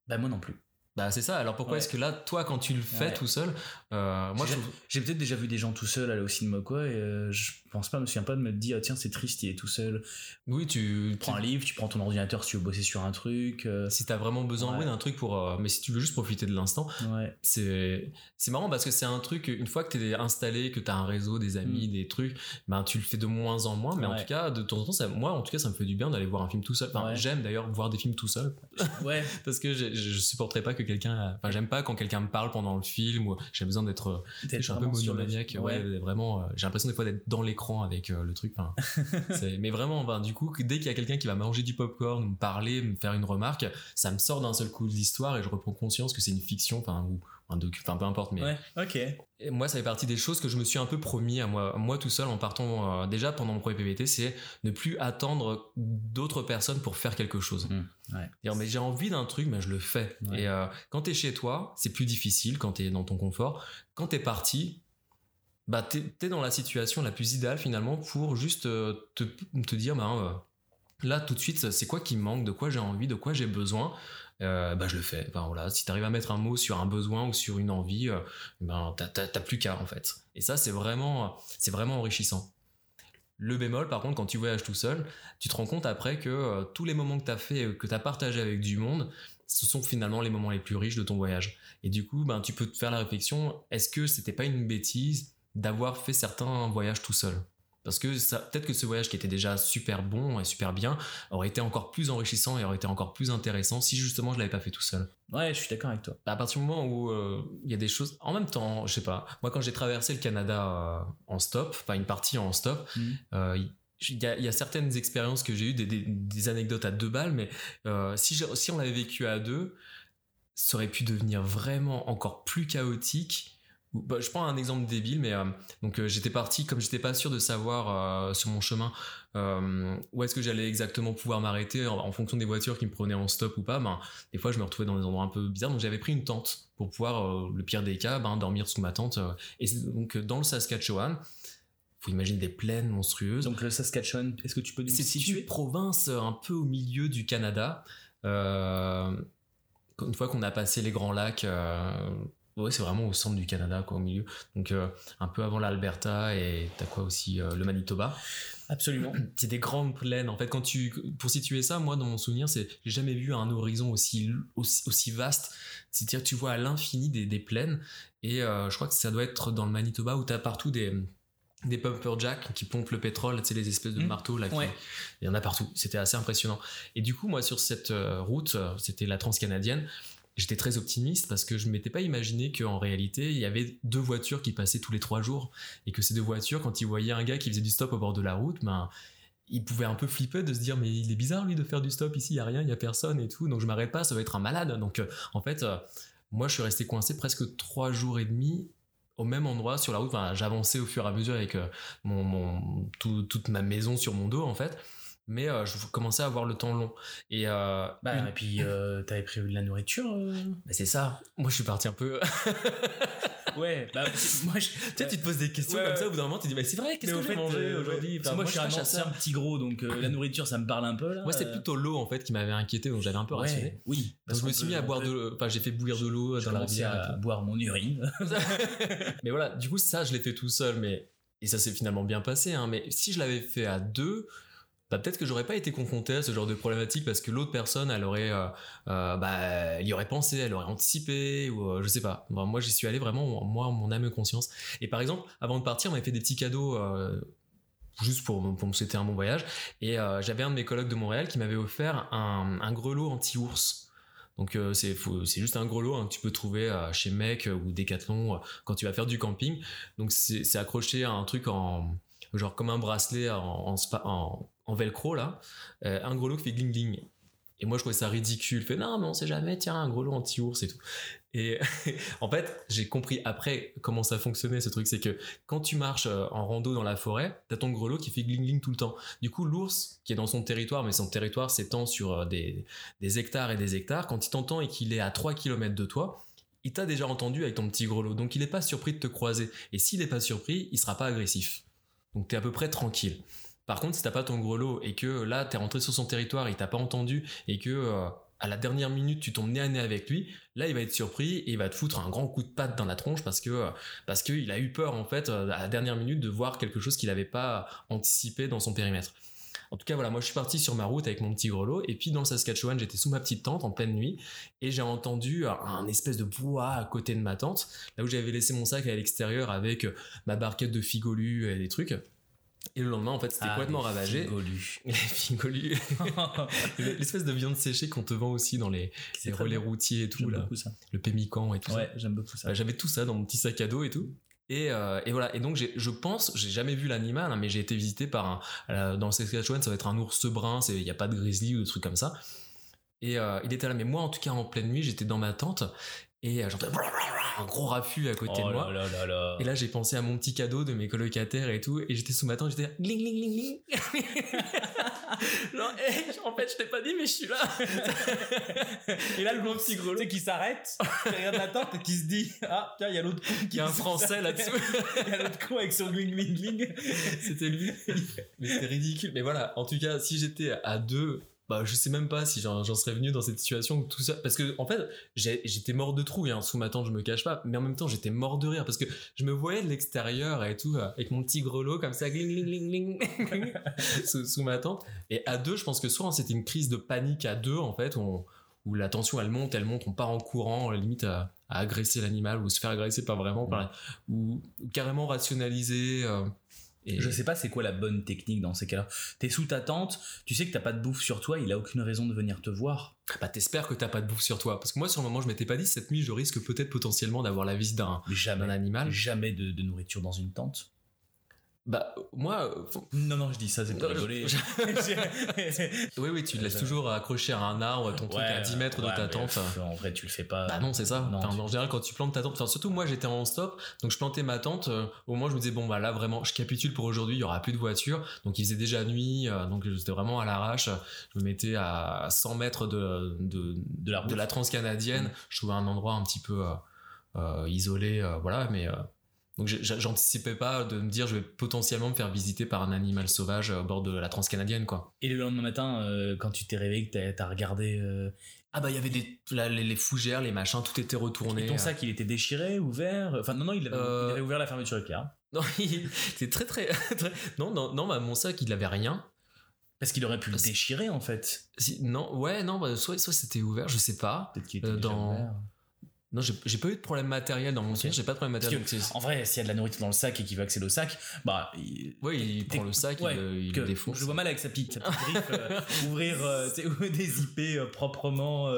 Bah moi non plus. Bah c'est ça. Alors pourquoi Ouais. est-ce que là, toi, quand tu le fais Ouais. tout seul, euh, moi J'ai- peut-être déjà vu des gens tout seuls aller au cinéma quoi, et euh, je pense pas, je me souviens pas de me dire, ah, tiens, c'est triste, il est tout seul. oui, tu prends un livre, tu prends ton ordinateur si tu veux bosser sur un truc. euh, si t'as vraiment besoin Ouais. d'un truc pour, euh, mais si tu veux juste profiter de l'instant, ouais. c'est marrant parce que c'est un truc une fois que t'es installé, que t'as un réseau, des amis, des trucs, ben tu le fais de moins en moins. Mais en Mm. Tout cas, de temps en temps, ça, moi en tout cas, ça me fait du bien d'aller voir un film tout seul. Enfin, j'aime d'ailleurs voir des films tout seul Ouais. parce que je, supporterais pas que quelqu'un, enfin j'aime pas quand quelqu'un me parle pendant le film ou j'ai besoin d'être je suis un peu monomaniaque ouais, vraiment euh, j'ai l'impression des fois d'être dans l'écran avec euh, le truc enfin, mais vraiment ben, du coup dès qu'il y a quelqu'un qui va manger du popcorn me parler me faire une remarque ça me sort d'un seul coup de l'histoire et je reprends conscience que c'est une fiction enfin ou un docu enfin peu importe mais Ouais, ok. et moi ça fait partie des choses que je me suis un peu promis à moi moi tout seul en partant euh, déjà pendant mon premier PVT c'est ne plus attendre d'autres personnes pour faire quelque chose Mmh, ouais. Dire, mais j'ai envie d'un truc, mais je le fais. Ouais. Et euh, quand t'es chez toi, c'est plus difficile quand t'es dans ton confort. Quand t'es parti, bah t'es t'es dans la situation la plus idéale finalement pour juste euh, te, dire, bah, euh, là tout de suite, c'est quoi qui me manque, de quoi j'ai envie, de quoi j'ai besoin. Euh, bah je le fais. Voilà, si t'arrives à mettre un mot sur un besoin ou sur une envie, euh, ben t'as- plus qu'à en fait. Et ça c'est vraiment, vraiment enrichissant. Le bémol, par contre, quand tu voyages tout seul, tu te rends compte après que tous les moments que tu as fait, que tu as partagé avec du monde, ce sont finalement les moments les plus riches de ton voyage. Et du coup, ben, tu peux te faire la réflexion, est-ce que c'était pas une bêtise d'avoir fait certains voyages tout seul Parce que peut-être que ce voyage qui était déjà super bon et super bien aurait été encore plus enrichissant et aurait été encore plus intéressant si justement je l'avais pas fait tout seul. Ouais, je suis d'accord avec toi. À partir du moment où euh, il y a des choses, en même temps, je sais pas, moi quand j'ai traversé le Canada euh, en stop, enfin une partie en stop, Mhm. euh, il y, a, il y a certaines expériences que j'ai eues, des, des- des anecdotes à deux balles, mais si, si on l'avait vécu à deux, ça aurait pu devenir vraiment encore plus chaotique. Bah, je prends un exemple débile, mais euh, donc euh, j'étais parti comme j'étais pas sûr de savoir euh, sur mon chemin où est-ce que j'allais exactement pouvoir m'arrêter en, en fonction des voitures qui me prenaient en stop ou pas. Ben, des fois, je me retrouvais dans des endroits un peu bizarres, donc j'avais pris une tente pour pouvoir, le pire des cas, ben, dormir sous ma tente. et c'est donc dans le Saskatchewan, faut imaginer des plaines monstrueuses. Donc le Saskatchewan, est-ce que tu peux nous C'est situer? une province un peu au milieu du Canada. Une fois qu'on a passé les grands lacs, ouais, c'est vraiment au centre du Canada, quoi, au milieu. Donc euh, un peu avant l'Alberta et t'as quoi aussi euh, le Manitoba. Absolument. C'est des grandes plaines. En fait, quand tu, pour situer ça, moi, dans mon souvenir, c'est, j'ai jamais vu un horizon aussi, aussi, aussi vaste. C'est-à-dire, tu vois à l'infini des, des plaines. Et euh, je crois que ça doit être dans le Manitoba où t'as partout des, des pumper jacks qui pompent le pétrole, tu sais, les espèces de Mmh. marteaux là. qui- Ouais. Il y en a partout. C'était assez impressionnant. Et du coup, moi, sur cette route, c'était la transcanadienne. J'étais très optimiste parce que je m'étais pas imaginé qu'en réalité, il y avait deux voitures qui passaient tous les trois jours et que ces deux voitures, quand ils voyaient un gars qui faisait du stop au bord de la route, ben, ils pouvaient un peu flipper de se dire mais il est bizarre lui de faire du stop ici, il y a rien, il y a personne et tout, donc je m'arrête pas, ça va être un malade. Donc euh, en fait, euh, moi je suis resté coincé presque trois jours et demi au même endroit sur la route. J'avançais au fur et à mesure avec euh, toute ma maison sur mon dos en fait. Mais euh, je commençais à avoir le temps long. Et, euh, Bah, une- et puis, euh, t'avais prévu de la nourriture euh bah, c'est ça. Moi, je suis parti un peu. Ouais, bah, moi, je. tu sais, tu te poses des questions Ouais, comme ça, au bout d'un moment, tu te dis, bah, c'est vrai, qu'est-ce que j'ai mangé aujourd'hui? que Enfin, moi, je suis un ancien chasseur. petit gros, donc la nourriture, ça me parle un peu là. Moi, c'est plutôt l'eau, en fait, qui m'avait inquiété, donc j'avais un peu rassuré. Ouais, oui. Donc, parce je me suis mis à boire de l'eau. Enfin, j'ai fait bouillir de l'eau dans la rivière. à boire mon urine. mais voilà, du coup, ça, je l'ai fait tout seul, mais. Et ça s'est finalement bien passé, hein. Mais si je l'avais fait à deux, bah, peut-être que j'aurais pas été confronté à ce genre de problématique parce que l'autre personne, elle aurait, euh, euh, bah, elle y aurait pensé, elle aurait anticipé, ou euh, je sais pas. Bon, moi, j'y suis allé vraiment, moi, mon âme et conscience. Et par exemple, avant de partir, on m'avait fait des petits cadeaux, euh, juste pour, pour me souhaiter un bon voyage. Et j'avais un de mes collègues de Montréal qui m'avait offert un, un grelot anti-ours. Donc euh, c'est juste un grelot hein, que tu peux trouver chez Mec ou Decathlon quand tu vas faire du camping. Donc c'est accroché à un truc en genre comme un bracelet en, velcro là, Euh, un grelot qui fait gling gling. Et moi je trouvais ça ridicule. Je fais non mais on sait jamais, tiens un grelot anti-ours et tout. Et en fait j'ai compris après comment ça fonctionnait ce truc, c'est que quand tu marches euh, en rando dans la forêt, t'as ton grelot qui fait gling gling tout le temps. Du coup l'ours qui est dans son territoire, mais son territoire s'étend sur euh, des, des hectares et des hectares, quand il t'entend et qu'il est à 3 km de toi, il t'a déjà entendu avec ton petit grelot, donc il n'est pas surpris de te croiser. Et s'il n'est pas surpris, il sera pas agressif. Donc t'es à peu près tranquille. Par contre, si t'as pas ton grelot et que là t'es rentré sur son territoire, il t'a pas entendu et que euh, à la dernière minute tu tombes nez à nez avec lui, là il va être surpris et il va te foutre un grand coup de patte dans la tronche parce que parce qu'il a eu peur en fait à la dernière minute de voir quelque chose qu'il n'avait pas anticipé dans son périmètre. En tout cas, voilà, moi je suis parti sur ma route avec mon petit grelot, et puis dans le Saskatchewan, j'étais sous ma petite tente en pleine nuit, et j'ai entendu un espèce de bois à côté de ma tente, là où j'avais laissé mon sac à l'extérieur avec ma barquette de figolus et des trucs. Et le lendemain, en fait, c'était Ah, complètement les ravagé. figolus. Les figolus. L'espèce de viande séchée qu'on te vend aussi dans les, relais bon. routiers et tout, J'aime là. beaucoup ça. Le pémican et tout ça. Ouais, j'aime beaucoup ça. Bah, J'avais tout ça dans mon petit sac à dos et tout. Et, euh, et voilà. Et donc, je pense, j'ai jamais vu l'animal, hein, mais j'ai été visité par un. dans le Saskatchewan, ça va être un ours brun. Il n'y a pas de grizzly ou de trucs comme ça. Et euh, il était là. Mais moi, en tout cas, en pleine nuit, j'étais dans ma tente et euh, j'entendais un gros raffut à côté oh de moi. là là là là. Et là, j'ai pensé à mon petit cadeau de mes colocataires et tout, et j'étais sous ma tente, j'étais là, ling ling ling ling. Genre, hey, en fait, je t'ai pas dit, mais je suis là. Et là, le gros petit grelot, tu sais, qui s'arrête, qui regarde la tente et qui se dit Ah, tiens, il y a l'autre con qui Il y a un Français là-dessous. Il y a l'autre con avec son gling gling gling. C'était lui. Mais c'était ridicule. Mais voilà, en tout cas, si j'étais à deux, bah, je sais même pas si j'en serais venu dans cette situation, tout ça. Parce que, en fait, j'étais mort de trouille, hein. sous ma tente, je me cache pas. Mais en même temps, j'étais mort de rire parce que je me voyais de l'extérieur et tout, euh, avec mon petit grelot comme ça, gling, gling, gling, gling, sous, sous ma tente. Et à deux, je pense que soit c'était une crise de panique à deux, en fait, où, on- où la tension elle monte, elle monte, on part en courant, limite à, à agresser l'animal ou se faire agresser pas vraiment, par- ou, ou carrément rationaliser. euh, et- Je sais pas c'est quoi la bonne technique dans ces cas-là. T'es sous ta tente, tu sais que t'as pas de bouffe sur toi, il a aucune raison de venir te voir. bah t'espères que t'as pas de bouffe sur toi. Parce que moi, sur le moment, je m'étais pas dit, cette nuit, je risque peut-être potentiellement d'avoir la visite d'un animal. Jamais de, de nourriture dans une tente. Bah, moi, euh, faut- Non, non, je dis ça, c'est pour rigoler. oui, oui, tu te laisses toujours accrocher à un arbre, ton truc à 10 mètres de ta tente. En vrai, tu le fais pas. Bah non, c'est ça. Non, Enfin, tu- En général, quand tu plantes ta tente, enfin, surtout moi, j'étais en stop, donc je plantais ma tente. euh, au moins, je me disais, bon, bah là, vraiment, je capitule pour aujourd'hui, il y aura plus de voitures. Donc, il faisait déjà nuit, euh, donc j'étais vraiment à l'arrache. Je me mettais à 100 mètres de, de, De la route. de la transcanadienne. Je trouvais un endroit un petit peu euh, euh, isolé, euh, voilà, mais euh, donc j'anticipais pas de me dire je vais potentiellement me faire visiter par un animal sauvage euh, au bord de la transcanadienne, quoi. Et le lendemain matin, euh, quand tu t'es réveillé, que t'as- regardé. euh, Ah bah il y avait des les, les fougères, les machins, tout était retourné. et ton sac, il était déchiré, ouvert? Enfin, non, non, il avait, Euh, il avait ouvert la fermeture éclair. Non, il- c'est très très, très- non non non bah, mon sac il avait rien. Parce qu'il aurait pu le déchirer, en fait. Si- non ouais non bah, soit soit c'était ouvert, je sais pas. Peut-être qu'il était déjà dans- ouvert. Non j'ai pas eu de problème matériel dans mon sac, j'ai pas de problème matériel. que, en vrai, s'il y a de la nourriture dans le sac et qu'il veut accéder au sac, bah. Il, Ouais, il prend le sac, il le- il le défonce. Je vois mal avec sa petite, sa petite griffe, euh, ouvrir euh, sais, des IP euh, proprement.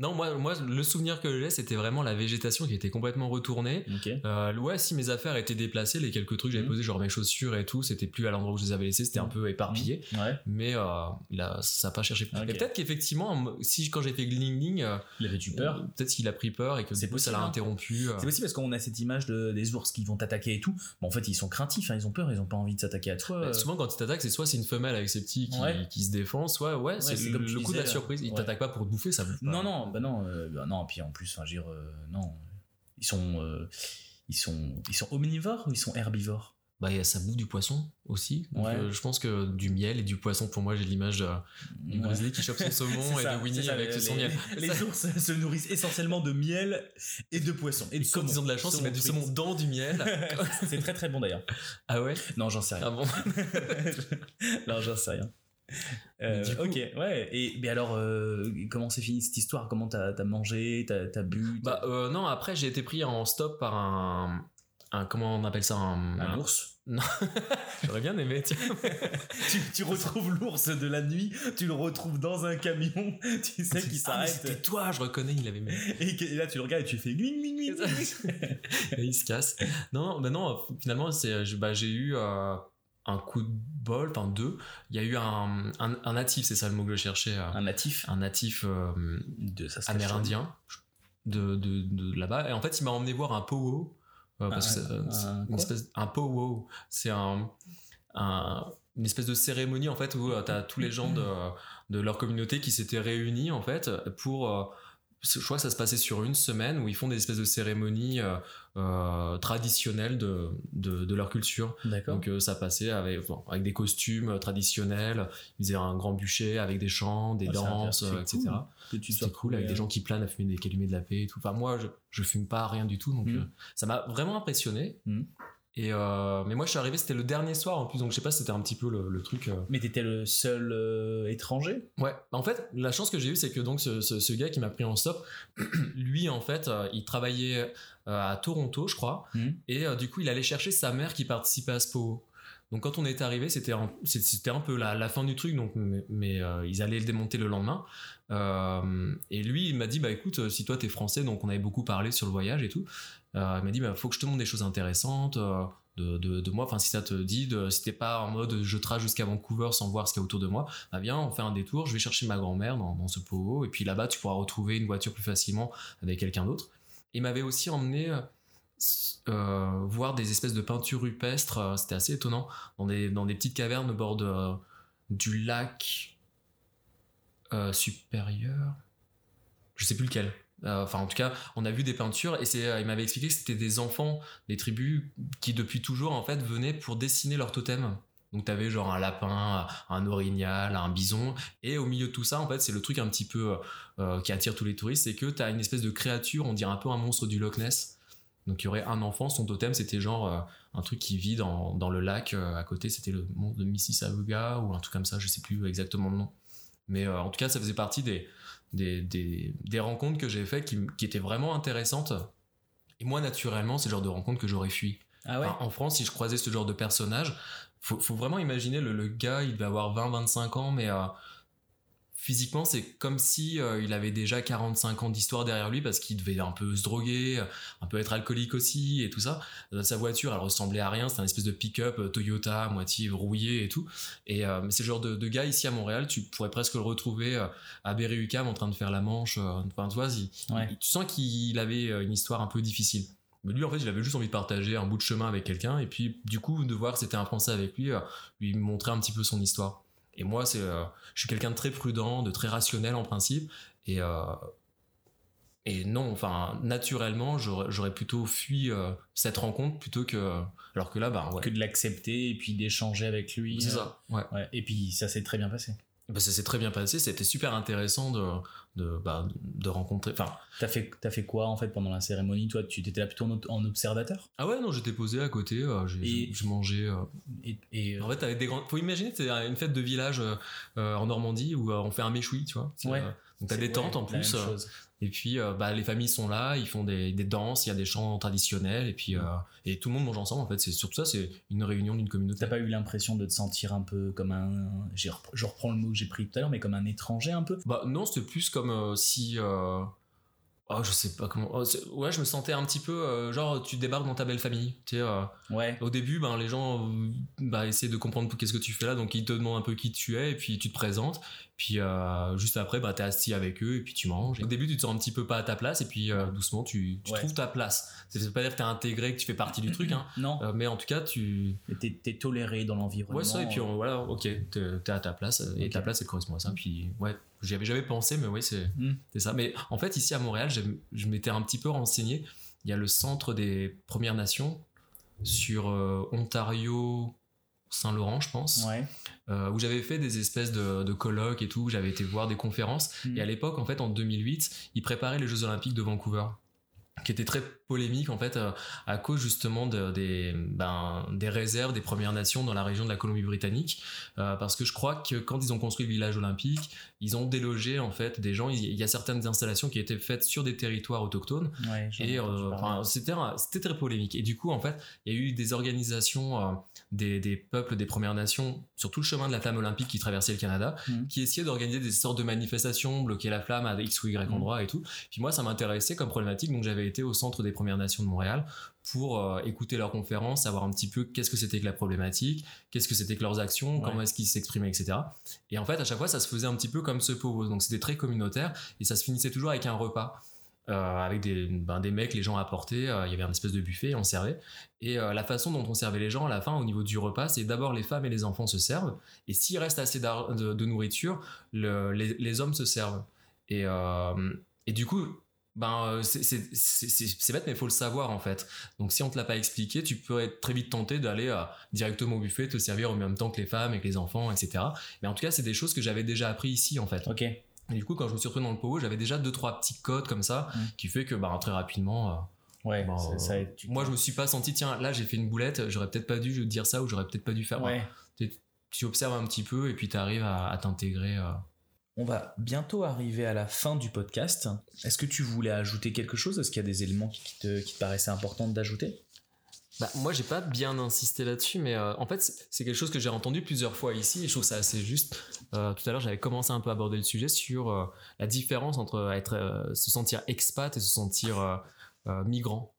Non moi moi le souvenir que j'ai c'était vraiment la végétation qui était complètement retournée. Euh, ouais, si mes affaires étaient déplacées, les quelques trucs que j'avais Mhm. posés, genre mes chaussures et tout, c'était plus à l'endroit où je les avais laissés, c'était un peu éparpillé. Ouais. Mais euh, là, ça n'a pas cherché. Ok. Et peut-être qu'effectivement, si quand j'ai fait gling gling, euh, Il avait eu peur. peut-être qu'il a pris peur et que C'est ça possible, l'a hein. interrompu. C'est aussi parce qu'on a cette image de, des ours qui vont t'attaquer et tout. Bon, en fait, ils sont craintifs, hein, ils ont peur, ils ont pas envie de s'attaquer à toi. Bah, souvent, quand il t'attaque, c'est soit c'est une femelle avec ses petits qui, Ouais. qui se défend, soit ouais, c'est c'est le, coup de la surprise. Il ouais. t'attaque pas pour te bouffer, ça bouffe pas. Non, non, bah non, euh, bah non. Puis en plus, enfin, dire, euh, non, ils sont, euh, ils sont, ils sont omnivores ou ils sont herbivores? Bah, et ça bouffe du poisson aussi. Donc, Ouais. euh, je pense que du miel et du poisson, pour moi, j'ai l'image du Ouais. grizzly qui chope son saumon et ça, de Winnie ça, avec les, son miel. Les Ça- ours se nourrissent essentiellement de miel et de poisson. Et de saumon. ils ont de la chance, ils mettent du saumon dans du miel. C'est très très bon d'ailleurs. ah ouais? Non, j'en sais rien. Ah bon? Non, j'en sais rien. Euh, coup- ok, ouais. Et mais alors, euh, comment s'est fini cette histoire? Comment t'as as mangé? T'as as bu? Bah euh, non, après j'ai été pris en stop par un, un comment on appelle ça un, Un ours J'aurais bien aimé. tu, tu retrouves l'ours de la nuit, tu le retrouves dans un camion, tu sais qu'il Ah, s'arrête. C'était toi, je reconnais, il avait même. et, que- et là, tu le regardes et tu fais gling, gling, gling. Et il se casse. Non, non, bah non. Finalement, bah, j'ai eu un coup de bol, enfin deux. Il y a eu un, un, un natif, c'est ça le mot que je cherchais, euh, Un natif un natif euh, de amérindien de, de, de là-bas. Et en fait, il m'a emmené voir un powo. euh, parce que Un- c'est- un c'est une espèce, un powo, c'est un, un- une espèce de cérémonie en fait où tu as tous les gens de, de leur communauté qui s'étaient réunis en fait pour euh, je crois que ça se passait sur une semaine où ils font des espèces de cérémonies euh, euh, traditionnelles de, de, de, leur culture. Donc ça passait avec, avec des costumes traditionnels, ils faisaient un grand bûcher avec des chants, des Ah, danses, euh, etc. cool sois C'était cool avec des gens qui planent à fumer des calumets de la paix et tout. Enfin moi je, je fume pas rien du tout donc Mm. euh, ça m'a vraiment impressionné. Mm. Et euh, mais moi je suis arrivé c'était le dernier soir en plus donc je sais pas si c'était un petit peu le, le truc. euh, Mais t'étais le seul euh, étranger? Ouais, en fait, la chance que j'ai eue, c'est que donc ce, ce- ce gars qui m'a pris en stop, lui, en fait, il travaillait à Toronto, je crois, Mhm. et du coup, il allait chercher sa mère qui participait à ce PO. Donc, quand on est arrivé, c'était un, c'était un peu la, la fin du truc, donc, mais, mais, euh, ils allaient le démonter le lendemain. Euh, et lui, il m'a dit, bah écoute, si toi t'es français, donc on avait beaucoup parlé sur le voyage et tout, euh, il m'a dit, bah faut que je te montre des choses intéressantes. euh, de, de, de moi, enfin si ça te dit, de, si t'es pas en mode je trace jusqu'à Vancouver sans voir ce qu'il y a autour de moi, bah viens, on fait un détour, je vais chercher ma grand-mère dans, dans ce pot, et puis là-bas, tu pourras retrouver une voiture plus facilement avec quelqu'un d'autre. Il m'avait aussi emmené voir des espèces de peintures rupestres, c'était assez étonnant, dans des, dans des petites cavernes au bord du lac euh, supérieur. Je sais plus lequel. Euh, Enfin, en tout cas, on a vu des peintures et euh, il m'avait expliqué que c'était des enfants des tribus qui depuis toujours en fait venaient pour dessiner leur totem. Donc t'avais genre un lapin, un orignal, un bison, et au milieu de tout ça, en fait, c'est le truc un petit peu qui attire tous les touristes, c'est que t'as une espèce de créature, on dirait un peu un monstre du Loch Ness. Donc il y aurait un enfant, son totem, c'était genre un truc qui vit dans, dans le lac à côté, c'était le monstre de Mississauga ou un truc comme ça, je sais plus exactement le nom. Mais euh, en tout cas, ça faisait partie des, des, des, des rencontres que j'ai fait qui, qui étaient vraiment intéressantes. Et moi, naturellement, c'est le genre de rencontres que j'aurais fui. Ah ouais? Enfin, en France, si je croisais ce genre de personnage, faut, faut vraiment imaginer le, le gars, il devait avoir 20-25 ans, mais euh, physiquement, c'est comme si euh, il avait déjà 45 ans d'histoire derrière lui parce qu'il devait un peu se droguer, un peu être alcoolique aussi et tout ça. Euh, Sa voiture, elle ressemblait à rien, c'était un espèce de pick-up euh, Toyota, moitié rouillé et tout. Et euh, c'est le genre de, de gars ici à Montréal, tu pourrais presque le retrouver euh, à Berry-UQAM en train de faire la manche. euh, Enfin, tu vois, il- Ouais. il- tu sens qu'il avait euh, une histoire un peu difficile. Mais lui, en fait, il avait juste envie de partager un bout de chemin avec quelqu'un, et puis du coup, de voir que c'était un Français avec lui, euh, lui montrer un petit peu son histoire. Et moi, c'est, euh, je suis quelqu'un de très prudent, de très rationnel en principe, et euh, et non, enfin, naturellement, j'aurais j'aurais plutôt fui euh, cette rencontre plutôt que, alors que là, bah ouais, Que de l'accepter et puis d'échanger avec lui. c'est ça. Ouais. Ouais. Et puis ça s'est très bien passé. Bah, ça s'est très bien passé. C'était super intéressant de de, bah, de rencontrer. Enfin, T'as fait, t'as fait quoi en fait pendant la cérémonie Toi, tu étais là plutôt en, en observateur? Ah ouais, non, j'étais posé à côté. euh, j'ai mangé. euh, et, et, euh, En fait, avec des grands. Faut imaginer, c'est une fête de village euh, en Normandie où on fait un méchoui, tu vois? Ouais. donc t'as des tentes ouais, en plus. Et puis euh, bah, les familles sont là, ils font des, des danses, il y a des chants traditionnels et puis euh, et tout le monde mange ensemble. En fait, c'est surtout ça, c'est une réunion d'une communauté. T'as pas eu l'impression de te sentir un peu comme un. Je reprends le mot que j'ai pris tout à l'heure, mais comme un étranger un peu? Bah non, c'était plus comme euh, si. Oh, je sais pas comment. oh, ouais, je me sentais un petit peu euh, genre tu débarques dans ta belle famille. Tu sais, euh, Ouais. au début, ben, les gens euh, bah, essaient de comprendre qu'est-ce que tu fais là, donc ils te demandent un peu qui tu es, et puis tu te présentes. Puis euh, juste après, bah, t'es assis avec eux, et puis tu manges. Au début, tu te sens un petit peu pas à ta place, et puis doucement, tu, tu Ouais. trouves ta place. Ça veut pas dire que t'es intégré, que tu fais partie du truc, hein. Non, mais en tout cas, tu. t'es, t'es toléré dans l'environnement. Ouais, ça, et puis voilà, ok, t'es t'es à ta place, et ta place, elle correspond à ça. Puis ouais, j'y avais jamais pensé, mais oui, c'est Hmm. c'est ça. Mais en fait, ici à Montréal, je m'étais un petit peu renseigné. Il y a le centre des Premières Nations sur euh, Ontario. Saint-Laurent, je pense, Ouais. euh, où j'avais fait des espèces de, de colloques et tout, où j'avais été voir des conférences. Hmm. Et à l'époque, en fait, en 2008, ils préparaient les Jeux Olympiques de Vancouver, qui était très polémique, en fait, euh, à cause justement de- des, ben, des réserves des Premières Nations dans la région de la Colombie-Britannique. Euh, parce que je crois que quand ils ont construit le village olympique, ils ont délogé, en fait, des gens. Il y a certaines installations qui étaient faites sur des territoires autochtones. Ouais, Et euh, enfin, c'était c'était très polémique. Et du coup, en fait, il y a eu des organisations des, des peuples des Premières Nations sur tout le chemin de la flamme olympique qui traversait le Canada, Mhm. qui essayaient d'organiser des sortes de manifestations, bloquer la flamme à X ou Y Mhm. endroit et tout. Puis moi, ça m'intéressait comme problématique, donc j'avais été au centre des Premières Nations de Montréal pour euh, écouter leurs conférences, savoir un petit peu qu'est-ce que c'était que la problématique, qu'est-ce que c'était que leurs actions, Ouais. comment est-ce qu'ils s'exprimaient, etc. Et en fait, à chaque fois, ça se faisait un petit peu comme ce pauvre. Donc c'était très communautaire et ça se finissait toujours avec un repas. euh, avec des, ben, des mecs, les gens apportaient, euh, il y avait un espèce de buffet, et on servait. Et euh, la façon dont on servait les gens à la fin, au niveau du repas, c'est d'abord les femmes et les enfants se servent, et s'il reste assez de, de nourriture, le- les, les hommes se servent. Et, et du coup, ben c'est bête mais il faut le savoir en fait. Donc si on te l'a pas expliqué tu peux être très vite tenté d'aller directement au buffet te servir en même temps que les femmes et que les enfants etc mais en tout cas c'est des choses que j'avais déjà appris ici en fait. Ok. Et du coup quand je me suis retrouvé dans le pot j'avais déjà deux trois petits codes comme ça Mm. qui fait que bah, très rapidement ouais ça- ça aide, tu- moi je me suis pas senti tiens là j'ai fait une boulette j'aurais peut-être pas dû dire ça ou j'aurais peut-être pas dû faire. Ouais. Tu observes un petit peu et puis tu arrives à, à t'intégrer euh. On va bientôt arriver à la fin du podcast. Est-ce que tu voulais ajouter quelque chose? Est-ce qu'il y a des éléments qui te, paraissaient importants d'ajouter? Bah, moi, j'ai pas bien insisté là-dessus, mais euh, en fait, c'est quelque chose que j'ai entendu plusieurs fois ici et je trouve ça assez juste. Euh, tout à l'heure, j'avais commencé un peu à aborder le sujet sur euh, la différence entre être, se sentir expat et se sentir migrant.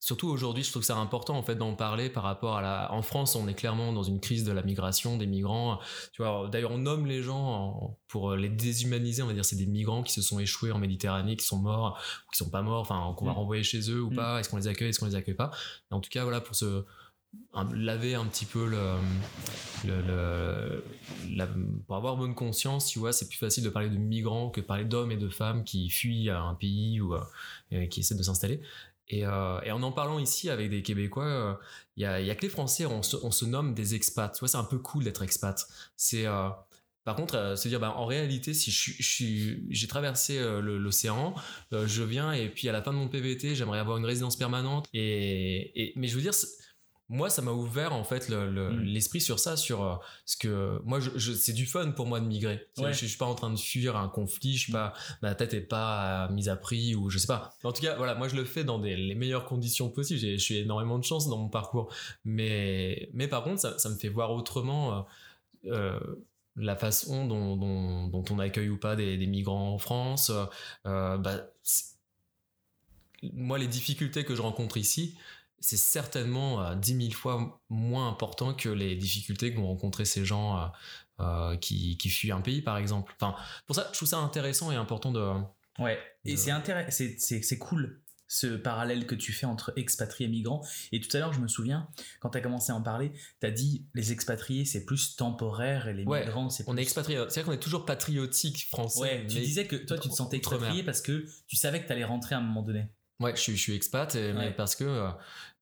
Surtout aujourd'hui, je trouve que c'est important en fait d'en parler par rapport à la. En France, on est clairement dans une crise de la migration, des migrants. Tu vois, d'ailleurs, on nomme les gens en- pour les déshumaniser. On va dire c'est des migrants qui se sont échoués en Méditerranée, qui sont morts ou qui sont pas morts, enfin qu'on va Mm. renvoyer chez eux ou Mm. pas. Est-ce qu'on les accueille, est-ce qu'on les accueille pas En tout cas, voilà pour se un- laver un petit peu le, le, le- la- pour avoir bonne conscience, tu vois, c'est plus facile de parler de migrants que de parler d'hommes et de femmes qui fuient à un pays ou euh, euh, qui essaient de s'installer. Et, euh, et en en parlant ici avec des Québécois, euh, il y, a, il y a que les Français, on se, on se nomme des expats. Tu vois, c'est un peu cool d'être expat. C'est euh, par contre, euh, se dire, bah, en réalité, si je suis- je j'ai traversé euh, l'océan, euh, je viens et puis à la fin de mon PVT, j'aimerais avoir une résidence permanente. Et, et- mais je veux dire, moi, ça m'a ouvert en fait le- le- Mm. l'esprit sur ça, sur euh, ce que moi, je, je- c'est du fun pour moi de migrer. Ouais. Je, je suis pas en train de fuir un conflit, je suis pas, ma tête est pas euh, mise à prix ou je sais pas. En tout cas, voilà, moi je le fais dans des, les meilleures conditions possibles. J'ai, je suis énormément de chance dans mon parcours, mais, mais par contre, ça, ça me fait voir autrement. euh, euh, la façon dont, dont, dont on accueille ou pas des, des migrants en France, bah, moi les difficultés que je rencontre ici, c'est certainement euh, 10 000 fois moins important que les difficultés que vont rencontrer ces gens euh, euh, qui, qui fuient un pays par exemple. Enfin, pour ça, je trouve ça intéressant et important de... Ouais. Et De- c'est intéressant, c'est, cool ce parallèle que tu fais entre expatriés et migrants. Et tout à l'heure, je me souviens, quand tu as commencé à en parler, tu as dit les expatriés c'est plus temporaire et les Ouais, migrants c'est On est plus- expatrié, c'est-à-dire qu'on est toujours patriotique français. Ouais, tu disais que toi tu te sentais expatrié parce que tu savais que tu allais rentrer à un moment donné. Ouais, je suis, je suis expat, et- mais parce que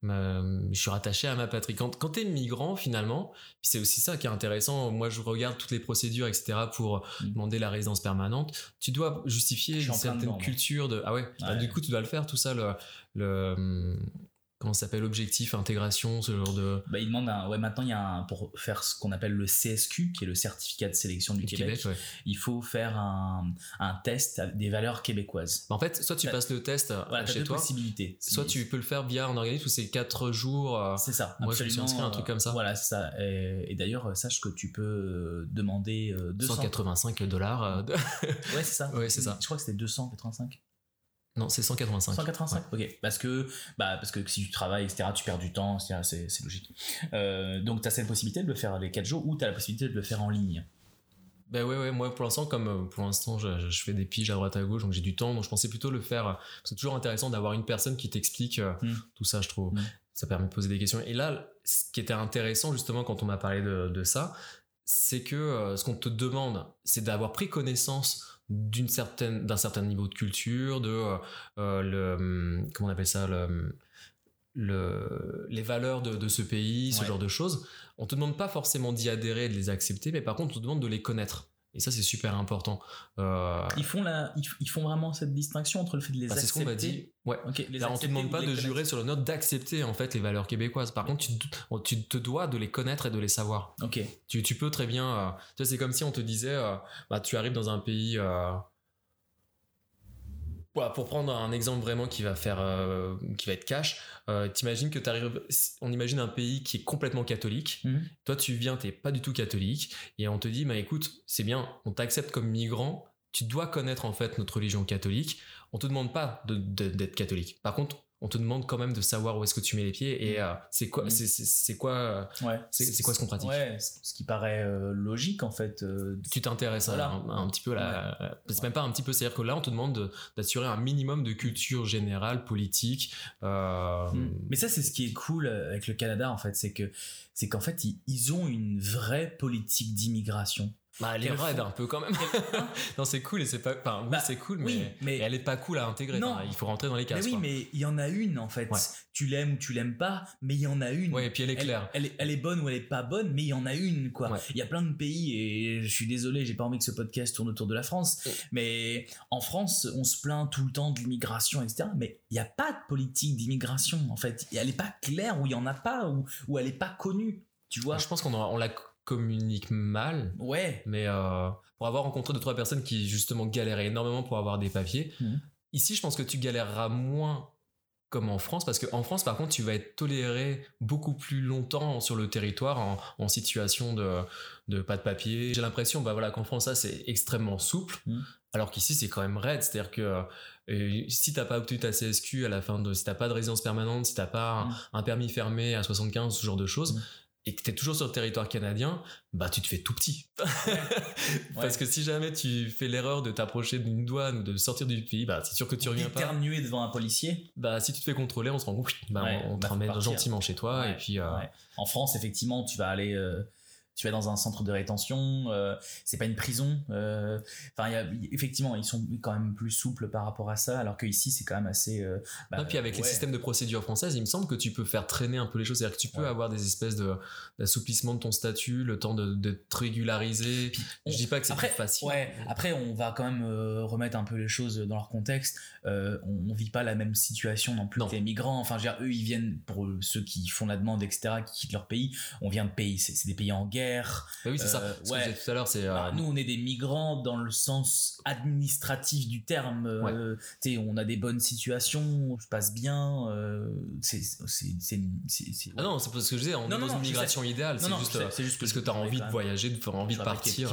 ma- je suis rattaché à ma patrie. Quand, quand tu es migrant, finalement, c'est aussi ça qui est intéressant. Moi, je regarde toutes les procédures, etc., pour Mm. demander la résidence permanente. Tu dois justifier une certaine dedans, culture de. Ah ouais, bah, Ouais. du coup, tu dois le faire, tout ça, le. le comment ça s'appelle Objectif, intégration, ce genre de. Bah, il demande un, ouais, maintenant il y a un, pour faire ce qu'on appelle le CSQ, qui est le certificat de sélection du du Québec, Québec, ouais. il faut faire un, un test des valeurs québécoises. Bah, en fait, soit tu passes le test Voilà, chez toi, possibilités. soit tu peux le faire via un organisme où c'est 4 jours. euh, C'est ça. Moi, je me suis inscrit à un truc comme ça. Voilà, c'est ça. Et, et d'ailleurs, sache que tu peux euh, demander euh, 200. 185 dollars. euh, de- Ouais, c'est ça. Ouais, c'est ça. Je crois que c'était 285. Non, c'est 185. 185 Ok. Parce que, bah, parce que si tu travailles, etc., tu perds du temps, c'est logique. Euh, donc, tu as cette possibilité de le faire les 4 jours ou tu as la possibilité de le faire en ligne? Ben ouais, ouais, moi pour l'instant, comme euh, pour l'instant je, fais des piges à droite à gauche, donc j'ai du temps, donc je pensais plutôt le faire. C'est toujours intéressant d'avoir une personne qui t'explique euh, Mm. tout ça, je trouve. Mm. Ça permet de poser des questions. Et là, ce qui était intéressant justement quand on m'a parlé de, de ça, c'est que ce qu'on te demande, c'est d'avoir pris connaissance d'une certaine d'un certain niveau de culture, de euh, euh, le hum, comment on appelle ça le le, les valeurs de, de ce pays, ce Ouais. genre de choses. On te demande pas forcément d'y adhérer, de les accepter, mais par contre, on te demande de les connaître. Et ça, c'est super important. Euh, Ils font, la, ils, font vraiment cette distinction entre le fait de les bah, c'est ce accepter. qu'on m'a dit. Ouais. Ok, les Là, on te accepter demande pas de jurer sur le note d'accepter en fait les valeurs québécoises. Par contre, tu, te- on- tu te dois de les connaître et de les savoir. Ok. Tu, tu peux très bien. euh, tu vois, c'est comme si on te disait, euh, bah, tu arrives dans un pays. Pour prendre un exemple vraiment qui va faire, euh, qui va être cash, euh, t'imagines que t'arrives, on imagine un pays qui est complètement catholique. Mhm. Toi, tu viens, t'es pas du tout catholique, et on te dit, bah écoute, c'est bien, on t'accepte comme migrant, tu dois connaître en fait notre religion catholique. On te demande pas de- de- d'être catholique. Par contre, on te demande quand même de savoir où est-ce que tu mets les pieds et euh, c'est quoi, Mhm. c'est- c'est c'est quoi, Ouais. C'est- quoi ce qu'on pratique? Ouais, ce qui paraît euh, logique en fait. euh, tu t'intéresses Voilà. à un, un petit peu la, c'est même pas un petit peu, c'est-à-dire que là, on te demande de- d'assurer un minimum de culture générale, politique. Mm. Mais ça, c'est ce qui est cool avec le Canada, en fait, c'est que c'est qu'en fait, ils, ils ont une vraie politique d'immigration. Bah, elle est raide un peu quand même. non, c'est cool et c'est pas. Enfin, oui, Bah, c'est cool, oui, mais, mais- elle est pas cool à intégrer. Non. Enfin, il faut rentrer dans les Mais cases. oui, quoi. mais il y en a une en fait. Ouais. Tu l'aimes ou tu l'aimes pas, mais il y en a une. Ouais, et puis elle est claire. elle est, elle est bonne ou elle est pas bonne, mais il y en a une, quoi. Ouais. Il y a plein de pays, et je suis désolé, j'ai pas envie que ce podcast tourne autour de la France, Ouais. mais en France, on se plaint tout le temps de l'immigration, etc. Mais il n'y a pas de politique d'immigration, en fait. Elle est pas claire, ou il y en a pas, ou, ou elle est pas connue, tu vois. Je pense qu'on on la communique mal. Ouais. Mais euh, pour avoir rencontré deux trois personnes qui justement galéraient énormément pour avoir des papiers, Mhm. ici je pense que tu galéreras moins comme en France parce qu'en France par contre tu vas être toléré beaucoup plus longtemps sur le territoire en, en situation de, de pas de papier. J'ai l'impression bah voilà qu'en France ça c'est extrêmement souple Mhm. alors qu'ici c'est quand même raide, c'est-à-dire que euh, si t'as pas obtenu ta CSQ à la fin de si t'as pas de résidence permanente, si t'as pas un- Mhm. un, permis fermé à 75 ce genre de choses. Et que t'es toujours sur le territoire canadien, bah tu te fais tout petit. Parce que si jamais tu fais l'erreur de t'approcher d'une douane ou de sortir du pays, bah c'est sûr que tu reviens pas. Éternuer devant un policier. Bah si tu te fais contrôler, on se rend compte, bah, Ouais, on, on te bah, ramène partir. gentiment chez toi Ouais, et puis euh. En France, effectivement, tu vas aller, euh, tu vas dans un centre de rétention. euh, c'est pas une prison. euh, Enfin, a- effectivement, ils sont quand même plus souples par rapport à ça, alors que ici, c'est quand même assez. euh, bah, puis avec les systèmes de procédure françaises, il me semble que tu peux faire traîner un peu les choses, c'est-à-dire que tu peux Ouais. avoir des espèces de d'assouplissement de ton statut, le temps de, de te régulariser. on- Je dis pas que c'est facile. Ouais, après, on va quand même euh, remettre un peu les choses dans leur contexte. Euh, on, on vit pas la même situation non plus Non. que les migrants. Enfin, je veux dire, eux, ils viennent, pour ceux qui font la demande, etc., qui quittent leur pays, on vient de pays, c'est des pays en guerre. Bah oui, c'est ça. Euh, Ce que ouais. disais tout à l'heure, c'est euh, Bah, nous, on est des migrants dans le sens administratif du terme. Euh, tu sais, on a des bonnes situations, je passe bien. euh, c'est, Ah non, c'est pas ce que je disais, on Non, est non, dans non, une migration idéale, Non, c'est juste, sais, euh, juste parce je que tu as envie de voyager, de envie de partir.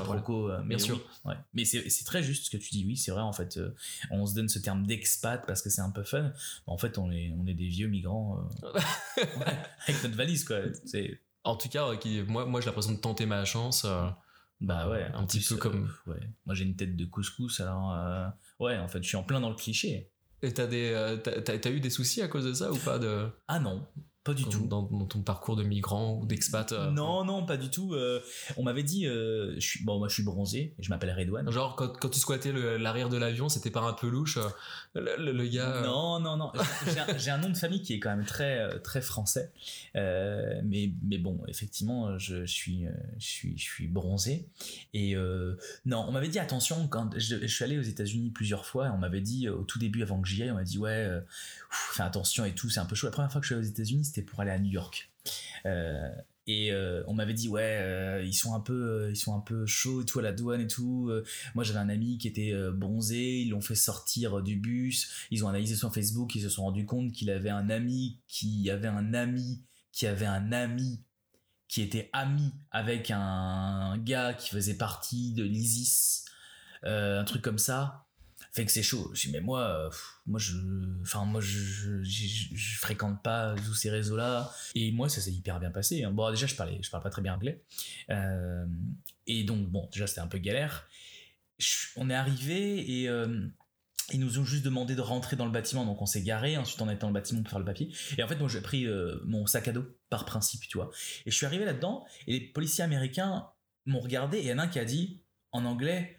euh, Bien sûr. ouais. Mais c'est, très juste ce que tu dis, oui, c'est vrai, en fait. euh, on se donne ce terme d'expat parce que c'est un peu fun. En fait, on est, on est des vieux migrants euh, ouais, avec notre valise, quoi. C'est, En tout cas, euh, qui, moi, moi j'ai l'impression de tenter ma chance. euh, bah ouais, un petit plus, peu euh, comme. ouais. Moi, j'ai une tête de couscous, alors. euh, ouais, en fait, je suis en plein dans le cliché. Et t'as des, euh, t'as eu des soucis à cause de ça ou pas de Ah non, pas du dans, tout. dans- dans ton parcours de migrant ou d'expat euh, Non, non, pas du tout. euh, on m'avait dit, euh, je suis, bon, moi je suis bronzé, je m'appelle Redouane. Genre quand, quand tu squattais l'arrière de l'avion, c'était pas un peu louche euh, le, gars. euh, Non, non, non. J'ai un, nom de famille qui est quand même très, euh, très français. Euh, mais, mais bon, effectivement, je, suis, je suis, je suis bronzé. Et non, on m'avait dit attention quand je, suis allé aux États-Unis plusieurs fois. On m'avait dit au tout début, avant que j'y aille, on m'a dit ouais, fais attention et tout. C'est un peu chaud. La première fois que je suis allé aux États-Unis, c'était pour aller à New York. Et euh, on m'avait dit ouais euh, ils sont un peu euh, ils sont un peu chauds et tout à la douane et tout. Moi j'avais un ami qui était bronzé. Ils l'ont fait sortir du bus. Ils ont analysé son Facebook. Ils se sont rendu compte qu'il avait un ami qui avait un ami qui avait un ami qui était ami avec un gars qui faisait partie de l'ISIS un truc comme ça fait que c'est chaud je dis mais moi euh, moi je enfin moi je je, fréquente pas tous ces réseaux là et moi ça s'est hyper bien passé hein. bon déjà je parlais je parle pas très bien anglais Euh, et donc bon déjà c'était un peu galère on est arrivé et euh, ils nous ont juste demandé de rentrer dans le bâtiment, donc on s'est garé. Ensuite, on est dans le bâtiment pour faire le papier. Et en fait, moi, j'ai pris euh, mon sac à dos par principe, tu vois. Et je suis arrivé là-dedans, et les policiers américains m'ont regardé, et il y en a un qui a dit en anglais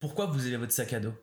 Pourquoi vous avez votre sac à dos?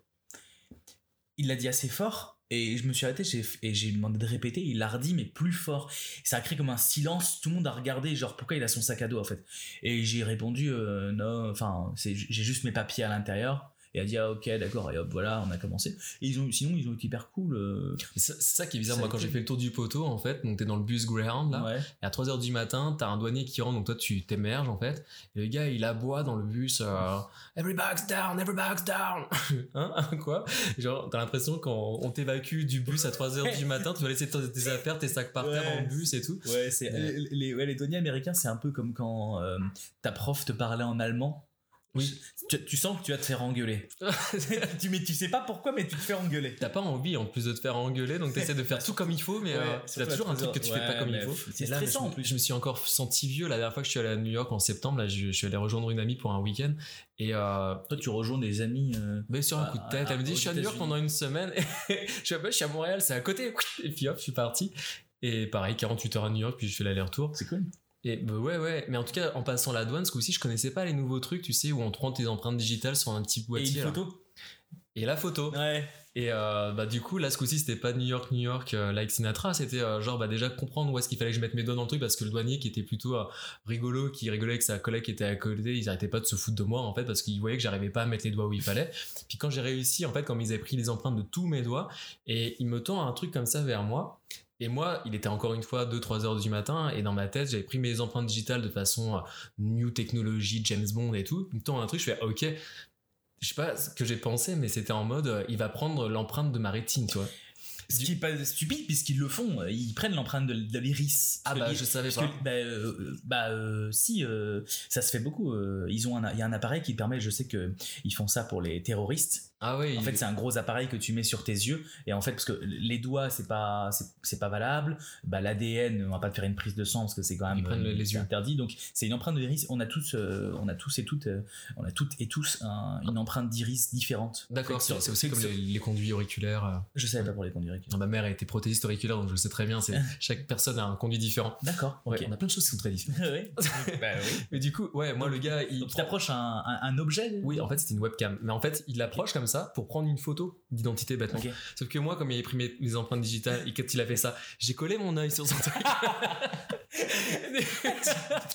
Il l'a dit assez fort, et je me suis arrêté et j'ai demandé de répéter. Il l'a redit, mais plus fort. Ça a créé comme un silence. Tout le monde a regardé, genre, pourquoi il a son sac à dos, en fait? Et j'ai répondu euh, Non, enfin, j'ai juste mes papiers à l'intérieur. Et a dit ah ok d'accord et hop voilà on a commencé et ils ont sinon ils ont été hyper cool euh, C'est ça qui est bizarre. Ça Moi, quand j'ai fait le tour du poteau, en fait, donc t'es dans le bus Greyhound, là, ouais et à 3h du matin, t'as un douanier qui rentre, donc toi, tu t'émerges, en fait, et le gars, il aboie dans le bus, euh, Every bag's down, every bag's down! hein? Quoi? Genre, t'as l'impression qu'on on t'évacue du bus à 3h du matin, tu vas laisser tes affaires, tes sacs par terre Ouais. dans le bus et tout. Ouais, c'est Mais- les, les, ouais, les douaniers américains, c'est un peu comme quand euh, ta prof te parlait en allemand. Oui. Tu, tu sens que tu vas te faire engueuler. tu, mais tu sais pas pourquoi, mais tu te fais engueuler. T'as pas envie en plus de te faire engueuler, donc t'essaies de faire tout comme il faut, mais Ouais, euh, t'as toujours un truc que tu fais ouais, pas comme il faut. c'est Et là, stressant, je, en plus. Je me suis encore senti vieux la dernière fois que je suis allé à New York en septembre. Là, je, je suis allé rejoindre une amie pour un week-end et euh, Toi, tu rejoins des amis. euh, mais sur un Ah, coup de tête, elle me dit je suis à New York pendant une semaine. je suis, ah bah, je suis à Montréal, c'est à côté. Et puis hop, je suis parti. Et pareil, 48 heures à New York, puis je fais l'aller-retour. C'est cool. Et bah ouais, ouais. Mais en tout cas, en passant la douane, ce coup-ci, je connaissais pas les nouveaux trucs, tu sais, où on prend tes empreintes digitales sur un petit Et boîtier. une là. photo? Et la photo. Ouais. Et euh, bah du coup là ce coup-ci c'était pas New York New York euh, like Sinatra c'était euh, genre bah déjà comprendre où est-ce qu'il fallait que je mette mes doigts dans le truc parce que le douanier qui était plutôt euh, rigolo qui rigolait avec sa collègue qui était à côté ils arrêtaient pas de se foutre de moi en fait parce qu'ils voyaient que j'arrivais pas à mettre les doigts où il fallait puis quand j'ai réussi en fait comme ils avaient pris les empreintes de tous mes doigts et il me tend un truc comme ça vers moi et moi, il était encore une fois 2-3 heures du matin, et dans ma tête, j'avais pris mes empreintes digitales de façon euh, new technologie, James Bond et tout. Il me tend un truc, je fais ok. Je sais pas ce que j'ai pensé, mais c'était en mode, euh, il va prendre l'empreinte de ma rétine, tu vois. Ce qui est pas stupide puisqu'ils le font, ils prennent l'empreinte de, de l'iris. Ah bah je savais pas. que, bah, euh, bah, euh, si, euh, ça se fait beaucoup. euh, ils ont il y a un appareil qui permet, je sais que ils font ça pour les terroristes. Ah oui. En fait, c'est un gros appareil que tu mets sur tes yeux et en fait, parce que les doigts, c'est pas, c'est- pas valable. Bah, l'ADN, on va pas te faire une prise de sang parce que c'est quand même euh, les c'est yeux. interdit. Donc, c'est une empreinte de iris. On a tous, euh, on a tous et toutes, euh, on a toutes et tous un- une empreinte d'iris différente. D'accord, Fait c'est aussi comme les, les conduits auriculaires. Je savais pas pour les conduire. Ma mère a été prothésiste auriculaire, donc je sais très bien. C'est chaque personne a un conduit différent. D'accord. Ouais, on a plein de choses qui sont très différentes. Bah oui. Mais du coup, ouais, moi le gars, il Donc, prend- un, un, un objet Oui, en fait, c'était une webcam. Mais en fait, il l'approche comme ça pour prendre une photo d'identité bêtement. Ok. Sauf que moi, comme il avait pris mes, mes empreintes digitales et quand il a fait ça, j'ai collé mon œil sur son truc.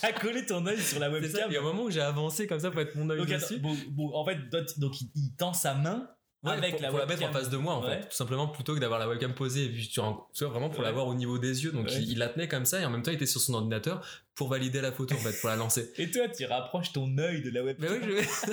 T'as collé ton œil sur la C'est ça. webcam. Et au moment où j'ai avancé comme ça pour être mon œil Donc, attends, dessus, bon, bon, en fait, donc il, il tend sa main Ouais, avec pour, la pour la webcam. mettre en face de moi en Ouais. fait tout simplement plutôt que d'avoir la webcam posée et puis un- tu vois vraiment pour Ouais. l'avoir au niveau des yeux donc il, il la tenait comme ça et en même temps il était sur son ordinateur pour valider la photo en fait pour la lancer Et toi, tu rapproches ton œil de la mais webcam. oui je...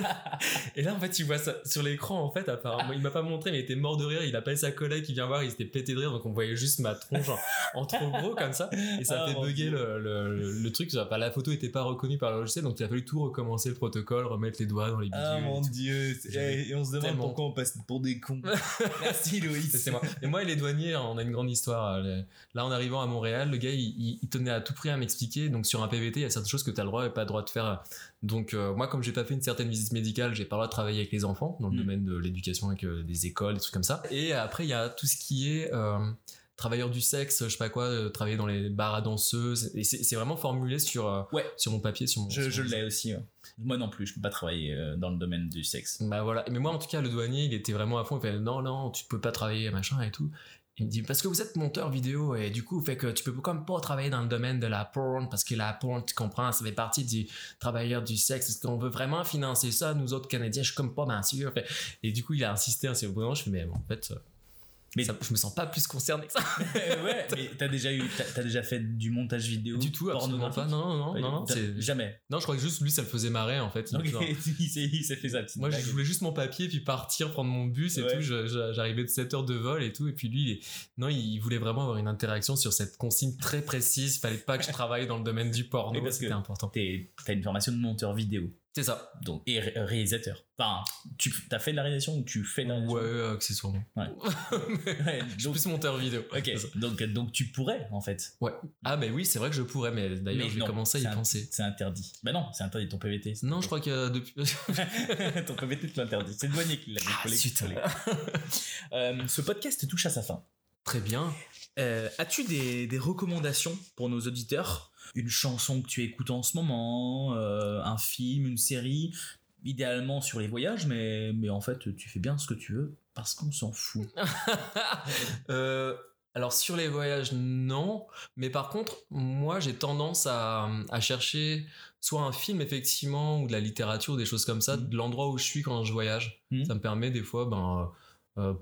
et là en fait tu vois ça sur l'écran en fait apparemment il m'a pas montré mais il était mort de rire il appelle sa collègue qui vient voir il s'était pété de rire donc on voyait juste ma tronche en, en trop gros comme ça et ça Ah, fait bugger le, le, le truc ça, la photo était pas reconnue par le logiciel donc il a fallu tout recommencer le protocole remettre les doigts dans les bidules Ah mon dieu, J'avais et on se demande tellement- pourquoi on passe pour des cons. Merci Loïs. C'est moi. Et moi et les douaniers, on a une grande histoire. Euh, Là, en arrivant à Montréal, le gars, il tenait à tout prix à m'expliquer. Donc, sur un PVT, il y a certaines choses que tu as le droit et pas le droit de faire. Donc, euh, moi, comme j'ai pas fait une certaine visite médicale, j'ai pas le droit de travailler avec les enfants dans le Mm. domaine de l'éducation avec euh, des écoles, des trucs comme ça. Et après, il y a tout ce qui est euh, travailleur du sexe, je sais pas quoi, euh, travailler dans les bars à danseuses. Et c'est vraiment formulé sur, euh, Ouais. sur mon papier, sur mon. Je, je l'ai aussi. ouais. Moi non plus, je peux pas travailler euh, dans le domaine du sexe. Bah voilà. Mais moi, en tout cas, le douanier, il était vraiment à fond. Il fait non, non, tu peux pas travailler, machin et tout. Il me dit parce que vous êtes monteur vidéo et du coup, fait que tu peux comme pas travailler dans le domaine de la porn parce que la porn, tu comprends, ça fait partie du travailleur du sexe. Est-ce qu'on veut vraiment financer ça, nous autres Canadiens? Je suis comme pas bien sûr. Et du coup, il a insisté assez moment, Je fais mais en fait, euh, Mais- ça- je me sens pas plus concerné que ça. ouais, mais t'as déjà eu, t'as déjà fait du montage vidéo du tout, absolument pas. Non, non, non, non, Jamais. non, je crois que juste lui, ça le faisait marrer en fait. Il Ok, était genre- il s'est fait sa petite Moi, blague. je voulais juste mon papier, puis partir, prendre mon bus et Ouais. tout. J'arrivais de 7 heures de vol et tout. Et puis lui, il non, il voulait vraiment avoir une interaction sur cette consigne très précise. Il fallait pas que je travaille dans le domaine du porno. C'était important. T'as une formation de monteur vidéo C'est ça. donc, et ré- réalisateur. Enfin, tu as fait de la réalisation ou tu fais de la Ouais, réalisation? accessoirement. Ouais, Je suis donc, monteur vidéo. ok, C'est ça. donc, donc tu pourrais en fait. Ouais. Ah, mais oui, c'est vrai que je pourrais, mais d'ailleurs, Mais je vais non, commencer à y c'est un- penser. C'est interdit. Bah non, c'est interdit ton PVT. Non, je crois que depuis. ton PVT te l'interdit. C'est le douanier qui l'a. Ah, zut. Euh, ce podcast touche à sa fin. Très bien. Euh, As-tu des, des recommandations pour nos auditeurs? Une chanson que tu écoutes en ce moment, euh, un film, une série, idéalement sur les voyages, mais, mais en fait tu fais bien ce que tu veux parce qu'on s'en fout. Euh, alors sur les voyages, non. Mais par contre, moi, j'ai tendance à, à chercher soit un film effectivement ou de la littérature, des choses comme ça, Mhm. de l'endroit où je suis quand je voyage. Mhm. Ça me permet des fois, ben, euh,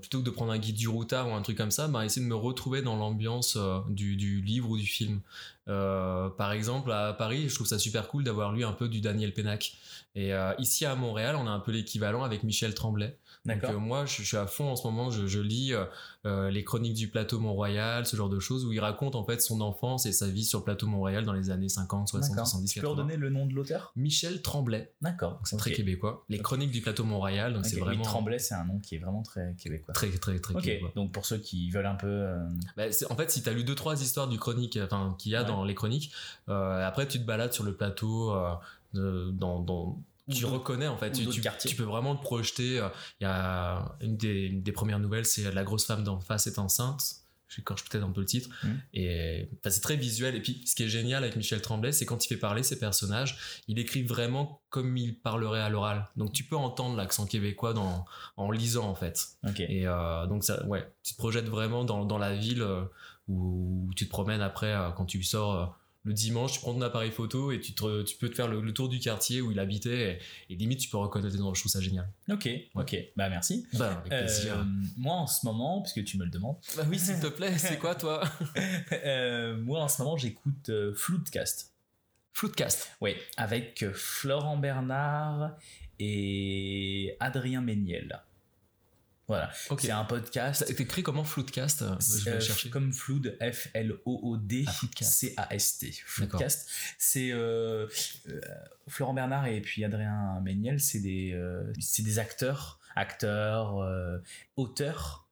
plutôt que de prendre un guide du routard ou un truc comme ça, ben, essayer de me retrouver dans l'ambiance euh, du, du livre ou du film. Euh, par exemple, à Paris, je trouve ça super cool d'avoir lu un peu du Daniel Pénac. Et euh, ici à Montréal, on a un peu l'équivalent avec Michel Tremblay. Donc, euh, moi, je, je suis à fond en ce moment. Je, je lis euh, euh, les chroniques du plateau Mont-Royal, ce genre de choses, où il raconte en fait son enfance et sa vie sur le plateau Mont-Royal dans les années 50, 60, D'accord. 70, Tu peux 80. redonner le nom de l'auteur? Michel Tremblay. D'accord. C'est très québécois. Les chroniques du plateau Mont-Royal, donc c'est oui, vraiment Tremblay, c'est un nom qui est vraiment très québécois. très, très, très québécois. donc pour ceux qui veulent un peu. euh, Bah, en fait, si tu as lu deux trois histoires du chronique, enfin qu'il y a Ouais. dans les chroniques, après tu te balades sur le plateau, dans, tu reconnais en fait, tu, tu- tu peux vraiment te projeter. euh, Il y a une des, une des premières nouvelles, c'est la grosse femme d'en face est enceinte. j'écorche peut-être un peu le titre. Mm. Et enfin, c'est très visuel. Et puis, ce qui est génial avec Michel Tremblay, c'est quand il fait parler ses personnages, il écrit vraiment comme il parlerait à l'oral. Donc, tu peux entendre l'accent québécois dans, en lisant, en fait. Ok. Et euh, donc, ça, ouais, tu te projettes vraiment dans, dans la ville euh, où, tu te promènes après, euh, quand tu sors. Le dimanche, tu prends ton appareil photo et tu, te- tu peux te faire le, le tour du quartier où il habitait et, et limite tu peux reconnaître les endroits. Je trouve ça génial. Ok, ok. Bah merci. Bah, avec plaisir. Euh, moi en ce moment, puisque tu me le demandes, Bah oui, s'il te plaît, c'est quoi toi euh, moi en ce moment j'écoute euh, Floodcast. Floodcast. Oui, avec euh, Florent Bernard et Adrien Méniel. Voilà, Ok. c'est un podcast. Ça écrit comment Floodcast? Je vais Euh, chercher. comme Flood, F-L-O-O-D, Ah, Floodcast. C-A-S-T. Floodcast. C'est euh, euh, Florent Bernard et puis Adrien Méniel, c'est des, euh, c'est des acteurs, acteurs, auteurs.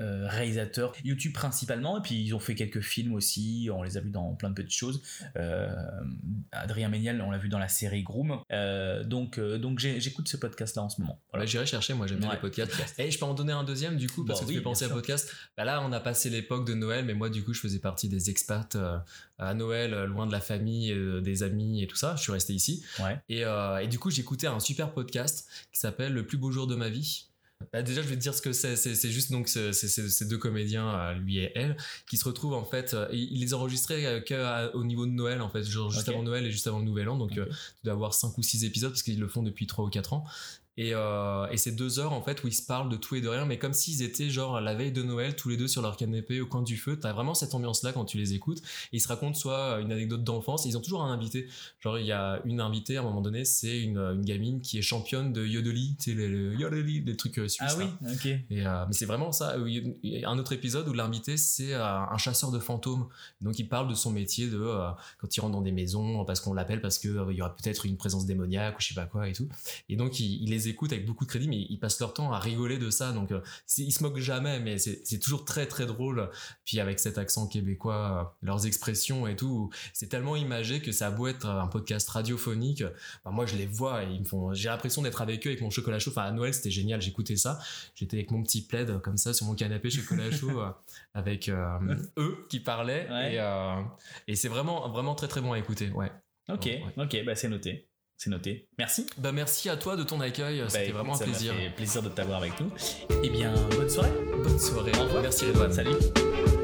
Euh, réalisateurs YouTube principalement et puis ils ont fait quelques films aussi on les a vus dans plein de petites choses Euh, Adrien Méniel on l'a vu dans la série Groom Euh, donc euh, donc j'écoute ce podcast là en ce moment Voilà, J'irai chercher, moi j'aime bien Ouais, les podcasts. podcast. Et je peux en donner un deuxième du coup, parce Bah que oui, tu fais penser à podcast. Bah là, on a passé l'époque de Noël, mais moi du coup, je faisais partie des expats à Noël, loin de la famille, des amis et tout ça. Je suis resté ici. ouais Et, et du coup, j'écoutais un super podcast qui s'appelle Le plus beau jour de ma vie. Bah, déjà, je vais te dire ce que c'est. C'est juste donc ces deux comédiens, euh, lui et elle, qui se retrouvent en fait. euh, ils les enregistraient euh, que à- au niveau de Noël en fait, genre juste avant Noël et juste avant le Nouvel An. Donc, Ok. euh, tu dois avoir 5 ou 6 épisodes parce qu'ils le font depuis 3 ou 4 ans. Et, euh, et c'est deux heures en fait où ils se parlent de tout et de rien, mais comme s'ils étaient genre la veille de Noël, tous les deux sur leur canapé au coin du feu. T'as vraiment cette ambiance-là quand tu les écoutes. Et ils se racontent soit une anecdote d'enfance, ils ont toujours un invité. Genre il y a une invitée à un moment donné, c'est une, une gamine qui est championne de yodeli, tu sais les yodeli, des trucs euh, suisses. ah oui là. ok Et, euh, mais c'est vraiment ça. Il y a un autre épisode où l'invité c'est euh, un chasseur de fantômes. Donc il parle de son métier de euh, quand il rentre dans des maisons parce qu'on l'appelle parce que euh, il y aura peut-être une présence démoniaque ou je sais pas quoi et tout. Et donc il, il les écoute avec beaucoup de crédit, mais ils passent leur temps à rigoler de ça. Donc euh, ils se moquent jamais, mais c'est toujours très très drôle. Puis avec cet accent québécois, euh, leurs expressions et tout, c'est tellement imagé que ça a beau être un podcast radiophonique. bah, moi je les vois et ils me font. J'ai l'impression d'être avec eux avec mon chocolat chaud. Enfin à Noël c'était génial, j'écoutais ça. J'étais avec mon petit plaid euh, comme ça sur mon canapé chocolat chaud avec euh, eux qui parlaient Ouais. et, euh, et c'est vraiment vraiment très très bon à écouter. Ouais. ok Ouais. ok bah c'est noté c'est noté merci Bah merci à toi de ton accueil, Bah, c'était vraiment un ça plaisir. fait plaisir de t'avoir avec nous. Eh bien, bonne soirée. Bonne soirée. Au revoir. Merci Redouane. Salut.